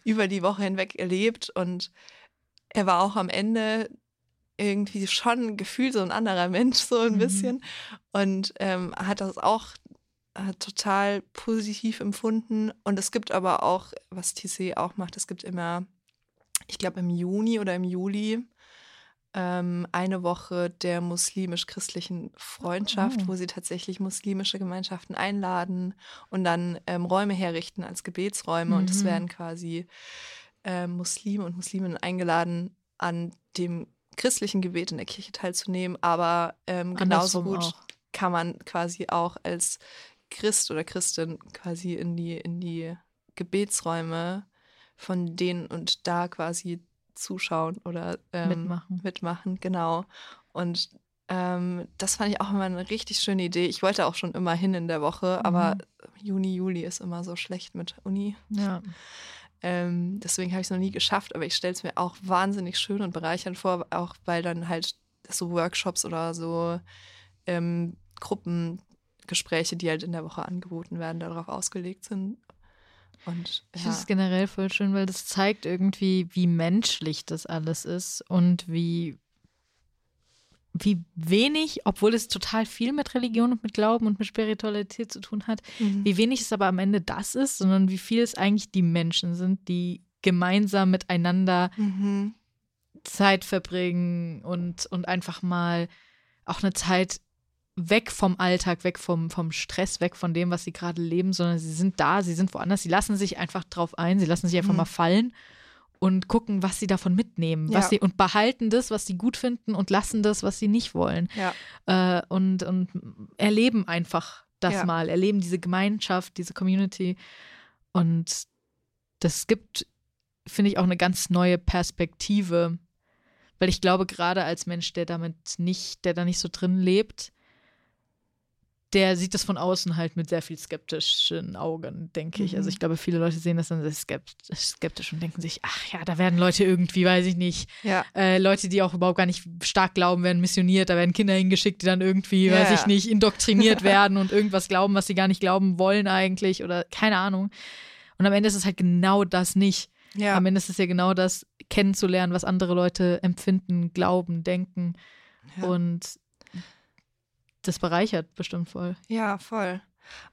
über die Woche hinweg erlebt und er war auch am Ende irgendwie schon gefühlt so ein anderer Mensch, so ein Mhm. bisschen. Und ähm, hat das auch äh, total positiv empfunden. Und es gibt aber auch, was TC auch macht, es gibt immer, ich glaube im Juni oder im Juli, ähm, eine Woche der muslimisch-christlichen Freundschaft, Oh. wo sie tatsächlich muslimische Gemeinschaften einladen und dann ähm, Räume herrichten als Gebetsräume. Und es Mhm. werden quasi ähm, Muslime und Musliminnen eingeladen, an dem christlichen Gebet in der Kirche teilzunehmen, aber ähm, genauso gut auch. kann man quasi auch als Christ oder Christin quasi in die, in die Gebetsräume von denen und da quasi zuschauen oder ähm, Mitmachen. mitmachen, genau. Und ähm, das fand ich auch immer eine richtig schöne Idee. Ich wollte auch schon immer hin in der Woche, aber Mhm. Juni, Juli ist immer so schlecht mit Uni. Ja. Ähm, deswegen habe ich es noch nie geschafft, aber ich stelle es mir auch wahnsinnig schön und bereichernd vor, auch weil dann halt so Workshops oder so ähm, Gruppengespräche, die halt in der Woche angeboten werden, darauf ausgelegt sind. Und Ich ja. finde es generell voll schön, weil das zeigt irgendwie, wie menschlich das alles ist und wie, wie wenig, obwohl es total viel mit Religion und mit Glauben und mit Spiritualität zu tun hat, Mhm. wie wenig es aber am Ende das ist, sondern wie viel es eigentlich die Menschen sind, die gemeinsam miteinander Mhm. Zeit verbringen und, und einfach mal auch eine Zeit weg vom Alltag, weg vom, vom Stress, weg von dem, was sie gerade leben, sondern sie sind da, sie sind woanders, sie lassen sich einfach drauf ein, sie lassen sich einfach Mhm. mal fallen und gucken, was sie davon mitnehmen, was Ja. sie und behalten das, was sie gut finden und lassen das, was sie nicht wollen. Ja. Äh, und, und erleben einfach das Ja. mal, erleben diese Gemeinschaft, diese Community. Und das gibt, finde ich, auch eine ganz neue Perspektive Weil ich glaube, gerade als Mensch, der damit nicht, der da nicht so drin lebt, der sieht das von außen halt mit sehr viel skeptischen Augen, denke ich. Also Mhm. ich glaube, viele Leute sehen das dann sehr skeptisch, und denken sich, ach ja, da werden Leute irgendwie, weiß ich nicht, Ja. äh, Leute, die auch überhaupt gar nicht stark glauben, werden missioniert, da werden Kinder hingeschickt, die dann irgendwie, Ja, weiß ich ja. nicht, indoktriniert werden und irgendwas glauben, was sie gar nicht glauben wollen eigentlich oder keine Ahnung. Und am Ende ist es halt genau das nicht. Am Ende ist es ja genau das, kennenzulernen, was andere Leute empfinden, glauben, denken. Und das bereichert bestimmt voll. Ja, voll.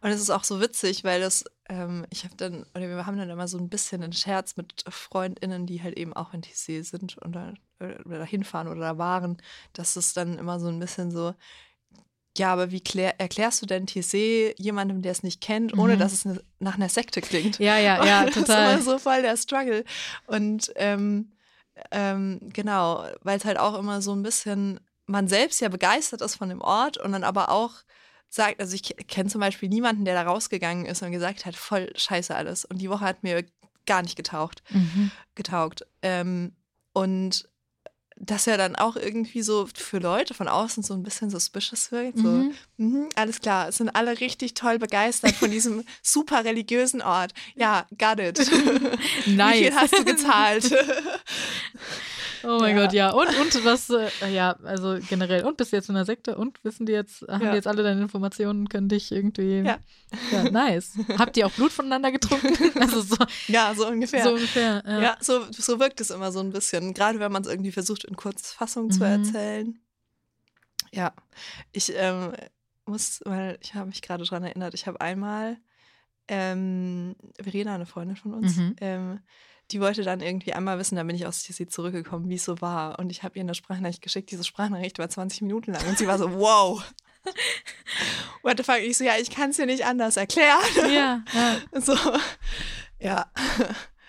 Und es ist auch so witzig, weil das, ähm, ich habe dann, oder wir haben dann immer so ein bisschen einen Scherz mit FreundInnen, die halt eben auch in TC sind oder, oder da hinfahren oder da waren, dass es dann immer so ein bisschen so, ja, aber wie klär, erklärst du denn TC jemandem, der es nicht kennt, ohne Mhm. dass es ne, nach einer Sekte klingt? Ja, ja, ja, Das total. ist immer so voll der Struggle. Und ähm, ähm, genau, weil es halt auch immer so ein bisschen, man selbst ja begeistert ist von dem Ort und dann aber auch sagt, also ich kenne zum Beispiel niemanden, der da rausgegangen ist und gesagt hat, voll scheiße alles. Und die Woche hat mir gar nicht getaucht, Mhm. getaugt. Ähm, und das ja dann auch irgendwie so für Leute von außen so ein bisschen suspicious wirkt. So, Mhm. Mhm, alles klar, es sind alle richtig toll begeistert von diesem super religiösen Ort. Ja, got it. Wie Nice. viel hast du gezahlt? Oh mein Ja. Gott, ja. Und, und was, äh, ja, also generell. Und bist du jetzt in der Sekte? Und wissen die jetzt, haben Ja. die jetzt alle deine Informationen, können dich irgendwie. Ja. Ja, nice. Habt ihr auch Blut voneinander getrunken? Also so, ja, so ungefähr. so ungefähr. Ja. ja, so, so wirkt es immer so ein bisschen. Gerade wenn man es irgendwie versucht, in Kurzfassung zu Mhm. erzählen. Ja, ich ähm, muss, weil ich habe mich gerade daran erinnert, ich habe einmal ähm, Verena, eine Freundin von uns, Mhm. ähm, die wollte dann irgendwie einmal wissen, da bin ich aus TC zurückgekommen, wie es so war. Und ich habe ihr eine Sprachnachricht geschickt. Diese Sprachnachricht war 20 Minuten lang und sie war so, wow. What the fuck? Ich so, ja, ich kann es dir nicht anders erklären. Ja, ja. So, ja.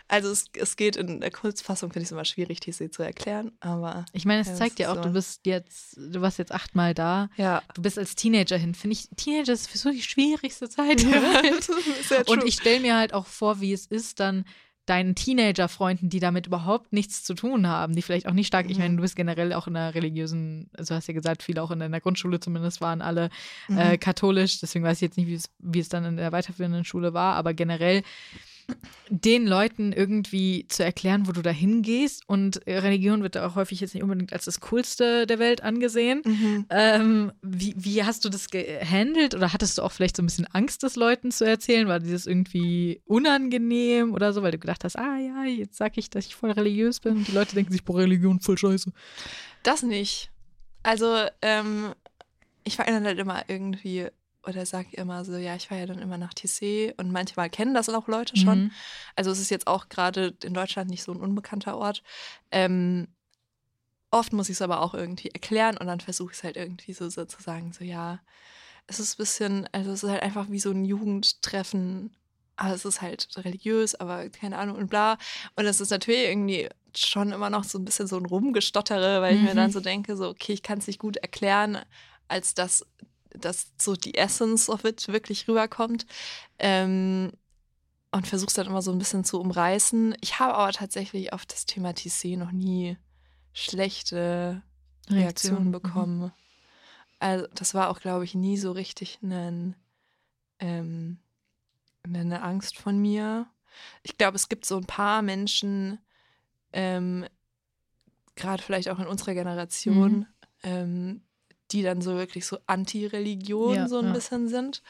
Also es, es geht in der Kurzfassung, finde ich es immer schwierig, TC zu erklären, aber Ich meine, es Ja, zeigt ja auch, ist du so. bist jetzt, du warst jetzt achtmal da. ja. Du bist als Teenager hin. Finde ich, Teenager ist sowieso die schwierigste Zeit ja Und ich stelle mir halt auch vor, wie es ist, dann deinen Teenager-Freunden, die damit überhaupt nichts zu tun haben, die vielleicht auch nicht stark, ich meine, du bist generell auch in einer religiösen, also hast ja gesagt, viele auch in deiner Grundschule zumindest waren alle Mhm. äh, katholisch, deswegen weiß ich jetzt nicht, wie es, wie es dann in der weiterführenden Schule war, aber generell den Leuten irgendwie zu erklären, wo du da hingehst und Religion wird da auch häufig jetzt nicht unbedingt als das Coolste der Welt angesehen. Mhm. Ähm, wie, wie hast du das gehandelt oder hattest du auch vielleicht so ein bisschen Angst, das Leuten zu erzählen? War dir das irgendwie unangenehm oder so, weil du gedacht hast, ah ja, jetzt sag ich, dass ich voll religiös bin und die Leute denken sich, boah, Religion voll scheiße. Das nicht. Also, ähm, ich war dann halt immer irgendwie, oder sag immer so, ja, ich war ja dann immer nach TC und manchmal kennen das auch Leute schon. Mhm. Also es ist jetzt auch gerade in Deutschland nicht so ein unbekannter Ort. Ähm, oft muss ich es aber auch irgendwie erklären und dann versuche ich es halt irgendwie so, so zu sagen, so ja, es ist ein bisschen, also es ist halt einfach wie so ein Jugendtreffen, aber es ist halt religiös, aber keine Ahnung und bla. Und es ist natürlich irgendwie schon immer noch so ein bisschen so ein Rumgestottere, weil ich mir Mhm. dann so denke, so, okay, ich kann es nicht gut erklären, als dass, dass so die Essence of it wirklich rüberkommt. Ähm, und versuch's dann immer so ein bisschen zu umreißen. Ich habe aber tatsächlich auf das Thema TC noch nie schlechte Reaktionen Mhm. bekommen. Also das war auch, glaube ich, nie so richtig ein, ähm, eine Angst von mir. Ich glaube, es gibt so ein paar Menschen, ähm, gerade vielleicht auch in unserer Generation, Mhm. ähm, die dann so wirklich so Anti-Religion Ja, so ein ja. bisschen sind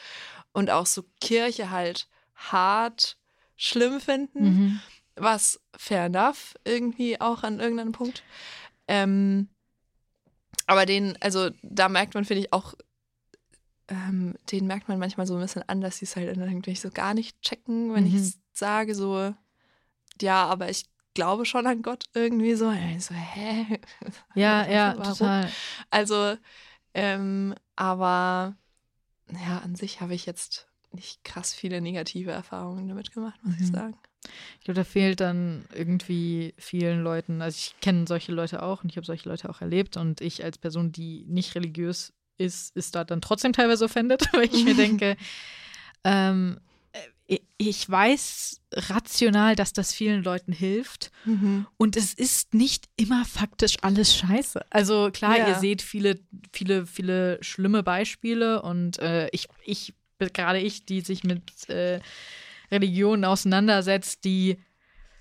und auch so Kirche halt hart schlimm finden Mhm. was fair enough irgendwie auch an irgendeinem Punkt. Ähm, aber den, also da merkt man, finde ich, auch, ähm, den merkt man manchmal so ein bisschen an, dass sie es halt dann irgendwie so gar nicht checken, wenn Mhm. ich sage, so, ja, aber ich glaube schon an Gott irgendwie so. So, hä? Ja, ja, Warum? total. Also, ähm, aber ja, an sich habe ich jetzt nicht krass viele negative Erfahrungen damit gemacht, muss ich Mhm. sagen. Ich glaube, da fehlt dann irgendwie vielen Leuten, also ich kenne solche Leute auch und ich habe solche Leute auch erlebt und ich als Person, die nicht religiös ist, ist da dann trotzdem teilweise offended, weil ich mir denke, ähm, äh, ich weiß rational, dass das vielen Leuten hilft. Mhm. Und es ist nicht immer faktisch alles scheiße. Also klar, Ja. ihr seht viele, viele, viele schlimme Beispiele und äh, ich, ich, gerade ich, die sich mit äh, Religionen auseinandersetzt, die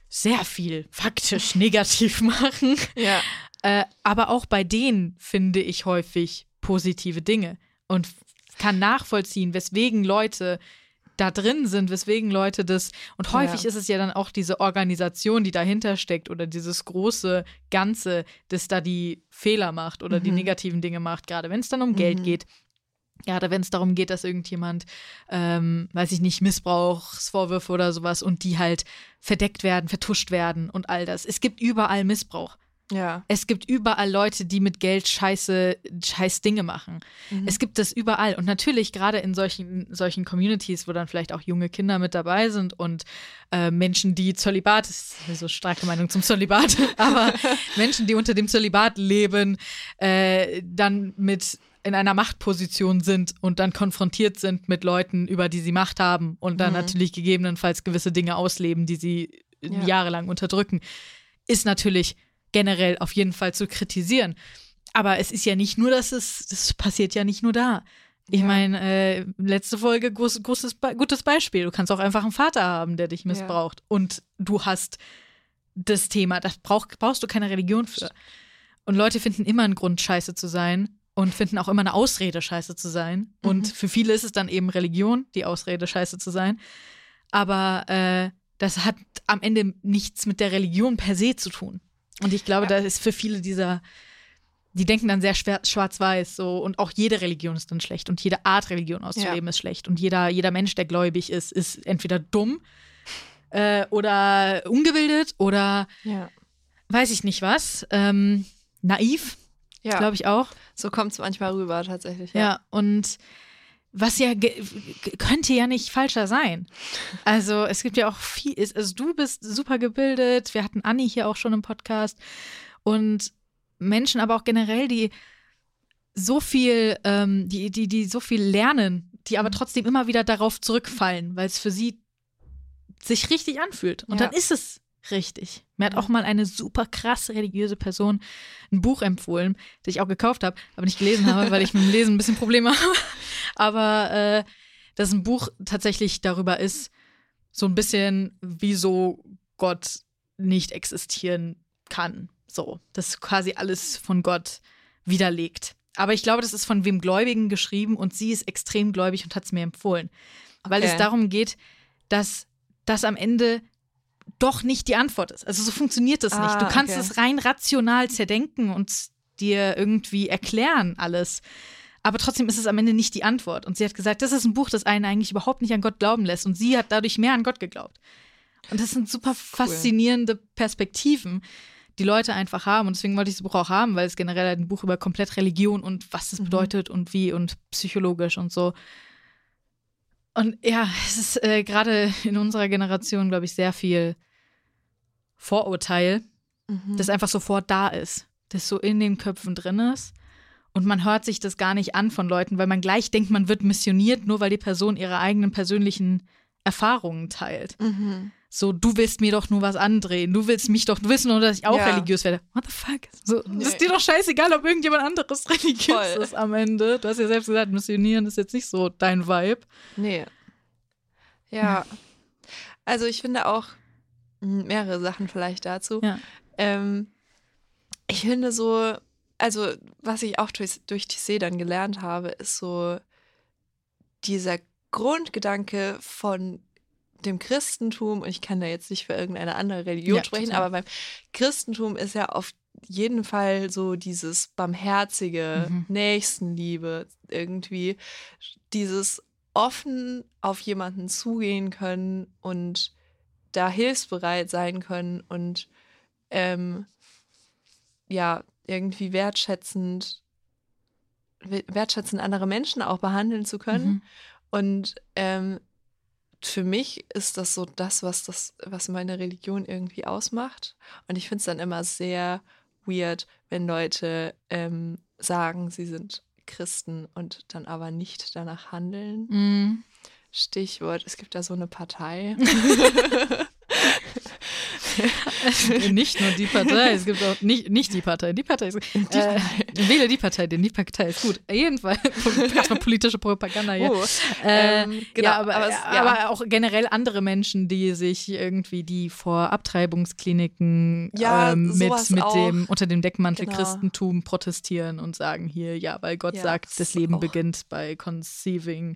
sehr viel faktisch negativ machen. Ja. Äh, aber auch bei denen finde ich häufig positive Dinge und kann nachvollziehen, weswegen Leute da drin sind, weswegen Leute das. Und häufig Ja. ist es ja dann auch diese Organisation, die dahinter steckt oder dieses große Ganze, das da die Fehler macht oder die Mhm. negativen Dinge macht, gerade wenn es dann um Geld Mhm. geht. Gerade wenn es darum geht, dass irgendjemand, ähm, weiß ich nicht, Missbrauchsvorwürfe oder sowas und die halt verdeckt werden, vertuscht werden und all das. Es gibt überall Missbrauch. Ja. Es gibt überall Leute, die mit Geld scheiße, scheiß Dinge machen. Mhm. Es gibt das überall. Und natürlich gerade in solchen, solchen Communities, wo dann vielleicht auch junge Kinder mit dabei sind und äh, Menschen, die Zölibat, das ist so starke Meinung zum Zölibat, aber Menschen, die unter dem Zölibat leben, äh, dann mit in einer Machtposition sind und dann konfrontiert sind mit Leuten, über die sie Macht haben und dann Mhm. natürlich gegebenenfalls gewisse Dinge ausleben, die sie Ja. jahrelang unterdrücken, ist natürlich generell auf jeden Fall zu kritisieren. Aber es ist ja nicht nur, dass es, das passiert ja nicht nur da. Ich Ja. meine, äh, letzte Folge, groß, großes, gutes Beispiel. Du kannst auch einfach einen Vater haben, der dich missbraucht. Und du hast das Thema, da brauch, brauchst du keine Religion für. Und Leute finden immer einen Grund, scheiße zu sein und finden auch immer eine Ausrede, scheiße zu sein. Mhm. Und für viele ist es dann eben Religion, die Ausrede, scheiße zu sein. Aber äh, das hat am Ende nichts mit der Religion per se zu tun. Und ich glaube, Ja. da ist für viele dieser, die denken dann sehr schwarz-weiß so und auch jede Religion ist dann schlecht und jede Art Religion auszuleben ist schlecht und jeder, jeder Mensch, der gläubig ist, ist entweder dumm äh, oder ungebildet oder Ja. weiß ich nicht was, ähm, naiv, Ja. glaube ich auch. So kommt es manchmal rüber, tatsächlich. Ja, und was ja könnte ja nicht falscher sein. Also es gibt ja auch viel, also du bist super gebildet, wir hatten Anni hier auch schon im Podcast und Menschen, aber auch generell, die so viel, ähm, die, die, die so viel lernen, die aber Mhm. trotzdem immer wieder darauf zurückfallen, weil es für sie sich richtig anfühlt. Und Ja. dann ist es richtig. Mir hat auch mal eine super krasse religiöse Person ein Buch empfohlen, das ich auch gekauft habe, aber nicht gelesen habe, weil ich mit dem Lesen ein bisschen Probleme habe. Aber äh, dass ein Buch tatsächlich darüber ist, so ein bisschen, wieso Gott nicht existieren kann. So, das quasi alles von Gott widerlegt. Aber ich glaube, das ist von wem Gläubigen geschrieben und sie ist extrem gläubig und hat es mir empfohlen. Weil es Okay. darum geht, dass das am Ende doch nicht die Antwort ist. Also so funktioniert das Ah, nicht. Du kannst okay. es rein rational zerdenken und dir irgendwie erklären alles. Aber trotzdem ist es am Ende nicht die Antwort. Und sie hat gesagt, das ist ein Buch, das einen eigentlich überhaupt nicht an Gott glauben lässt. Und sie hat dadurch mehr an Gott geglaubt. Und das sind super faszinierende Perspektiven, die Leute einfach haben. Und deswegen wollte ich das Buch auch haben, weil es generell ein Buch über komplett Religion und was es Mhm. bedeutet und wie und psychologisch und so. Und ja, es ist äh, gerade in unserer Generation, glaube ich, sehr viel Vorurteil, Mhm. das einfach sofort da ist, das so in den Köpfen drin ist. Und man hört sich das gar nicht an von Leuten, weil man gleich denkt, man wird missioniert, nur weil die Person ihre eigenen persönlichen Erfahrungen teilt. Mhm. So, du willst mir doch nur was andrehen. Du willst mich doch, du willst nur, dass ich auch Ja. religiös werde. What the fuck? So, Nee. Ist dir doch scheißegal, ob irgendjemand anderes religiös Voll. ist am Ende. Du hast ja selbst gesagt, missionieren ist jetzt nicht so dein Vibe. Nee. Ja. Also ich finde auch m, mehrere Sachen vielleicht dazu. Ja. Ähm, ich finde so, also was ich auch durch, durch Tissé dann gelernt habe, ist so dieser Grundgedanke von dem Christentum, und ich kann da jetzt nicht für irgendeine andere Religion Ja, sprechen, total. aber beim Christentum ist ja auf jeden Fall so dieses barmherzige Mhm. Nächstenliebe irgendwie, dieses offen auf jemanden zugehen können und da hilfsbereit sein können und ähm, ja, irgendwie wertschätzend, we- wertschätzend andere Menschen auch behandeln zu können. Mhm. Und ähm, für mich ist das so das, was das, was meine Religion irgendwie ausmacht. Und ich finde es dann immer sehr weird, wenn Leute ähm, sagen, sie sind Christen und dann aber nicht danach handeln. Mhm. Stichwort, es gibt da so eine Partei. nicht nur die Partei, es gibt auch nicht, nicht die Partei. Die Partei ist Die äh, wähle die Partei, denn die Partei ist gut. Jedenfalls erstmal politische Propaganda hier. Oh, Äh, ähm, genau, ja, aber, aber es- ja. aber auch generell andere Menschen, die sich irgendwie, die vor Abtreibungskliniken Ja, ähm, mit, mit auch. dem unter dem Deckmantel Genau. Christentum protestieren und sagen hier, ja, weil Gott sagt, das das Leben auch- beginnt bei Conceiving.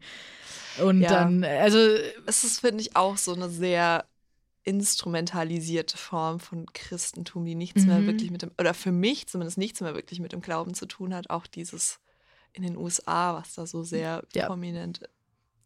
Und Ja. dann, also es ist, finde ich, auch so eine sehr instrumentalisierte Form von Christentum, die nichts mehr Mhm. wirklich mit dem, oder für mich zumindest nichts mehr wirklich mit dem Glauben zu tun hat. Auch dieses in den USA, was da so sehr Ja. prominent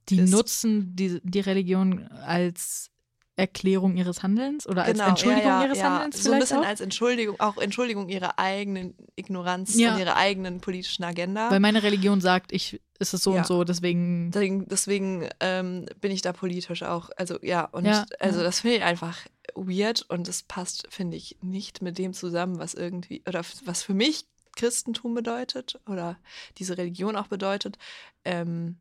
die ist- nutzen die, die Religion als Erklärung ihres Handelns oder als Genau, Entschuldigung ja, ja, ihres ja. Handelns So ein bisschen auch? als Entschuldigung, auch Entschuldigung ihrer eigenen Ignoranz und ihrer eigenen politischen Agenda. Weil meine Religion sagt, ich ist es so und so, deswegen Deswegen, deswegen ähm, bin ich da politisch auch. Also ja, und also das finde ich einfach weird und das passt, finde ich, nicht mit dem zusammen, was irgendwie, oder was für mich Christentum bedeutet oder diese Religion auch bedeutet. Ähm,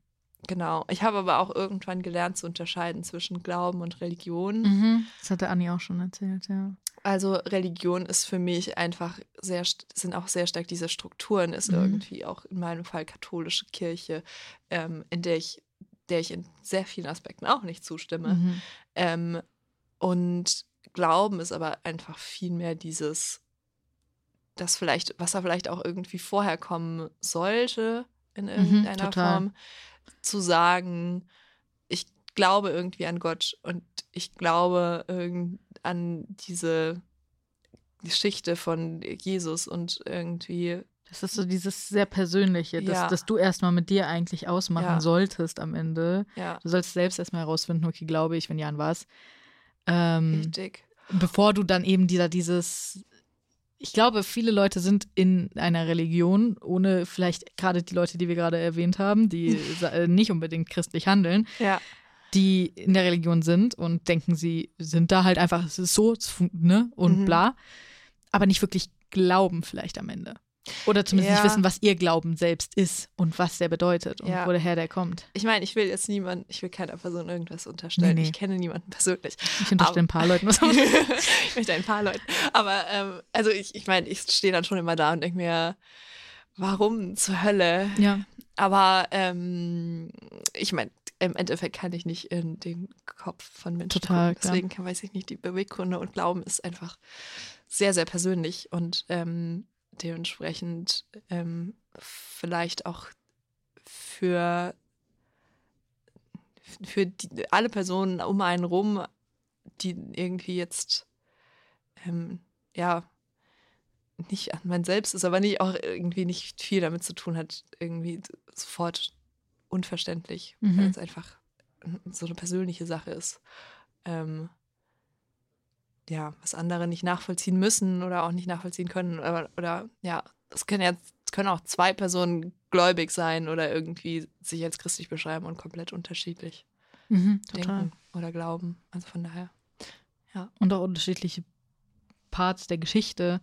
genau. Ich habe aber auch irgendwann gelernt zu unterscheiden zwischen Glauben und Religion. Mhm. Das hatte Anni auch schon erzählt, ja. Also Religion ist für mich einfach sehr, sind auch sehr stark diese Strukturen, ist Mhm. irgendwie auch in meinem Fall katholische Kirche, ähm, in der ich, der ich in sehr vielen Aspekten auch nicht zustimme. Mhm. Ähm, und Glauben ist aber einfach viel mehr dieses, das vielleicht, was da vielleicht auch irgendwie vorher kommen sollte, in irgendeiner Mhm, total. Form, zu sagen, ich glaube irgendwie an Gott und ich glaube irgend an diese Geschichte von Jesus und irgendwie, Das ist so dieses sehr Persönliche, das, Ja. das du erstmal mit dir eigentlich ausmachen Ja. solltest am Ende. ja, Du sollst selbst erstmal herausfinden, okay, glaube ich, wenn ja, an was. Ähm, richtig. bevor du dann eben dieser, dieses, ich glaube, viele Leute sind in einer Religion, ohne vielleicht gerade die Leute, die wir gerade erwähnt haben, die äh, nicht unbedingt christlich handeln, Ja, die in der Religion sind und denken, sie sind da halt einfach, es ist so, ne, und Mhm. bla, aber nicht wirklich glauben vielleicht am Ende. Oder zumindest Ja. nicht wissen, was ihr Glauben selbst ist und was der bedeutet und Ja. woher der kommt. ich meine, ich will jetzt niemand, ich will keiner Person irgendwas unterstellen. Nee, nee. Ich kenne niemanden persönlich. Ich unterstelle ein paar Leuten was. ich möchte ein paar Leuten. Aber ähm, also ich, ich meine, ich stehe dann schon immer da und denke mir, warum zur Hölle? ja. Aber ähm, ich meine, im Endeffekt kann ich nicht in den Kopf von Menschen Total, gucken. Deswegen kann, weiß ich nicht, die Beweggründe und Glauben ist einfach sehr, sehr persönlich und ähm, dementsprechend ähm, vielleicht auch für, für die, alle Personen um einen rum, die irgendwie jetzt ähm, ja nicht an mein Selbst ist, aber nicht auch irgendwie nicht viel damit zu tun hat, irgendwie sofort unverständlich, Mhm. weil es einfach so eine persönliche Sache ist. Ähm, ja, was andere nicht nachvollziehen müssen oder auch nicht nachvollziehen können. Oder, oder ja, es können ja es können auch zwei Personen gläubig sein oder irgendwie sich als christlich beschreiben und komplett unterschiedlich Mhm, denken oder glauben. Also von daher. und auch unterschiedliche Parts der Geschichte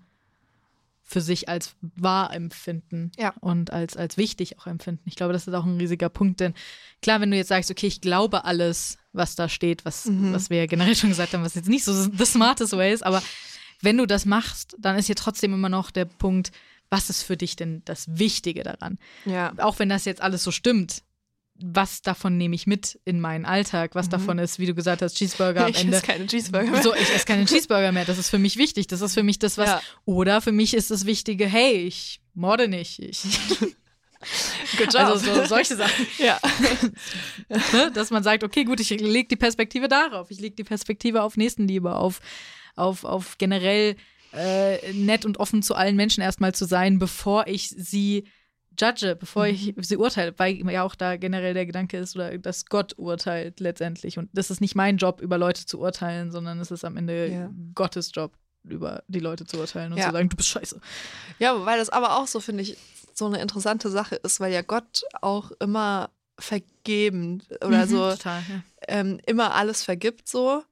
für sich als wahr empfinden Ja. und als, als wichtig auch empfinden. Ich glaube, das ist auch ein riesiger Punkt, denn klar, wenn du jetzt sagst, okay, ich glaube alles, was da steht, was, Mhm. was wir ja generell schon gesagt haben, was jetzt nicht so the smartest way ist, aber wenn du das machst, dann ist hier trotzdem immer noch der Punkt, was ist für dich denn das Wichtige daran? Ja. Auch wenn das jetzt alles so stimmt, was davon nehme ich mit in meinen Alltag? Was Mhm. davon ist, wie du gesagt hast, Cheeseburger am ich Ende. esse keine Cheeseburger mehr. So, ich esse keinen Cheeseburger mehr. Das ist für mich wichtig. Das ist für mich das, was. Ja. Oder für mich ist das Wichtige, hey, ich morde nicht. Ich, Good job. also so, solche Sachen. ja. Ne? Dass man sagt, okay, gut, ich lege die Perspektive darauf. Ich lege die Perspektive auf Nächstenliebe, auf, auf, auf generell äh, nett und offen zu allen Menschen erstmal zu sein, bevor ich sie judge, bevor ich Mhm. sie urteile, weil ja auch da generell der Gedanke ist, oder dass Gott urteilt letztendlich. Und das ist nicht mein Job, über Leute zu urteilen, sondern es ist am Ende Ja. Gottes Job, über die Leute zu urteilen und Ja. zu sagen, du bist scheiße. Ja, weil das aber auch so, finde ich, so eine interessante Sache ist, weil ja Gott auch immer vergebend oder Mhm, so Total, ja. ähm, immer alles vergibt so.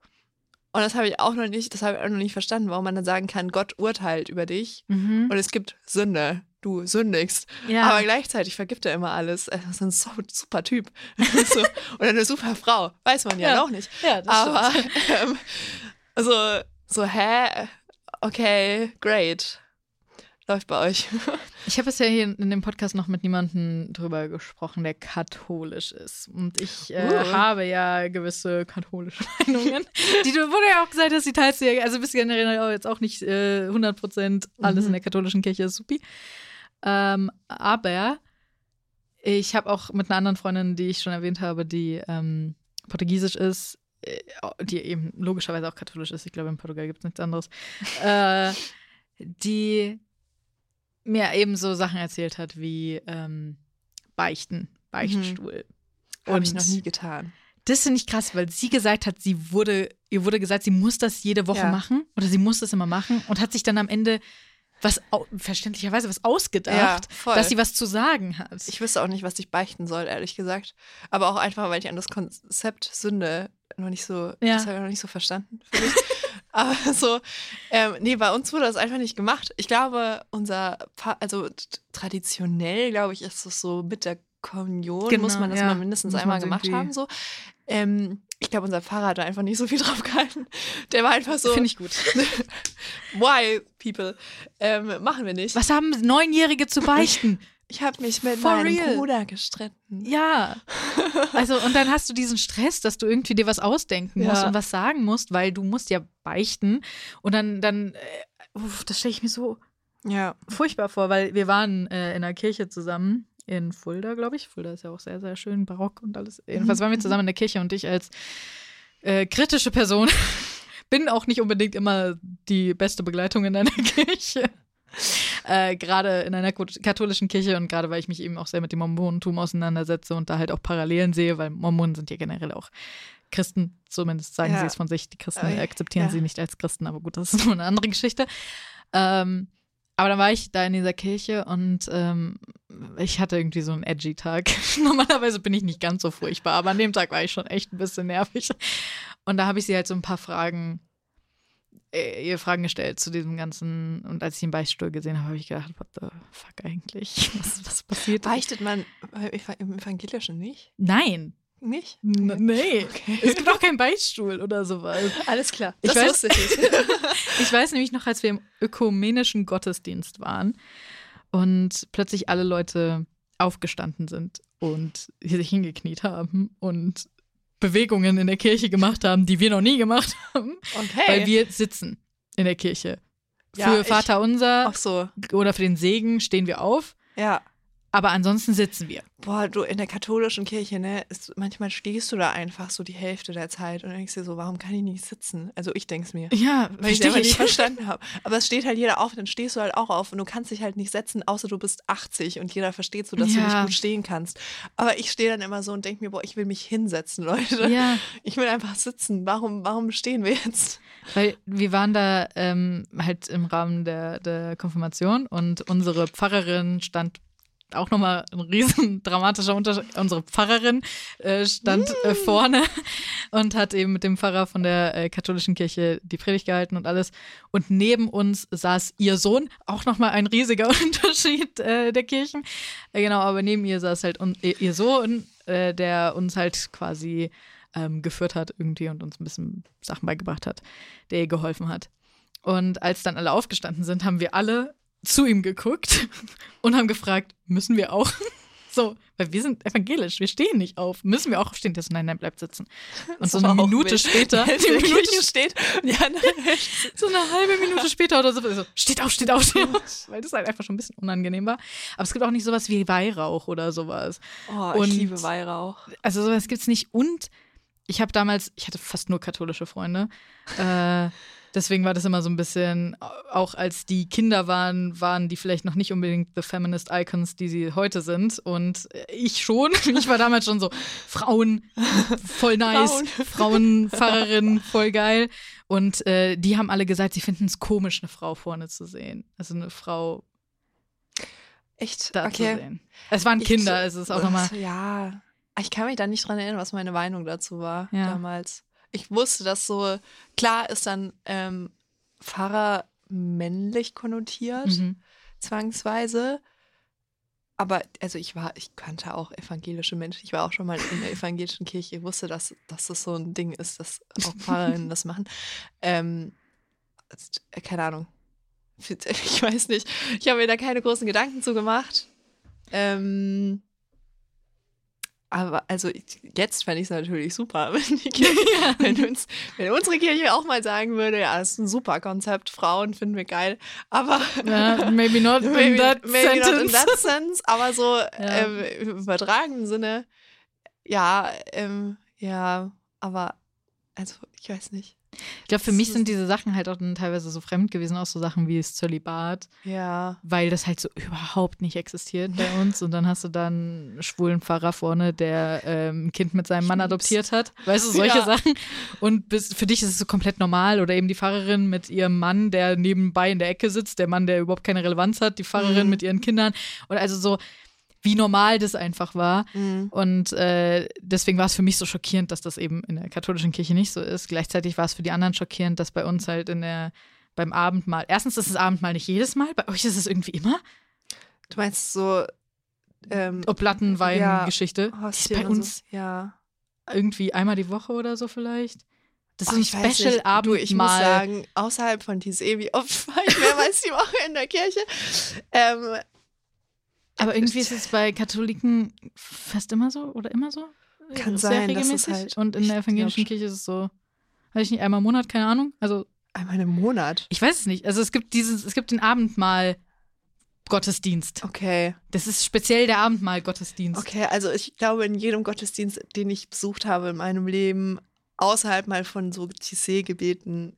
Und das habe ich auch noch nicht, das habe ich auch noch nicht verstanden, warum man dann sagen kann, Gott urteilt über dich Mhm. und es gibt Sünde. Du sündigst. Ja. Aber gleichzeitig vergibt er immer alles. Er ist ein so, super Typ. so. Oder eine super Frau. Weiß man ja, Ja. noch nicht. ja, das Aber ähm, so, so, hä? Okay, great. Läuft bei euch. Ich habe bisher hier in dem Podcast noch mit niemandem drüber gesprochen, der katholisch ist. Und ich äh, Uh. habe ja gewisse katholische Meinungen. Die du wurde ja auch gesagt, dass die teilst du ja, also bist generell auch jetzt auch nicht äh, 100% alles Mhm. in der katholischen Kirche ist supi. Ähm, aber ich habe auch mit einer anderen Freundin, die ich schon erwähnt habe, die ähm, portugiesisch ist, äh, die eben logischerweise auch katholisch ist. Ich glaube, in Portugal gibt es nichts anderes. äh, die mir eben so Sachen erzählt hat wie ähm, Beichten, Beichtstuhl. Habe ich noch nie getan. Das finde ich krass, weil sie gesagt hat, sie wurde, ihr wurde gesagt, sie muss das jede Woche Ja. machen oder sie muss das immer machen und hat sich dann am Ende was verständlicherweise was Ja, ausgedacht, voll. dass sie was zu sagen hat. Ich wüsste auch nicht, was ich beichten soll, ehrlich gesagt. Aber auch einfach, weil ich an das Konzept Sünde noch nicht so, Ja. das habe ich noch nicht so verstanden. Aber so, ähm, nee, bei uns wurde das einfach nicht gemacht. Ich glaube, unser, Pa- also traditionell, glaube ich, ist es so mit der Kommunion, Genau, muss man das ja. mal mindestens Muss einmal gemacht irgendwie- haben. So. Ähm, ich glaube, unser Pfarrer hat da einfach nicht so viel drauf gehalten. Der war einfach so, Finde ich gut. why, people? Ähm, machen wir nicht. Was haben Neunjährige zu beichten? Ich habe mich mit For meinem real? Bruder gestritten. ja. Also, und dann hast du diesen Stress, dass du irgendwie dir was ausdenken musst Ja. und was sagen musst, weil du musst ja beichten. Und dann, dann, äh, uff, das stelle ich mir so Ja. furchtbar vor, weil wir waren äh, in einer Kirche zusammen in Fulda, glaube ich. Fulda ist ja auch sehr, sehr schön, barock und alles. Jedenfalls waren wir zusammen in der Kirche und ich als äh, kritische Person bin auch nicht unbedingt immer die beste Begleitung in einer Kirche. Äh, gerade in einer katholischen Kirche und gerade weil ich mich eben auch sehr mit dem Mormonentum auseinandersetze und da halt auch Parallelen sehe, weil Mormonen sind ja generell auch Christen, zumindest sagen Ja. sie es von sich. Die Christen Äh, akzeptieren ja. sie nicht als Christen, aber gut, das ist nur eine andere Geschichte. Ähm, aber dann war ich da in dieser Kirche und ähm, ich hatte irgendwie so einen edgy Tag. Normalerweise bin ich nicht ganz so furchtbar, aber an dem Tag war ich schon echt ein bisschen nervig. Und da habe ich sie halt so ein paar Fragen, ihr Fragen gestellt zu diesem ganzen. Und als ich den Beichtstuhl gesehen habe, habe ich gedacht, what the fuck eigentlich? Was, was passiert? Beichtet man im Evangelischen nicht? Nein. Nicht? N nee. Es gibt auch keinen Beichtstuhl oder sowas. Alles klar. Ich Das weiß- wusste ich. Ich weiß nämlich noch, als wir im ökumenischen Gottesdienst waren und plötzlich alle Leute aufgestanden sind und sich hingekniet haben und Bewegungen in der Kirche gemacht haben, die wir noch nie gemacht haben, Okay. weil wir sitzen in der Kirche. Ja, Für ich- Vater unser Ach so. oder für den Segen stehen wir auf, Ja. Aber ansonsten sitzen wir. Boah, du in der katholischen Kirche, ne, ist, manchmal stehst du da einfach so die Hälfte der Zeit und denkst dir so, warum kann ich nicht sitzen? Also ich denk's mir. Ja, Weil ich ich. nicht verstanden habe. Aber es steht halt jeder auf, dann stehst du halt auch auf und du kannst dich halt nicht setzen, außer du bist 80 und jeder versteht so, dass du Ja. nicht gut stehen kannst. Aber ich stehe dann immer so und denke mir, boah, ich will mich hinsetzen, Leute. Ja, Ich will einfach sitzen. Warum, warum stehen wir jetzt? Weil wir waren da ähm, halt im Rahmen der, der Konfirmation und unsere Pfarrerin stand auch nochmal ein riesen dramatischer Unterschied. Unsere Pfarrerin äh, stand äh, vorne und hat eben mit dem Pfarrer von der äh, katholischen Kirche die Predigt gehalten und alles. Und neben uns saß ihr Sohn, auch nochmal ein riesiger Unterschied äh, der Kirchen. Äh, genau, aber neben ihr saß halt un ihr Sohn, äh, der uns halt quasi ähm, geführt hat irgendwie und uns ein bisschen Sachen beigebracht hat, der ihr geholfen hat. Und als dann alle aufgestanden sind, haben wir alle zu ihm geguckt und haben gefragt, müssen wir auch? So, weil wir sind evangelisch, wir stehen nicht auf. Müssen wir auch aufstehen? Der so, nein, nein, bleibt sitzen. Und so eine Minute wild. später, die Minute steht die anderen so eine halbe Minute später oder so, so steht auf, steht auf, steht auf. Weil das halt einfach schon ein bisschen unangenehm war. Aber es gibt auch nicht sowas wie Weihrauch oder sowas. Oh, Und- ich liebe Weihrauch. Also sowas gibt's nicht. Und ich habe damals, ich hatte fast nur katholische Freunde. Äh, deswegen war das immer so ein bisschen, auch als die Kinder waren, waren die vielleicht noch nicht unbedingt the feminist icons, die sie heute sind. Und ich schon. Ich war damals schon so, Frauen, voll nice. Frauen. Frauenpfarrerin, voll geil. Und äh, die haben alle gesagt, sie finden es komisch, eine Frau vorne zu sehen. Also eine Frau Echt? da zu okay. sehen. Es waren Ich- Kinder, es ist auch nochmal. Ja. Ich kann mich da nicht dran erinnern, was meine Meinung dazu war Ja. damals. Ich wusste, dass so, klar ist dann ähm, Pfarrer männlich konnotiert, Mhm. zwangsweise. Aber also ich war, ich kannte auch evangelische Menschen. Ich war auch schon mal in der evangelischen Kirche. Ich wusste, dass, dass das so ein Ding ist, dass auch Pfarrerinnen das machen. Ähm, äh, keine Ahnung. Ich weiß nicht. Ich habe mir da keine großen Gedanken zu gemacht. Ähm, aber also jetzt fände ich es natürlich super, wenn, die Kirche, wenn, uns, wenn unsere Kirche auch mal sagen würde, ja, das ist ein super Konzept, Frauen finden wir geil. Aber Ja, maybe not in maybe, that maybe not in that sense, aber so Ja. ähm, im übertragenen Sinne, ja, ähm, ja, aber also ich weiß nicht. Ich glaube, für mich sind diese Sachen halt auch dann teilweise so fremd gewesen, auch so Sachen wie das Zölibat, Ja. weil das halt so überhaupt nicht existiert bei uns. Und dann hast du dann einen schwulen Pfarrer vorne, der ähm, ein Kind mit seinem Mann adoptiert hat. Weißt du, solche Ja. Sachen. Und bis, für dich ist es so komplett normal. Oder eben die Pfarrerin mit ihrem Mann, der nebenbei in der Ecke sitzt, der Mann, der überhaupt keine Relevanz hat, die Pfarrerin Mhm. mit ihren Kindern. Und also so, wie normal das einfach war. Mhm. Und äh, deswegen war es für mich so schockierend, dass das eben in der katholischen Kirche nicht so ist. Gleichzeitig war es für die anderen schockierend, dass bei uns halt in der beim Abendmahl. Erstens ist das Abendmahl nicht jedes Mal, bei euch ist es irgendwie immer. Du meinst so ähm, Oblatten, Wein, Ja. Die ist bei uns so. Ja. irgendwie einmal die Woche oder so vielleicht. Das Ach, ist ein Special. Du, ich muss sagen, außerhalb von TSE, wie oft war ich mehrmals die Woche in der Kirche? Ähm, Aber irgendwie ist es bei Katholiken fast immer so oder immer so. Kann Sehr sein, dass es regelmäßig. halt- Und in der evangelischen Kirche ist es so, weiß ich nicht, einmal im Monat, keine Ahnung. Also einmal im Monat. Ich weiß es nicht. Also es gibt dieses, es gibt den Abendmahl Gottesdienst. Okay. Das ist speziell der Abendmahl Gottesdienst. Okay, also ich glaube, in jedem Gottesdienst, den ich besucht habe in meinem Leben, außerhalb mal von so Tissé-Gebeten,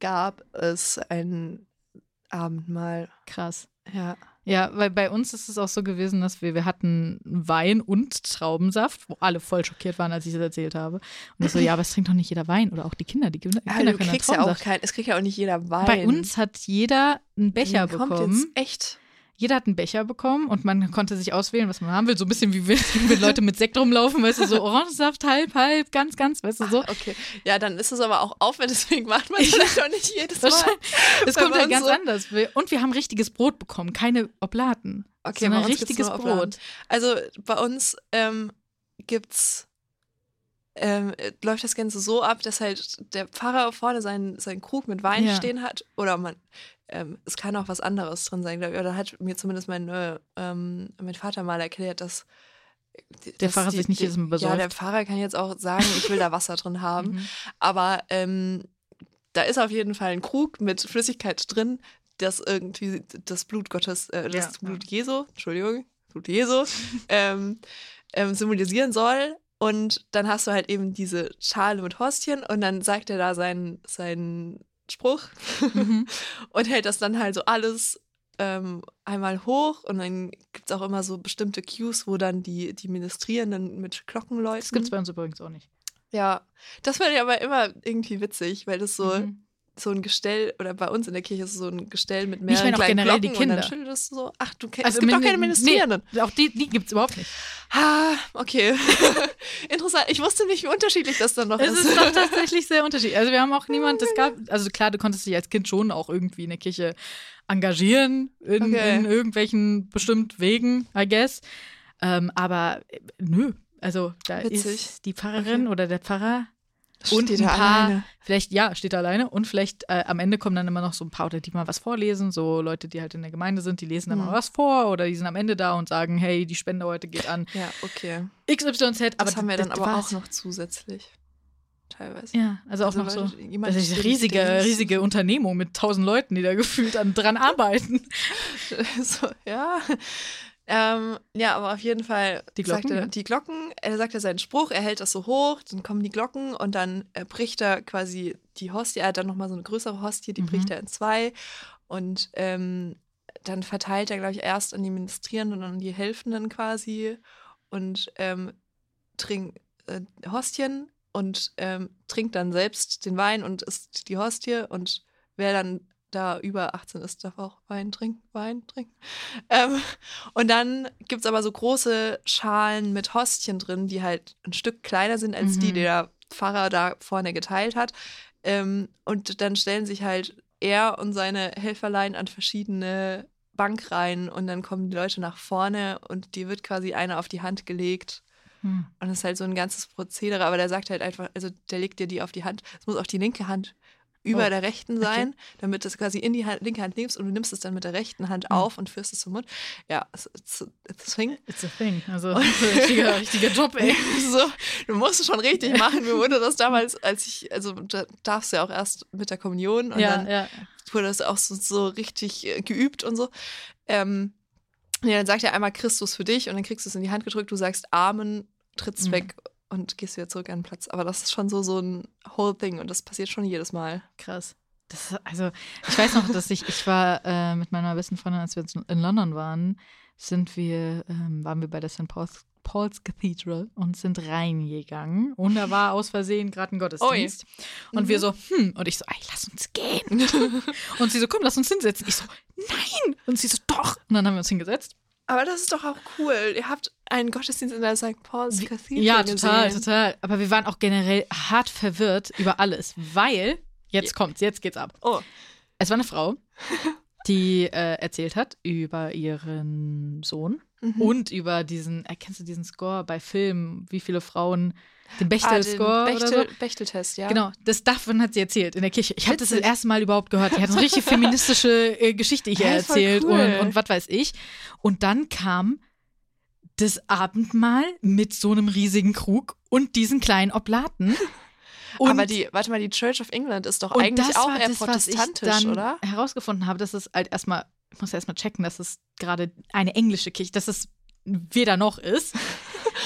gab es ein Abendmahl. Krass. Ja. Ja, weil bei uns ist es auch so gewesen, dass wir, wir hatten Wein und Traubensaft, wo alle voll schockiert waren, als ich das erzählt habe. Und ich so, ja, aber es trinkt doch nicht jeder Wein oder auch die Kinder, die Kinder, Ja, Kinder du können kriegst ja auch kein, es kriegt ja auch nicht jeder Wein. Bei uns hat jeder einen Becher Kommt bekommen. Jetzt echt. Jeder hat einen Becher bekommen und man konnte sich auswählen, was man haben will. So ein bisschen wie wenn Leute mit Sekt rumlaufen, weißt du, so Orangensaft, halb, halb, ganz, ganz, weißt du, so. Ah, Okay. Ja, dann ist es aber auch Aufwand, deswegen macht man es vielleicht auch nicht jedes Mal. Es kommt halt ganz so- anders. Und wir haben richtiges Brot bekommen, keine Oblaten. Okay, sondern richtiges. Brot. Also bei uns ähm, gibt's ähm, äh, läuft das Ganze so ab, dass halt der Pfarrer vorne seinen, seinen Krug mit Wein Ja. stehen hat. Oder man, ähm, es kann auch was anderes drin sein, glaube ich. Oder hat mir zumindest mein, äh, ähm, mein Vater mal erklärt, dass Der dass Pfarrer sich nicht jedes Mal Ja, besäuft. der Pfarrer kann jetzt auch sagen, ich will da Wasser drin haben. Mhm. Aber ähm, da ist auf jeden Fall ein Krug mit Flüssigkeit drin, das irgendwie das Blut Gottes, äh, das Ja. Blut Jesu, Entschuldigung, Blut Jesu, ähm, ähm, symbolisieren soll. Und dann hast du halt eben diese Schale mit Hostien und dann sagt er da seinen, seinen Spruch Mhm. und hält das dann halt so alles ähm, einmal hoch und dann gibt es auch immer so bestimmte Cues, wo dann die, die Ministrierenden mit Glocken läuten. Das gibt es bei uns übrigens auch nicht. Ja, das fand ich aber immer irgendwie witzig, weil das so, Mhm. So ein Gestell, oder bei uns in der Kirche ist es so ein Gestell mit Ich mehreren meine auch kleinen generell Glocken die und dann Kinder. schüttelst du so, ach, du kennst, Also es gibt auch keine Ministrierenden. Nee, auch die, die gibt es überhaupt nicht. Ah, okay. Interessant. Ich wusste nicht, wie unterschiedlich das dann noch Es ist. ist doch tatsächlich sehr unterschiedlich. Also wir haben auch niemand, es gab, also klar, du konntest dich als Kind schon auch irgendwie in der Kirche engagieren, in, Okay. in irgendwelchen bestimmt Wegen, I guess. Ähm, aber äh, nö, also da Witzig. ist die Pfarrerin Okay. oder der Pfarrer Steht und ein da paar, alleine. vielleicht, ja, steht da alleine und vielleicht äh, am Ende kommen dann immer noch so ein paar, oder die mal was vorlesen, so Leute, die halt in der Gemeinde sind, die lesen dann Mhm. mal was vor oder die sind am Ende da und sagen, hey, die Spende heute geht an Ja, okay. XYZ. Das aber haben wir das dann aber auch noch zusätzlich. Teilweise. Ja, also auch Also, noch so. Das ist eine riesige, riesige Unternehmung mit tausend Leuten, die da gefühlt an, dran arbeiten. so, ja. Ähm, ja, aber auf jeden Fall Die Glocken, sagt er die Glocken, er sagt ja seinen Spruch, er hält das so hoch, dann kommen die Glocken und dann äh, bricht er quasi die Hostie, er hat dann nochmal so eine größere Hostie, die Mhm. bricht er in zwei und ähm, dann verteilt er, glaube ich, erst an die Ministrierenden und an die Helfenden quasi und ähm, trinkt äh, Hostien und ähm, trinkt dann selbst den Wein und isst die Hostie und wer dann da über 18 ist, darf auch Wein trinken, Wein trinken. Ähm, und dann gibt es aber so große Schalen mit Hostien drin, die halt ein Stück kleiner sind als die, Mhm. die der Pfarrer da vorne geteilt hat. Ähm, und dann stellen sich halt er und seine Helferlein an verschiedene Bankreihen und dann kommen die Leute nach vorne und dir wird quasi einer auf die Hand gelegt. Hm. Und das ist halt so ein ganzes Prozedere, aber der sagt halt einfach, also der legt dir die auf die Hand. Es muss auch die linke Hand über Oh, der rechten sein, damit du es quasi in die Hand, linke Hand nimmst und du nimmst es dann mit der rechten Hand Mhm. auf und führst es zum Mund. Ja, it's, it's, it's a thing. It's a thing. Also, ein richtiger, richtiger Job, ey. so, du musst es schon richtig machen. Mir wurde das damals, als ich, also da darfst du ja auch erst mit der Kommunion und Ja, dann ja. wurde das auch so, so richtig äh, geübt und so. Ähm, ja, dann sagt er einmal Christus für dich und dann kriegst du es in die Hand gedrückt, du sagst Amen, trittst Mhm. weg und gehst wieder zurück an den Platz. Aber das ist schon so, so ein whole thing und das passiert schon jedes Mal. Krass. Das, also, ich weiß noch, dass ich, ich war äh, mit meiner besten Freundin, als wir in London waren, sind wir, ähm, waren wir bei der St. Paul's, Paul's Cathedral und sind reingegangen. Und da war aus Versehen gerade ein Gottesdienst. Und Mhm. wir so, hm, und ich so, ey, lass uns gehen. und sie so, komm, lass uns hinsetzen. Ich so, nein. Und sie so, doch. Und dann haben wir uns hingesetzt. Aber das ist doch auch cool. Ihr habt einen Gottesdienst in der St. Paul's Cathedral Ja, total, gesehen. total. Aber wir waren auch generell hart verwirrt über alles, weil, jetzt kommt's, jetzt geht's ab. Oh, Es war eine Frau, die äh, erzählt hat über ihren Sohn mhm. und über diesen, erkennst du diesen Score bei Filmen, wie viele Frauen, den ah, Bechtel-Score den oder so? Bechtel, Bechteltest, ja. Genau, das davon hat sie erzählt in der Kirche. Ich habe das das erste Mal überhaupt gehört. Die hat so eine richtig feministische äh, Geschichte hier voll erzählt cool. und, und was weiß ich. Und dann kam das Abendmahl mit so einem riesigen Krug und diesen kleinen Oblaten. Und Aber die, warte mal, die Church of England ist doch eigentlich auch eher das, was ich protestantisch, dann oder? herausgefunden habe, dass es halt erstmal, ich muss erstmal checken, dass es gerade eine englische Kirche, dass es weder noch ist.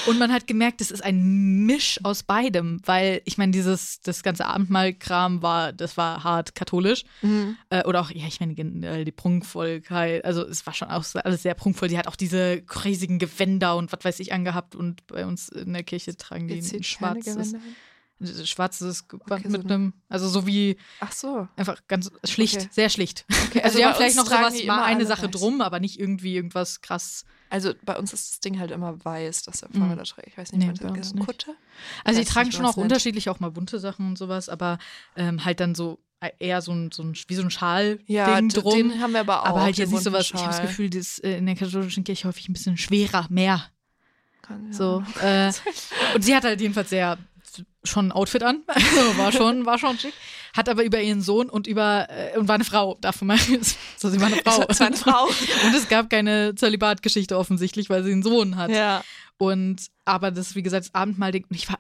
Und man hat gemerkt, es ist ein Misch aus beidem, weil ich meine, dieses, das ganze Abendmahlkram war, das war hart katholisch. Mhm. Äh, oder auch, ja, ich meine, die Prunkvollkeit, also es war schon auch alles sehr prunkvoll. Die hat auch diese riesigen Gewänder und was weiß ich angehabt und bei uns in der Kirche tragen die ein schwarzes, Gewänder schwarzes Gewand Okay, so mit eine- einem, also so wie Ach so. Einfach ganz schlicht, Okay. sehr schlicht. Okay, Also, wir haben bei vielleicht noch sowas, mal eine Sache weiß. drum, aber nicht irgendwie irgendwas krass. Also bei uns ist das Ding halt immer weiß, dass der Pfarrer Mhm. da trägt. Ich weiß nicht, Nee, bei das uns nicht. Kutte? Also die tragen nicht, schon auch nennt. unterschiedlich, auch mal bunte Sachen und sowas, aber ähm, halt dann so äh, eher so ein, so ein wie so ein Schal-Ding Ja, drum. den haben wir aber auch. aber halt jetzt nicht sowas, ich habe das Schal. Gefühl, das äh, in der katholischen Kirche häufig ein bisschen schwerer, mehr. Kann, ja. So. Äh, und sie hat halt jedenfalls sehr schon ein Outfit an. Also war schon, war schon schick. Hat aber über ihren Sohn und über äh, und war eine Frau, davon mal. So, sie war eine Frau. Es war eine Frau. Und es gab keine Zölibatgeschichte offensichtlich, weil sie einen Sohn hat. ja. Und aber das, wie gesagt, das Abendmahlding, und ich war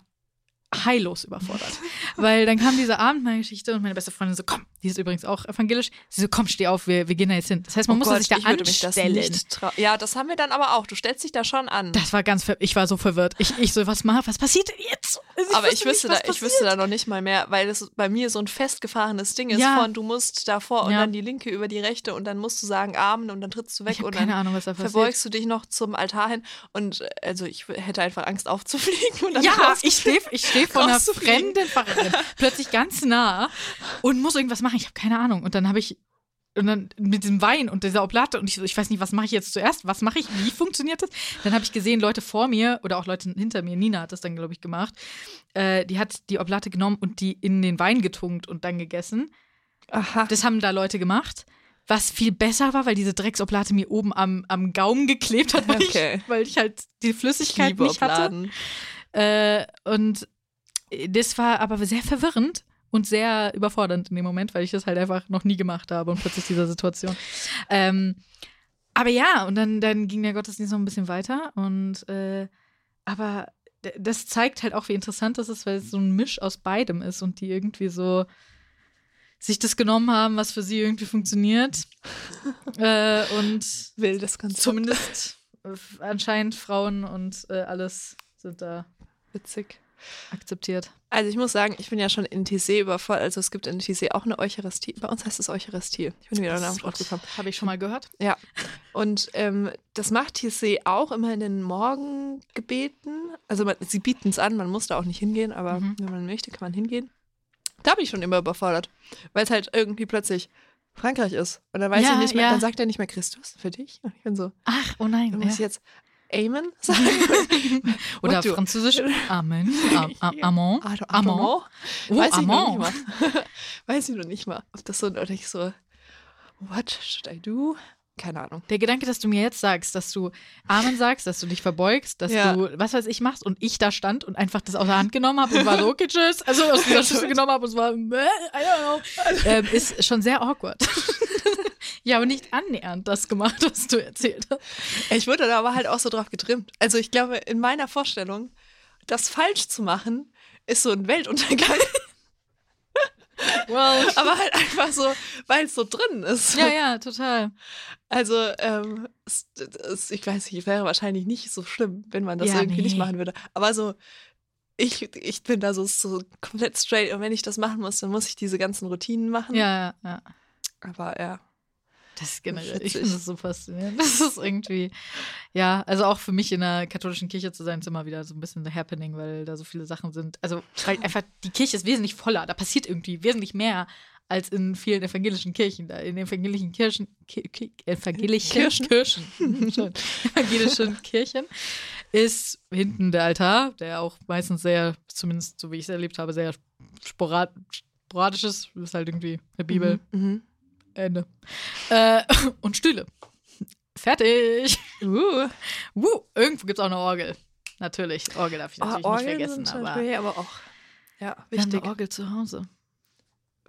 heillos überfordert. weil dann kam diese Abendmahlgeschichte und meine beste Freundin so, komm, die ist übrigens auch evangelisch. Sie so, komm, steh auf, wir, wir gehen da jetzt hin. Das heißt, man oh musste Gott, sich da ich das anstellen. trau- Ja, das haben wir dann aber auch. Du stellst dich da schon an. Das war ganz, ich war so verwirrt. Ich, ich so, was mach, was passiert jetzt? Also aber ich wüsste, nicht, da, ich wüsste da noch nicht mal mehr, weil es bei mir so ein festgefahrenes Ding ist Ja. von, du musst davor und Ja. dann die linke über die rechte und dann musst du sagen Amen und dann trittst du weg Ich und keine dann Ahnung, was da passiert. verbeugst du dich noch zum Altar hin und also ich hätte einfach Angst aufzufliegen und dann Ja, ich stehe ich steh vor einer fremden Pfarrerin, plötzlich ganz nah und muss irgendwas machen. Ich habe keine Ahnung. Und dann habe ich und dann mit diesem Wein und dieser Oblate und ich ich weiß nicht, was mache ich jetzt zuerst? Was mache ich? Wie funktioniert das? Dann habe ich gesehen, Leute vor mir oder auch Leute hinter mir, Nina hat das dann, glaube ich, gemacht, äh, die hat die Oblate genommen und die in den Wein getunkt und dann gegessen. Aha. Das haben da Leute gemacht. Was viel besser war, weil diese Drecksoblate mir oben am, am Gaumen geklebt hat, weil, Okay. ich, weil ich halt die Flüssigkeit Liebe nicht hatte. Äh, und das war aber sehr verwirrend und sehr überfordernd in dem Moment, weil ich das halt einfach noch nie gemacht habe und plötzlich dieser Situation. Ähm, aber ja, und dann, dann ging der Gottesdienst noch ein bisschen weiter und äh, aber das zeigt halt auch, wie interessant das ist, weil es so ein Misch aus beidem ist und die irgendwie so sich das genommen haben, was für sie irgendwie funktioniert. äh, und Wildes Konzept. zumindest äh, anscheinend Frauen und äh, alles sind da Witzig. Akzeptiert. Also ich muss sagen, ich bin ja schon in TC überfordert. Also es gibt in TC auch eine Eucharistie. Bei uns heißt es Eucharistie. Ich bin wieder Das drauf gekommen. Habe ich schon mal gehört. Ja. Und ähm, das macht TC auch immer in den Morgengebeten. Also man, sie bieten es an, man muss da auch nicht hingehen, aber Mhm. wenn man möchte, kann man hingehen. Da bin ich schon immer überfordert, weil es halt irgendwie plötzlich Frankreich ist. Und dann weiß Ja, ich nicht mehr, ja. dann sagt er nicht mehr Christus für dich. Und ich bin so, Ach, oh nein. dann muss ich Ja. jetzt Amen sagen. Oder du? französisch Amen. Am, am, Amon. Ah, Amon. Amon? Oh, Weiß ich noch nicht mal. Weiß ich noch nicht mal. Ob das so, oder ich so, what should I do? Keine Ahnung. Der Gedanke, dass du mir jetzt sagst, dass du Amen sagst, dass du dich verbeugst, dass Ja. du was weiß ich machst und ich da stand und einfach das aus der Hand genommen habe und war so, okay, tschüss. Also aus dieser Schüssel genommen habe und es war, I don't know. Ähm, ist schon sehr awkward. Ja, aber nicht annähernd das gemacht, was du erzählt hast. Ich wurde da aber halt auch so drauf getrimmt. Also ich glaube, in meiner Vorstellung, das falsch zu machen, ist so ein Weltuntergang. Well. aber halt einfach so, weil es so drin ist. Ja, ja, total. Also, ähm, es, es, ich weiß nicht, wäre wahrscheinlich nicht so schlimm, wenn man das Ja, irgendwie nicht nee. machen würde. Aber so, ich, ich bin da so, so komplett straight und wenn ich das machen muss, dann muss ich diese ganzen Routinen machen. Ja, ja. Aber ja. Das generell, ich finde das so faszinierend. Das ist irgendwie, ja, also auch für mich in der katholischen Kirche zu sein, ist immer wieder so ein bisschen the happening, weil da so viele Sachen sind. Also, weil einfach die Kirche ist wesentlich voller, da passiert irgendwie wesentlich mehr als in vielen evangelischen Kirchen. Da in evangelischen Kirchen, Ki Ki evangelischen Kirchen? Kirchen, evangelischen Kirchen ist hinten der Altar, der auch meistens sehr, zumindest so wie ich es erlebt habe, sehr sporad sporadisch ist. Ist halt irgendwie eine Bibel. Mhm. Ende. Äh, und Stühle. Fertig. Uh. Uh, irgendwo gibt es auch eine Orgel. Natürlich. Orgel darf ich Oh, natürlich Orgeln nicht vergessen, sind aber natürlich aber auch ja, wir haben wichtig eine Orgel zu Hause.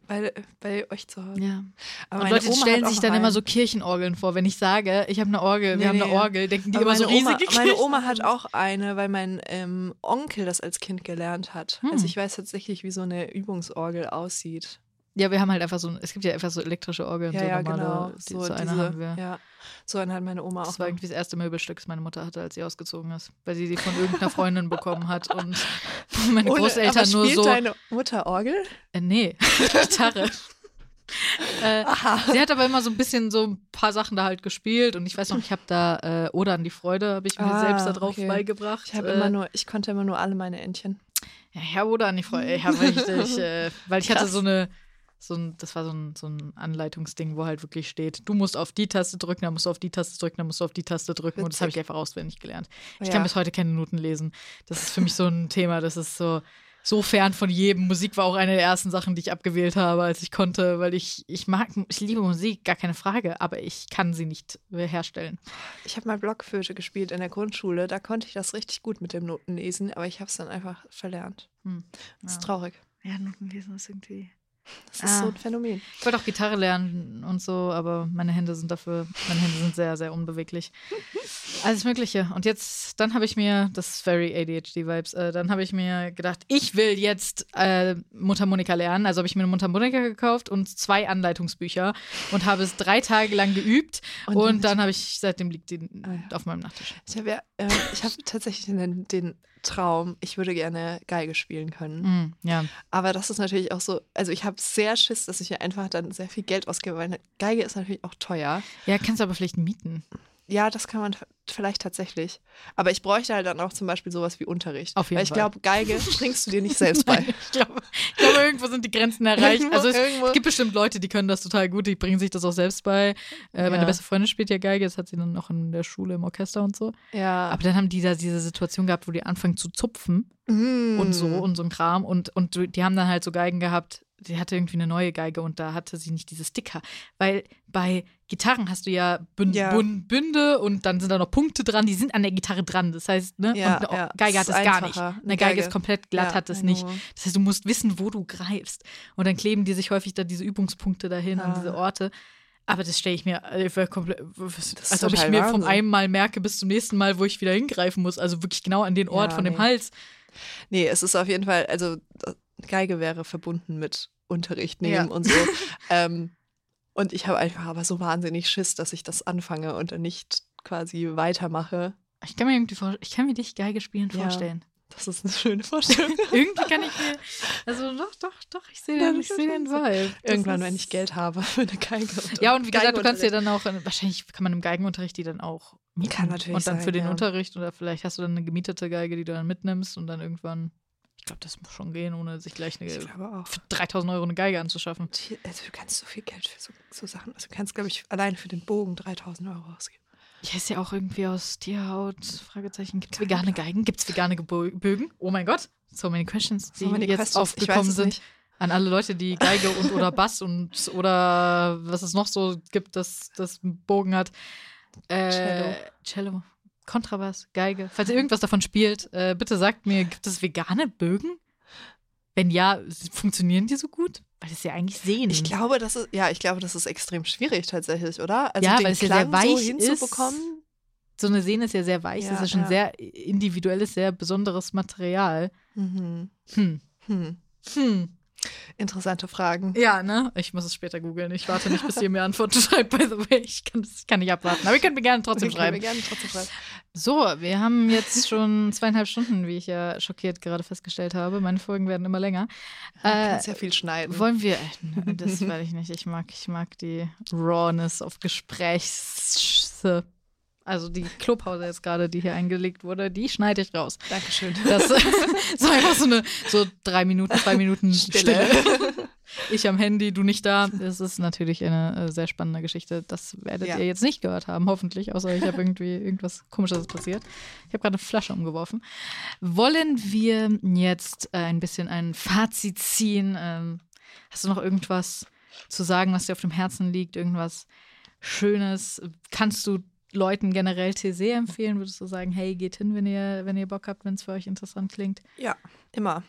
bei, bei euch zu Hause. Ja. Aber und Leute Oma stellen sich dann noch immer einen. so Kirchenorgeln vor. Wenn ich sage, ich habe eine Orgel, Nee, wir haben nee. eine Orgel, denken die immer so meine Oma, riesige meine Kirchen- Oma hat auch eine, weil mein ähm, Onkel das als Kind gelernt hat. Hm. Also ich weiß tatsächlich, wie so eine Übungsorgel aussieht. Ja, wir haben halt einfach so, es gibt ja einfach so elektrische Orgeln, Ja, so ja, normale, genau. die, So, so eine diese, haben wir. ja. so eine hat meine Oma Das auch. war noch. irgendwie das erste Möbelstück, das meine Mutter hatte, als sie ausgezogen ist, weil sie sie von irgendeiner Freundin bekommen hat und meine Ohne- Großeltern aber nur spielt so. deine Mutter Orgel? Äh, nee, Gitarre. äh, sie hat aber immer so ein bisschen so ein paar Sachen da halt gespielt und ich weiß noch, ich habe da äh, Oder an die Freude habe ich mir Ah, selbst da drauf okay. beigebracht. Ich habe äh, immer nur, ich konnte immer nur alle meine Entchen. ja, Herr Oder an die Freude. Ich habe richtig, äh, weil ich hatte so eine so ein, das war so ein, so ein Anleitungsding, wo halt wirklich steht, du musst auf die Taste drücken, dann musst du auf die Taste drücken, dann musst du auf die Taste drücken. Und das habe ich Witzig. einfach auswendig gelernt. Ich Ja. kann bis heute keine Noten lesen. Das ist für mich so ein Thema, das ist so, so fern von jedem. Musik war auch eine der ersten Sachen, die ich abgewählt habe, als ich konnte, weil ich, ich mag, ich liebe Musik, gar keine Frage, aber ich kann sie nicht herstellen. Ich habe mal Blockflöte gespielt in der Grundschule. Da konnte ich das richtig gut mit dem Notenlesen, aber ich habe es dann einfach verlernt. Hm. Das ist Ja. traurig. Ja, Notenlesen ist irgendwie. Das ist Ah. so ein Phänomen. Ich wollte auch Gitarre lernen und so, aber meine Hände sind dafür, meine Hände sind sehr, sehr unbeweglich. Alles Mögliche. Und jetzt, dann habe ich mir, das ist very ADHD-Vibes, äh, dann habe ich mir gedacht, ich will jetzt äh, Mundharmonika lernen. Also habe ich mir eine Mundharmonika gekauft und zwei Anleitungsbücher und habe es drei Tage lang geübt. Und Und, dann- dann habe ich, seitdem liegt die Ah, ja. auf meinem Nachttisch. Ich habe ja, äh, ich habe tatsächlich den, den Traum, ich würde gerne Geige spielen können. Mm, ja. Aber das ist natürlich auch so, also ich habe sehr Schiss, dass ich mir einfach dann sehr viel Geld ausgebe, weil eine Geige ist natürlich auch teuer. Ja, kannst du aber vielleicht mieten. Ja, das kann man vielleicht tatsächlich. Aber ich bräuchte halt dann auch zum Beispiel sowas wie Unterricht. Auf jeden weil ich glaube, Geige bringst du dir nicht selbst bei. Ich glaube, ich glaube, irgendwo sind die Grenzen erreicht. Irgendwo- Also es, es gibt bestimmt Leute, die können das total gut, die bringen sich das auch selbst bei. Äh, Meine Ja. beste Freundin spielt ja Geige, das hat sie dann auch in der Schule im Orchester und so. Ja. Aber dann haben die da diese Situation gehabt, wo die anfangen zu zupfen Mm. und so und so ein Kram. Und, und die haben dann halt so Geigen gehabt, die hatte irgendwie eine neue Geige und da hatte sie nicht diese Sticker. Weil bei Gitarren hast du ja, Bün Ja. Bün Bünde und dann sind da noch Punkte dran, die sind an der Gitarre dran. Das heißt, ne? Ja, und eine ja, Geige das hat es gar nicht. Eine Eine Geige, Geige- ist komplett glatt, hat es I nicht. Das heißt, du musst wissen, wo du greifst. Und dann kleben die sich häufig da diese Übungspunkte dahin an Ah. diese Orte. Aber das stelle ich mir äh, komplett, als ob ich mir vom Wahnsinn. einen Mal merke bis zum nächsten Mal, wo ich wieder hingreifen muss. Also wirklich genau an den Ort von dem nee. Hals. Nee, es ist auf jeden Fall, also Geige wäre verbunden mit Unterricht nehmen Ja. und so. ähm, und ich habe einfach aber so wahnsinnig Schiss, dass ich das anfange und dann nicht quasi weitermache. Ich kann mir irgendwie vor, ich kann mir dich Geige spielen Ja. vorstellen. Das ist eine schöne Vorstellung. irgendwie kann ich mir, also doch, doch, doch, ich sehe den, ich schon den. Vibe. Irgendwann, ist- wenn ich Geld habe für eine Geige. Und Ja, und wie gesagt, du kannst dir dann auch, wahrscheinlich kann man im Geigenunterricht die dann auch mieten. Kann natürlich Und dann sein, für den ja. Unterricht oder vielleicht hast du dann eine gemietete Geige, die du dann mitnimmst und dann irgendwann, ich glaube, das muss schon gehen, ohne sich gleich eine, Ich für 3000 Euro eine Geige anzuschaffen. Also du kannst so viel Geld für so, so Sachen, also du kannst, glaube ich, allein für den Bogen 3000 Euro ausgeben. Ja, ist ja auch irgendwie aus Tierhaut. Fragezeichen. Gibt es vegane Geigen? Gibt es vegane Gebö Bögen? Oh mein Gott. So many questions, die So many jetzt questions. Ich aufgekommen sind. nicht. An alle Leute, die Geige und oder Bass und oder was es noch so gibt, das, das einen Bogen hat. Äh, Cello. Cello. Kontrabass, Geige. Falls ihr irgendwas davon spielt, äh, bitte sagt mir, gibt es vegane Bögen? Wenn ja, funktionieren die so gut? Weil das ja eigentlich sehen. Ich glaube, das ist, ja, ich glaube, das ist extrem schwierig tatsächlich, oder? Also Ja, den weil es ja sehr Klang so weich hinzubekommen. so eine Sehne ist ja sehr weich. das Ja, ist schon ja. sehr individuelles, sehr besonderes Material. Mhm. Hm. Hm. Hm. Interessante Fragen. Ja, ne? Ich muss es später googeln. Ich warte nicht, bis ihr mir Antworten schreibt, by the way. Ich kann, das, ich kann nicht abwarten. Aber ihr könnt mir gerne trotzdem Okay, schreiben. wir gerne trotzdem schreiben. So, wir haben jetzt schon zweieinhalb Stunden, wie ich ja schockiert gerade festgestellt habe. Meine Folgen werden immer länger. Du Äh, kannst ja viel schneiden. wollen wir. Äh, das werde ich nicht. Ich mag, ich mag die Rawness auf Gesprächs. Also die Klopause jetzt gerade, die hier eingelegt wurde, die schneide ich raus. Dankeschön. Das so einfach so eine so drei Minuten, zwei Minuten Stille. Ich am Handy, du nicht da. Das ist natürlich eine äh, sehr spannende Geschichte. Das werdet Ja. ihr jetzt nicht gehört haben, hoffentlich, außer ich habe irgendwie irgendwas Komisches passiert. Ich habe gerade eine Flasche umgeworfen. Wollen wir jetzt äh, ein bisschen ein Fazit ziehen? Ähm, hast du noch irgendwas zu sagen, was dir auf dem Herzen liegt? Irgendwas Schönes? Kannst du Leuten generell TC empfehlen? Würdest du sagen, hey, geht hin, wenn ihr, wenn ihr Bock habt, wenn es für euch interessant klingt? Ja, immer.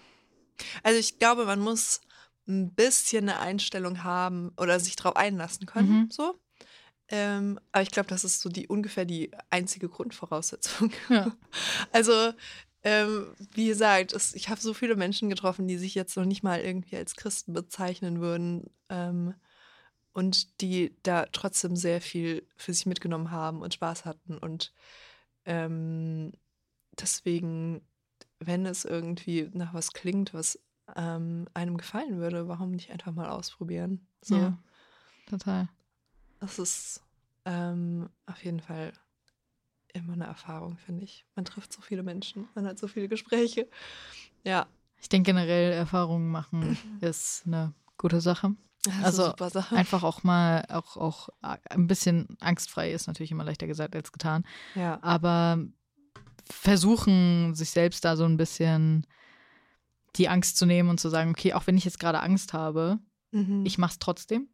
Also ich glaube, man muss ein bisschen eine Einstellung haben oder sich darauf einlassen können. Mhm. So. Ähm, aber ich glaube, das ist so die ungefähr die einzige Grundvoraussetzung. Ja. Also, ähm, wie gesagt, es, ich habe so viele Menschen getroffen, die sich jetzt noch nicht mal irgendwie als Christen bezeichnen würden ähm, und die da trotzdem sehr viel für sich mitgenommen haben und Spaß hatten. Und ähm, deswegen, wenn es irgendwie nach was klingt, was ähm, einem gefallen würde, warum nicht einfach mal ausprobieren? So, Ja, total. das ist ähm, auf jeden Fall immer eine Erfahrung, finde ich. Man trifft so viele Menschen, man hat so viele Gespräche. Ja, Ich denke generell, Erfahrungen machen ist eine gute Sache. Also, eine super Sache. Einfach auch mal, auch, auch ein bisschen angstfrei ist natürlich immer leichter gesagt als getan. Ja, Aber versuchen, sich selbst da so ein bisschen die Angst zu nehmen und zu sagen, okay, auch wenn ich jetzt gerade Angst habe, mhm. ich mach's trotzdem.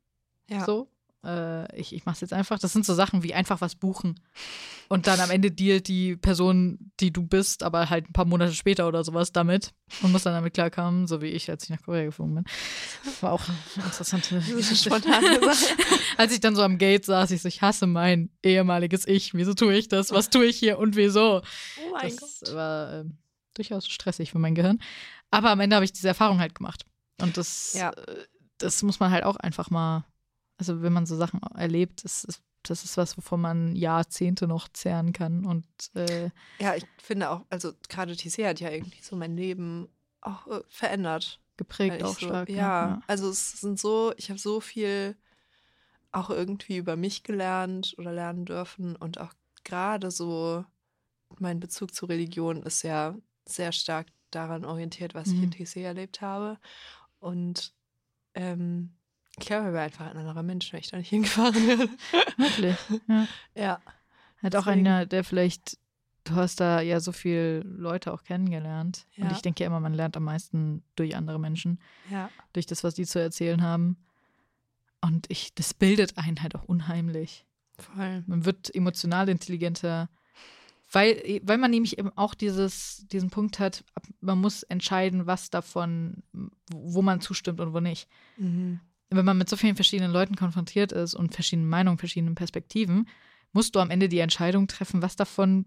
ja. So. Äh, ich, ich mach's jetzt einfach. Das sind so Sachen wie einfach was buchen. Und dann am Ende dealt die Person, die du bist, aber halt ein paar Monate später oder sowas damit und muss dann damit klarkommen, so wie ich, als ich nach Korea geflogen bin. War auch eine interessante Das ist Geschichte. spontan gesagt. Als ich dann so am Gate saß, ich so, ich hasse mein ehemaliges Ich. Wieso tue ich das? Was tue ich hier und wieso? Oh mein das Gott. war ähm, durchaus stressig für mein Gehirn. Aber am Ende habe ich diese Erfahrung halt gemacht. Und das, Ja. äh, das muss man halt auch einfach mal, also wenn man so Sachen erlebt, das ist, das ist was, wovon man Jahrzehnte noch zehren kann. Und äh, Ja, ich finde auch, also gerade TC hat ja irgendwie so mein Leben auch äh, verändert. geprägt ich auch so, stark. ne? Ja, also es sind so, ich habe so viel auch irgendwie über mich gelernt oder lernen dürfen und auch gerade so mein Bezug zur Religion ist ja sehr stark daran orientiert, was ich Mhm. in TC erlebt habe. Und ähm, ich glaube, ich wäre einfach ein anderer Mensch, wenn ich da nicht hingefahren wäre. Wirklich. Ja. ja. Hat auch Deswegen- einer, der vielleicht, du hast da ja so viele Leute auch kennengelernt. Und Ja. ich denke ja immer, man lernt am meisten durch andere Menschen, Ja. durch das, was die zu erzählen haben. Und ich, das bildet einen halt auch unheimlich. Voll. Man wird emotional intelligenter, weil, weil man nämlich eben auch dieses, diesen Punkt hat, man muss entscheiden, was davon, wo man zustimmt und wo nicht. Mhm. Wenn man mit so vielen verschiedenen Leuten konfrontiert ist und verschiedenen Meinungen, verschiedenen Perspektiven, musst du am Ende die Entscheidung treffen, was davon,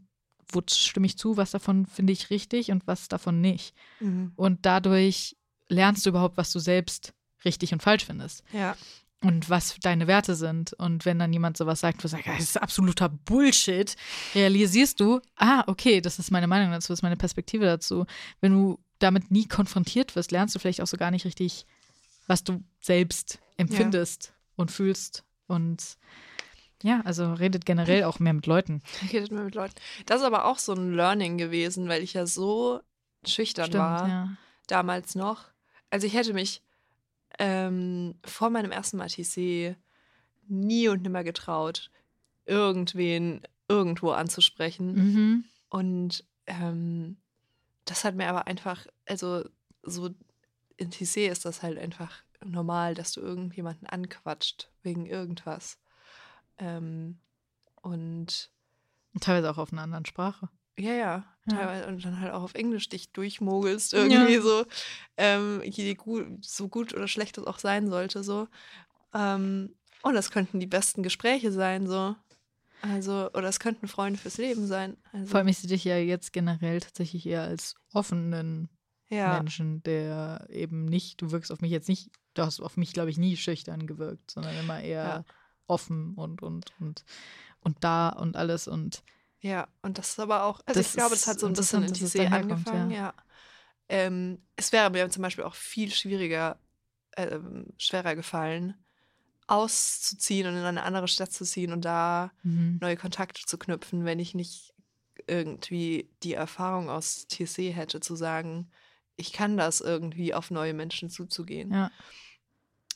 wo stimme ich zu, was davon finde ich richtig und was davon nicht. Mhm. Und dadurch lernst du überhaupt, was du selbst richtig und falsch findest Ja. und was deine Werte sind. Und wenn dann jemand sowas sagt, wo du sagst, das ist absoluter Bullshit, realisierst du, ah, okay, das ist meine Meinung dazu, das ist meine Perspektive dazu. Wenn du damit nie konfrontiert wirst, lernst du vielleicht auch so gar nicht richtig, was du selbst empfindest und fühlst. Und ja, also redet generell auch mehr mit Leuten. Redet man mit Leuten. Das ist aber auch so ein Learning gewesen, weil ich ja so schüchtern war. ja. damals noch. Also ich hätte mich ähm, vor meinem ersten Mal TC nie und nimmer getraut, irgendwen irgendwo anzusprechen. Mhm. Und ähm, das hat mir aber einfach, also so in TC ist das halt einfach normal, dass du irgendjemanden anquatscht wegen irgendwas. Ähm, und Und teilweise auch auf einer anderen Sprache. ja, ja, Ja. teilweise und dann halt auch auf Englisch dich durchmogelst, irgendwie Ja. so, ähm, je gut, so gut oder schlecht das auch sein sollte, so. Ähm, und das könnten die besten Gespräche sein, so. Also, oder es könnten Freunde fürs Leben sein. Also, Vor allem, ich sehe dich ja jetzt generell tatsächlich eher als offenen ja, Menschen, der eben nicht, du wirkst auf mich jetzt nicht, du hast auf mich, glaube ich, nie schüchtern gewirkt, sondern immer eher Ja. offen und, und, und, und da und alles und ja, und das ist aber auch, also ich glaube, das hat so ein bisschen in TC daherkommt, angefangen, ja. ja. Ähm, es wäre mir zum Beispiel auch viel schwieriger, ähm, schwerer gefallen, auszuziehen und in eine andere Stadt zu ziehen und da mhm. neue Kontakte zu knüpfen, wenn ich nicht irgendwie die Erfahrung aus TC hätte, zu sagen, ich kann das irgendwie auf neue Menschen zuzugehen. ja.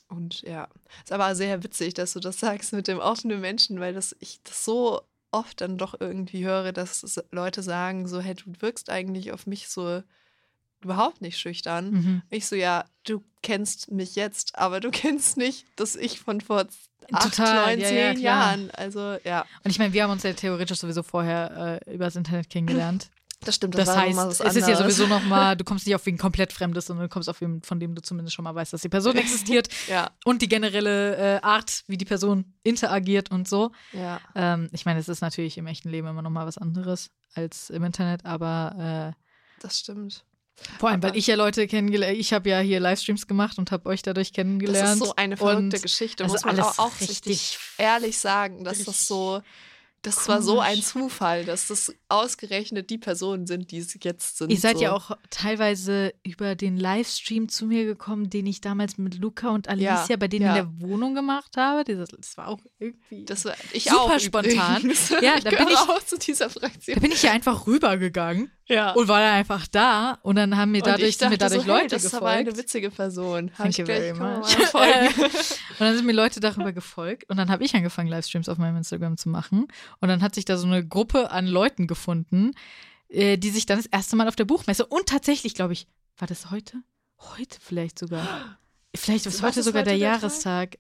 Und ja, ist aber sehr witzig, dass du das sagst mit dem offenen Menschen, weil das ich das so oft dann doch irgendwie höre, dass Leute sagen so, hey, du wirkst eigentlich auf mich so überhaupt nicht schüchtern. Mhm. Ich so, ja, du kennst mich jetzt, aber du kennst nicht, dass ich von vor acht, neun, zehn. Jahren, also ja, Und ich meine, wir haben uns ja theoretisch sowieso vorher äh, übers Internet kennengelernt. Das stimmt. Das war heißt, es ist ja sowieso nochmal, du kommst nicht auf wen komplett Fremdes, sondern du kommst auf wen, von dem du zumindest schon mal weißt, dass die Person existiert Ja, und die generelle äh, Art, wie die Person interagiert und so. ja. Ähm, ich meine, es ist natürlich im echten Leben immer nochmal was anderes als im Internet, aber äh, Das stimmt. vor allem, weil ich ja Leute kennengelernt, ich habe ja hier Livestreams gemacht und habe euch dadurch kennengelernt. Das ist so eine verrückte und Geschichte, also muss man auch, auch richtig- ehrlich sagen, dass das so, das war so ein komisch. Zufall, dass das ausgerechnet die Personen sind, die es jetzt sind. Ihr seid so. ja auch teilweise über den Livestream zu mir gekommen, den ich damals mit Luca und Alicia Ja, bei denen ja. in der Wohnung gemacht habe. Das, war auch irgendwie. Das war, ich Super auch spontan. übrigens. Ja, ich da bin gehöre ich- auch zu dieser da Fraktion. bin ich ja einfach rübergegangen Ja. und war dann einfach da und dann haben mir dadurch, sind mir dadurch so, hey, Leute das ist aber eine gefolgt. witzige Person. Hab Thank you very much. und dann sind mir Leute darüber gefolgt und dann habe ich angefangen, Livestreams auf meinem Instagram zu machen. Und dann hat sich da so eine Gruppe an Leuten gefunden, äh, die sich dann das erste Mal auf der Buchmesse und tatsächlich, glaube ich, war das heute? Heute vielleicht sogar. Vielleicht ist heute sogar heute der der Tag? Jahrestag.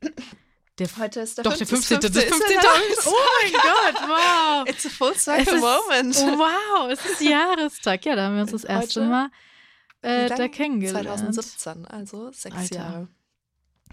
Der Heute ist der Doch, der 15. 15. Das 15. August. Oh mein Gott, wow. It's a full circle ist- moment. Wow, es ist Jahrestag. Ja, da haben wir uns das erste Heute? Mal äh, da kennengelernt. 2017, also sechs Alter. Jahre.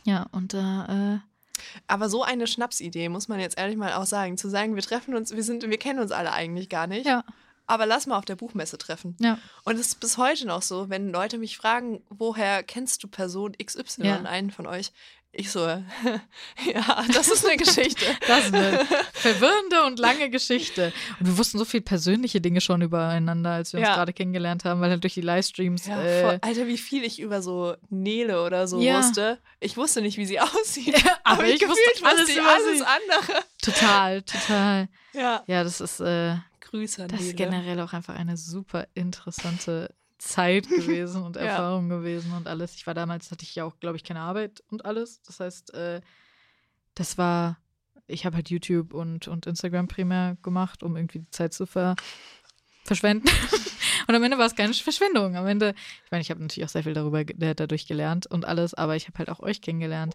Ja, und da, äh, Aber so eine Schnapsidee, muss man jetzt ehrlich mal auch sagen. Zu sagen, wir treffen uns, wir sind, wir kennen uns alle eigentlich gar nicht. ja, Aber lass mal auf der Buchmesse treffen. ja. Und es ist bis heute noch so, wenn Leute mich fragen, woher kennst du Person XY, Ja. einen von euch? Ich so, ja, das ist eine Geschichte. Das ist eine verwirrende und lange Geschichte. Und wir wussten so viel persönliche Dinge schon übereinander, als wir uns Ja. gerade kennengelernt haben, weil halt durch die Livestreams. Ja, äh, voll. Alter, wie viel ich über so Nele oder so Ja. wusste. Ich wusste nicht, wie sie aussieht. aber ich wusste gefühlt alles wusste ich alles sie. andere. total, total. Ja. Ja, das ist, äh, Grüße an das ist Nele. generell auch einfach eine super interessante Zeit gewesen und Ja. Erfahrung gewesen und alles. Ich war damals, hatte ich ja auch, glaube ich, keine Arbeit und alles. Das heißt, äh, das war, ich habe halt YouTube und, und Instagram primär gemacht, um irgendwie die Zeit zu ver verschwenden. und am Ende war es keine Verschwendung. Am Ende, ich meine, ich habe natürlich auch sehr viel darüber dadurch gelernt und alles, aber ich habe halt auch euch kennengelernt.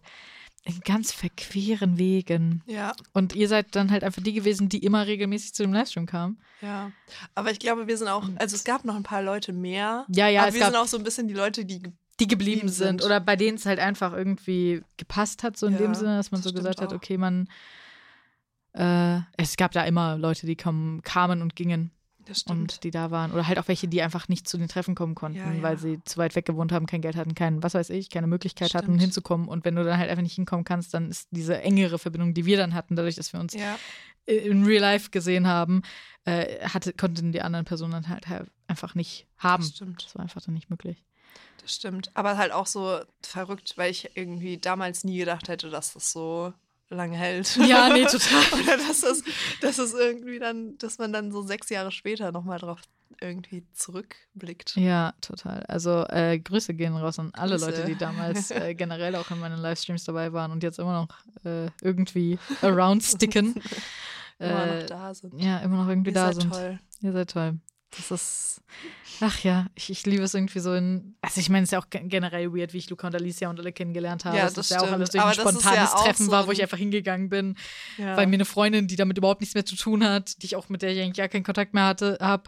In ganz verqueren Wegen. Ja, Und ihr seid dann halt einfach die gewesen, die immer regelmäßig zu dem Livestream kamen. ja. Aber ich glaube, wir sind auch, also es gab noch ein paar Leute mehr. Ja, ja, aber wir sind auch so ein bisschen die Leute, die die geblieben sind sind. oder bei denen es halt einfach irgendwie gepasst hat, so in Ja, dem Sinne, dass man das so gesagt hat, auch. okay, man äh, es gab da immer Leute, die kommen, kamen und gingen. Und die da waren oder halt auch welche, die einfach nicht zu den Treffen kommen konnten, Ja, ja. weil sie zu weit weg gewohnt haben, kein Geld hatten, kein, was weiß ich, keine Möglichkeit hatten, Stimmt. hinzukommen und wenn du dann halt einfach nicht hinkommen kannst, dann ist diese engere Verbindung, die wir dann hatten, dadurch, dass wir uns ja, in Real Life gesehen haben, äh, hatte, konnten die anderen Personen dann halt, halt einfach nicht haben. das stimmt. Das war einfach dann nicht möglich. Das stimmt. Aber halt auch so verrückt, weil ich irgendwie damals nie gedacht hätte, dass das so lange hält. Ja, nee, total. Oder dass das, dass das irgendwie dann, dass man dann so sechs Jahre später nochmal drauf irgendwie zurückblickt. Ja, total. Also äh, Grüße gehen raus an alle Grüße. Leute, die damals äh, generell auch in meinen Livestreams dabei waren und jetzt immer noch äh, irgendwie around sticken. immer äh, noch da sind. ja, immer noch irgendwie Ihr da seid sind. toll. Ihr seid toll. Das ist, ach ja, ich, ich liebe es irgendwie so in, also ich meine, es ist ja auch gen- generell weird, wie ich Luca und Alicia und alle kennengelernt habe. Ja, das, das ist ja auch alles durch Aber ein ja spontanes auch Treffen so war, wo ich ein- einfach hingegangen bin, Ja. weil mir eine Freundin, die damit überhaupt nichts mehr zu tun hat, die ich auch mit der ich eigentlich gar keinen Kontakt mehr hatte, habe,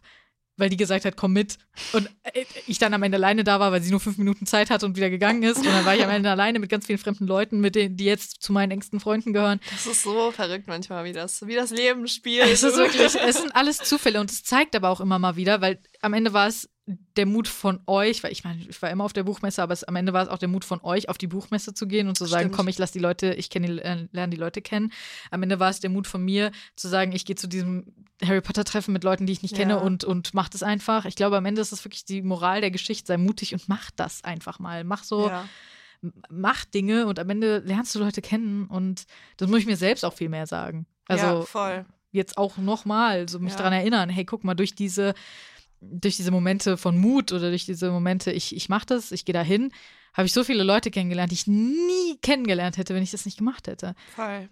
weil die gesagt hat, komm mit. Und äh, ich dann am Ende alleine da war, weil sie nur fünf Minuten Zeit hatte und wieder gegangen ist. Und dann war ich am Ende alleine mit ganz vielen fremden Leuten, mit denen, die jetzt zu meinen engsten Freunden gehören. das ist so verrückt manchmal, wie das, wie das Leben spielt. Es ist wirklich, es sind alles Zufälle und es zeigt aber auch immer mal wieder, weil am Ende war es der Mut von euch, weil ich meine, ich war immer auf der Buchmesse, aber es, am Ende war es auch der Mut von euch, auf die Buchmesse zu gehen und zu sagen, Stimmt. komm, ich lasse die Leute, ich kenne, die- äh, lerne die Leute kennen. Am Ende war es der Mut von mir, zu sagen, ich gehe zu diesem Harry Potter Treffen mit Leuten, die ich nicht kenne Ja. und, und mach das einfach. Ich glaube, am Ende ist das wirklich die Moral der Geschichte, sei mutig und mach das einfach mal. Mach so, ja. mach Dinge und am Ende lernst du Leute kennen und das muss ich mir selbst auch viel mehr sagen. Also ja, voll. jetzt auch nochmal so mich Ja. daran erinnern, hey, guck mal, durch diese, durch diese Momente von Mut oder durch diese Momente, ich, ich mache das, ich gehe da hin, habe ich so viele Leute kennengelernt, die ich nie kennengelernt hätte, wenn ich das nicht gemacht hätte. Voll.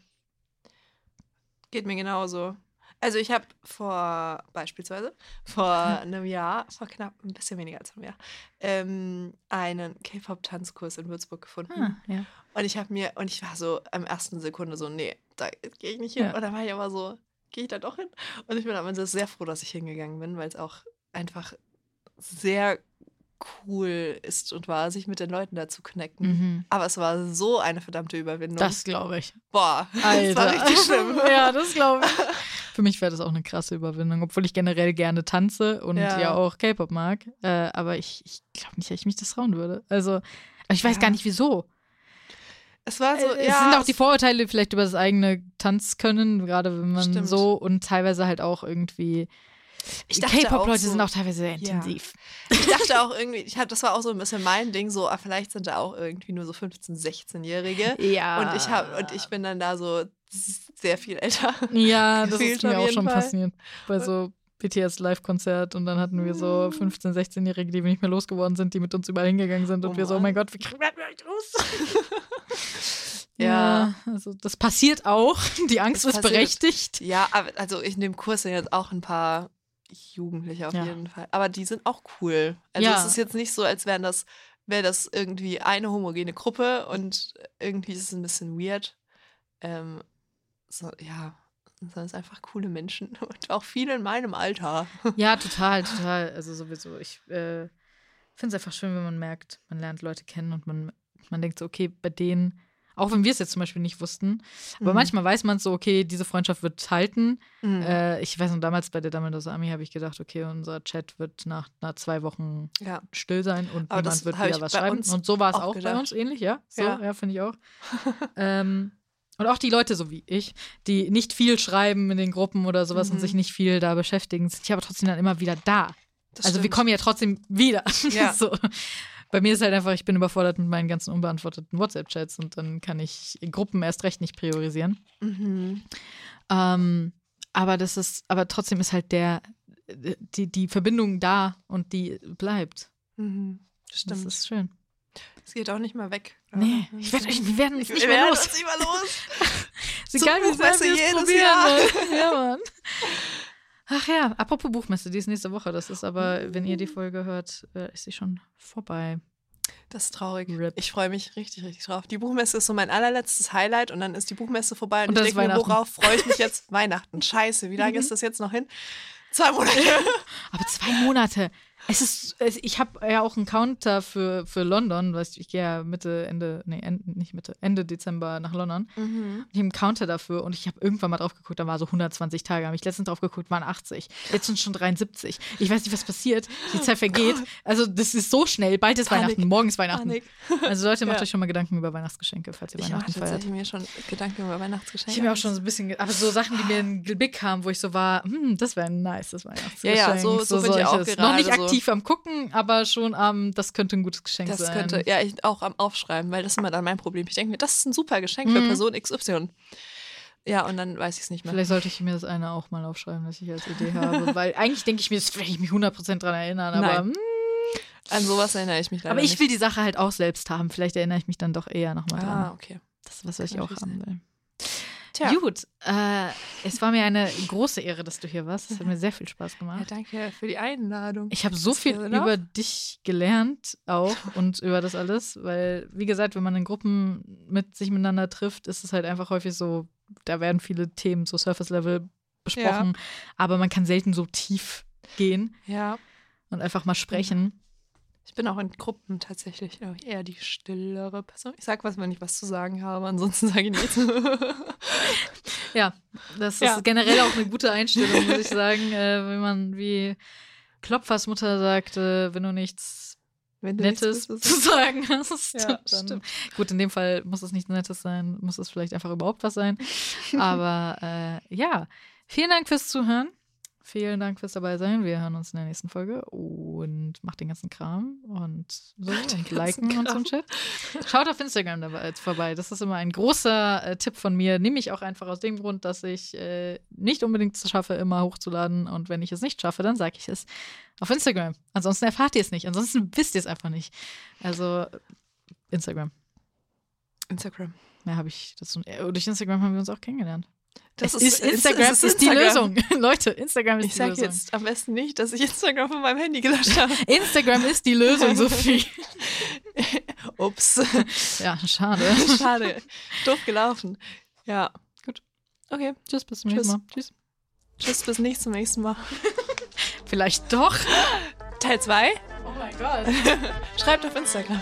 Geht mir genauso. Also ich habe vor, beispielsweise, vor einem Jahr, vor knapp ein bisschen weniger als einem Jahr, ähm, einen K-Pop-Tanzkurs in Würzburg gefunden. Ah, ja. Und ich habe mir, und ich war so am ersten Sekunde so, nee, da gehe ich nicht hin. Ja. Und dann war ich aber so, gehe ich da doch hin? Und ich bin am Ende sehr froh, dass ich hingegangen bin, weil es auch einfach sehr cool ist und war, sich mit den Leuten da zu connecten. Mhm. Aber es war so eine verdammte Überwindung. Das glaube ich. Boah, das Alter. war richtig schlimm. ja, das glaube ich. Für mich wäre das auch eine krasse Überwindung, obwohl ich generell gerne tanze und ja, Ja. auch K-Pop mag. Äh, aber ich, ich glaube nicht, dass ich mich das trauen würde. Also, ich weiß Ja. gar nicht wieso. Es war so, Äh, ja. es sind auch die Vorurteile vielleicht über das eigene Tanzkönnen, gerade wenn man Stimmt. so und teilweise halt auch irgendwie. Ich dachte auch K-Pop-Leute so- sind auch teilweise sehr Ja. intensiv. Ich dachte auch irgendwie, ich hab, das war auch so ein bisschen mein Ding, so, ah, vielleicht sind da auch irgendwie nur so 15-, 16-Jährige. Ja. Und ich hab, und ich bin dann da so sehr viel älter. Ja, das ist mir auch schon Fall. passiert. Bei so BTS-Live-Konzert und dann hatten wir so 15-, 16-Jährige, die wir nicht mehr losgeworden sind, die mit uns überall hingegangen sind und Oh wir so, oh mein Gott, wie kriegen wir euch los? ja, also das passiert auch. Die Angst Es ist passiert. berechtigt. Ja, aber also in dem Kurs sind jetzt auch ein paar Jugendliche auf Ja. jeden Fall. Aber die sind auch cool. Also Ja. es ist jetzt nicht so, als wären das, wäre das irgendwie eine homogene Gruppe und irgendwie ist es ein bisschen weird. Ähm, so, ja, sondern es sind einfach coole Menschen und auch viele in meinem Alter. Ja, total, total. Also sowieso. Ich äh, finde es einfach schön, wenn man merkt, man lernt Leute kennen und man, man denkt so, okay, bei denen, auch wenn wir es jetzt zum Beispiel nicht wussten, aber Mhm. manchmal weiß man so, okay, diese Freundschaft wird halten. Mhm. Äh, ich weiß noch, damals bei der Dumbledore Army habe ich gedacht, okay, unser Chat wird nach, nach zwei Wochen ja. still sein und Aber niemand wird wieder was schreiben. Und so war es auch auch, bei uns ähnlich, ja. So, ja, Ja. finde ich auch. ähm, und auch die Leute, so wie ich, die nicht viel schreiben in den Gruppen oder sowas und Mhm. sich nicht viel da beschäftigen, sind ja aber trotzdem dann immer wieder da. Das also wir stimmt. kommen ja trotzdem wieder. Ja. so. Bei mir ist halt einfach, ich bin überfordert mit meinen ganzen unbeantworteten WhatsApp-Chats und dann kann ich Gruppen erst recht nicht priorisieren. Mhm. Ähm, aber das ist, aber trotzdem ist halt der, die, die Verbindung da und die bleibt. Mhm. Das Stimmt. ist schön. Es geht auch nicht mehr weg. Nee, ich werd, wir werden uns Wir nicht mehr werden los. uns nicht mehr los. Ist egal, wie sehr wir es probieren. Jahr. Ja, Mann. Ach ja, apropos Buchmesse, die ist nächste Woche. Das ist aber, wenn ihr die Folge hört, äh, ist sie schon vorbei. Das ist traurig. Rip. Ich freue mich richtig, richtig drauf. Die Buchmesse ist so mein allerletztes Highlight und dann ist die Buchmesse vorbei und, Und ich denke mir, worauf freue ich mich jetzt? Weihnachten. Scheiße, wie lange ist das jetzt noch hin? Zwei Monate. Aber zwei Monate. Es ist, es, ich habe ja auch einen Counter für, für London, weißt du, ich gehe ja Mitte, Ende, nee, Ende, nicht Mitte, Ende Dezember nach London. Mhm. Ich habe einen Counter dafür und ich habe irgendwann mal drauf geguckt, da war so 120 Tage. Habe ich letztens drauf geguckt, waren 80. Jetzt sind schon 73. Ich weiß nicht, was passiert. Die Zeit vergeht. Also, das ist so schnell. Bald ist Panik. Weihnachten, morgen ist Weihnachten. Panik. Also, Leute, macht Ja. euch schon mal Gedanken über Weihnachtsgeschenke, falls ihr Ich Weihnachten feiert. tatsächlich mir schon Gedanken über Weihnachtsgeschenke. Ich habe mir auch schon so ein bisschen, aber so Sachen, die mir in den Blick kamen, wo ich so war, hm, das wäre ein nices Weihnachtsgeschenk. Ja, ja, so- so bin ich auch solches. Noch nicht gerade so. Aktiv am gucken, aber schon am, das könnte ein gutes Geschenk Das sein. könnte, ja, ich auch am Aufschreiben, weil das ist immer dann mein Problem. Ich denke mir, das ist ein super Geschenk für Mhm. Person XY. Ja, und dann weiß ich es nicht mehr. Vielleicht sollte ich mir das eine auch mal aufschreiben, was ich als Idee habe. Weil eigentlich denke ich mir, das werde ich mich 100% dran erinnern. Aber, Nein. hm, An sowas erinnere ich mich leider aber ich nicht. will die Sache halt auch selbst haben. Vielleicht erinnere ich mich dann doch eher nochmal Ah, dran. okay. Das ist was, was ich auch haben will. Tja. Gut, äh, es war mir eine große Ehre, dass du hier warst. Es hat mir sehr viel Spaß Ja, gemacht. danke für die Einladung. Ich habe so viel über dich gelernt auch und über das alles, weil, wie gesagt, wenn man in Gruppen mit sich miteinander trifft, ist es halt einfach häufig so, da werden viele Themen so Surface-Level besprochen, aber man kann selten so tief gehen Ja, und einfach mal sprechen. Ich bin auch in Gruppen tatsächlich ich, eher die stillere Person. Ich sag was, wenn ich was zu sagen habe, ansonsten sage ich nichts. Ja, das Ja. ist generell auch eine gute Einstellung, muss ich sagen, äh, wenn man wie Klopfers Mutter sagte, wenn du nichts wenn du Nettes nichts zu sagen hast. Ja, dann, stimmt. gut, in dem Fall muss es nichts Nettes sein, muss es vielleicht einfach überhaupt was sein. Aber äh, ja, vielen Dank fürs Zuhören. Vielen Dank fürs dabei sein. Wir hören uns in der nächsten Folge und macht den ganzen Kram und so und liken und Kram. ein Shit. Schaut auf Instagram dabei vorbei. Das ist immer ein großer äh, Tipp von mir. Nehme ich auch einfach aus dem Grund, dass ich äh, nicht unbedingt es schaffe, immer hochzuladen. Und wenn ich es nicht schaffe, dann sage ich es auf Instagram. Ansonsten erfahrt ihr es nicht. Ansonsten wisst ihr es einfach nicht. Also Instagram. Instagram. Mehr habe ich dazu. äh, Durch Instagram haben wir uns auch kennengelernt. Das ist- ist, Instagram ist, ist die Instagram. Lösung. Leute, Instagram ist Ich die sage Lösung. jetzt am besten nicht, dass ich Instagram von meinem Handy gelöscht habe. Instagram ist die Lösung, Sophie. Ups. ja, schade. Schade. Doof gelaufen. Ja. Gut. Okay. Tschüss, bis zum nächsten Mal. Tschüss. Tschüss, bis nicht zum nächsten Mal. Vielleicht doch. Teil 2. Oh mein Gott. Schreibt auf Instagram.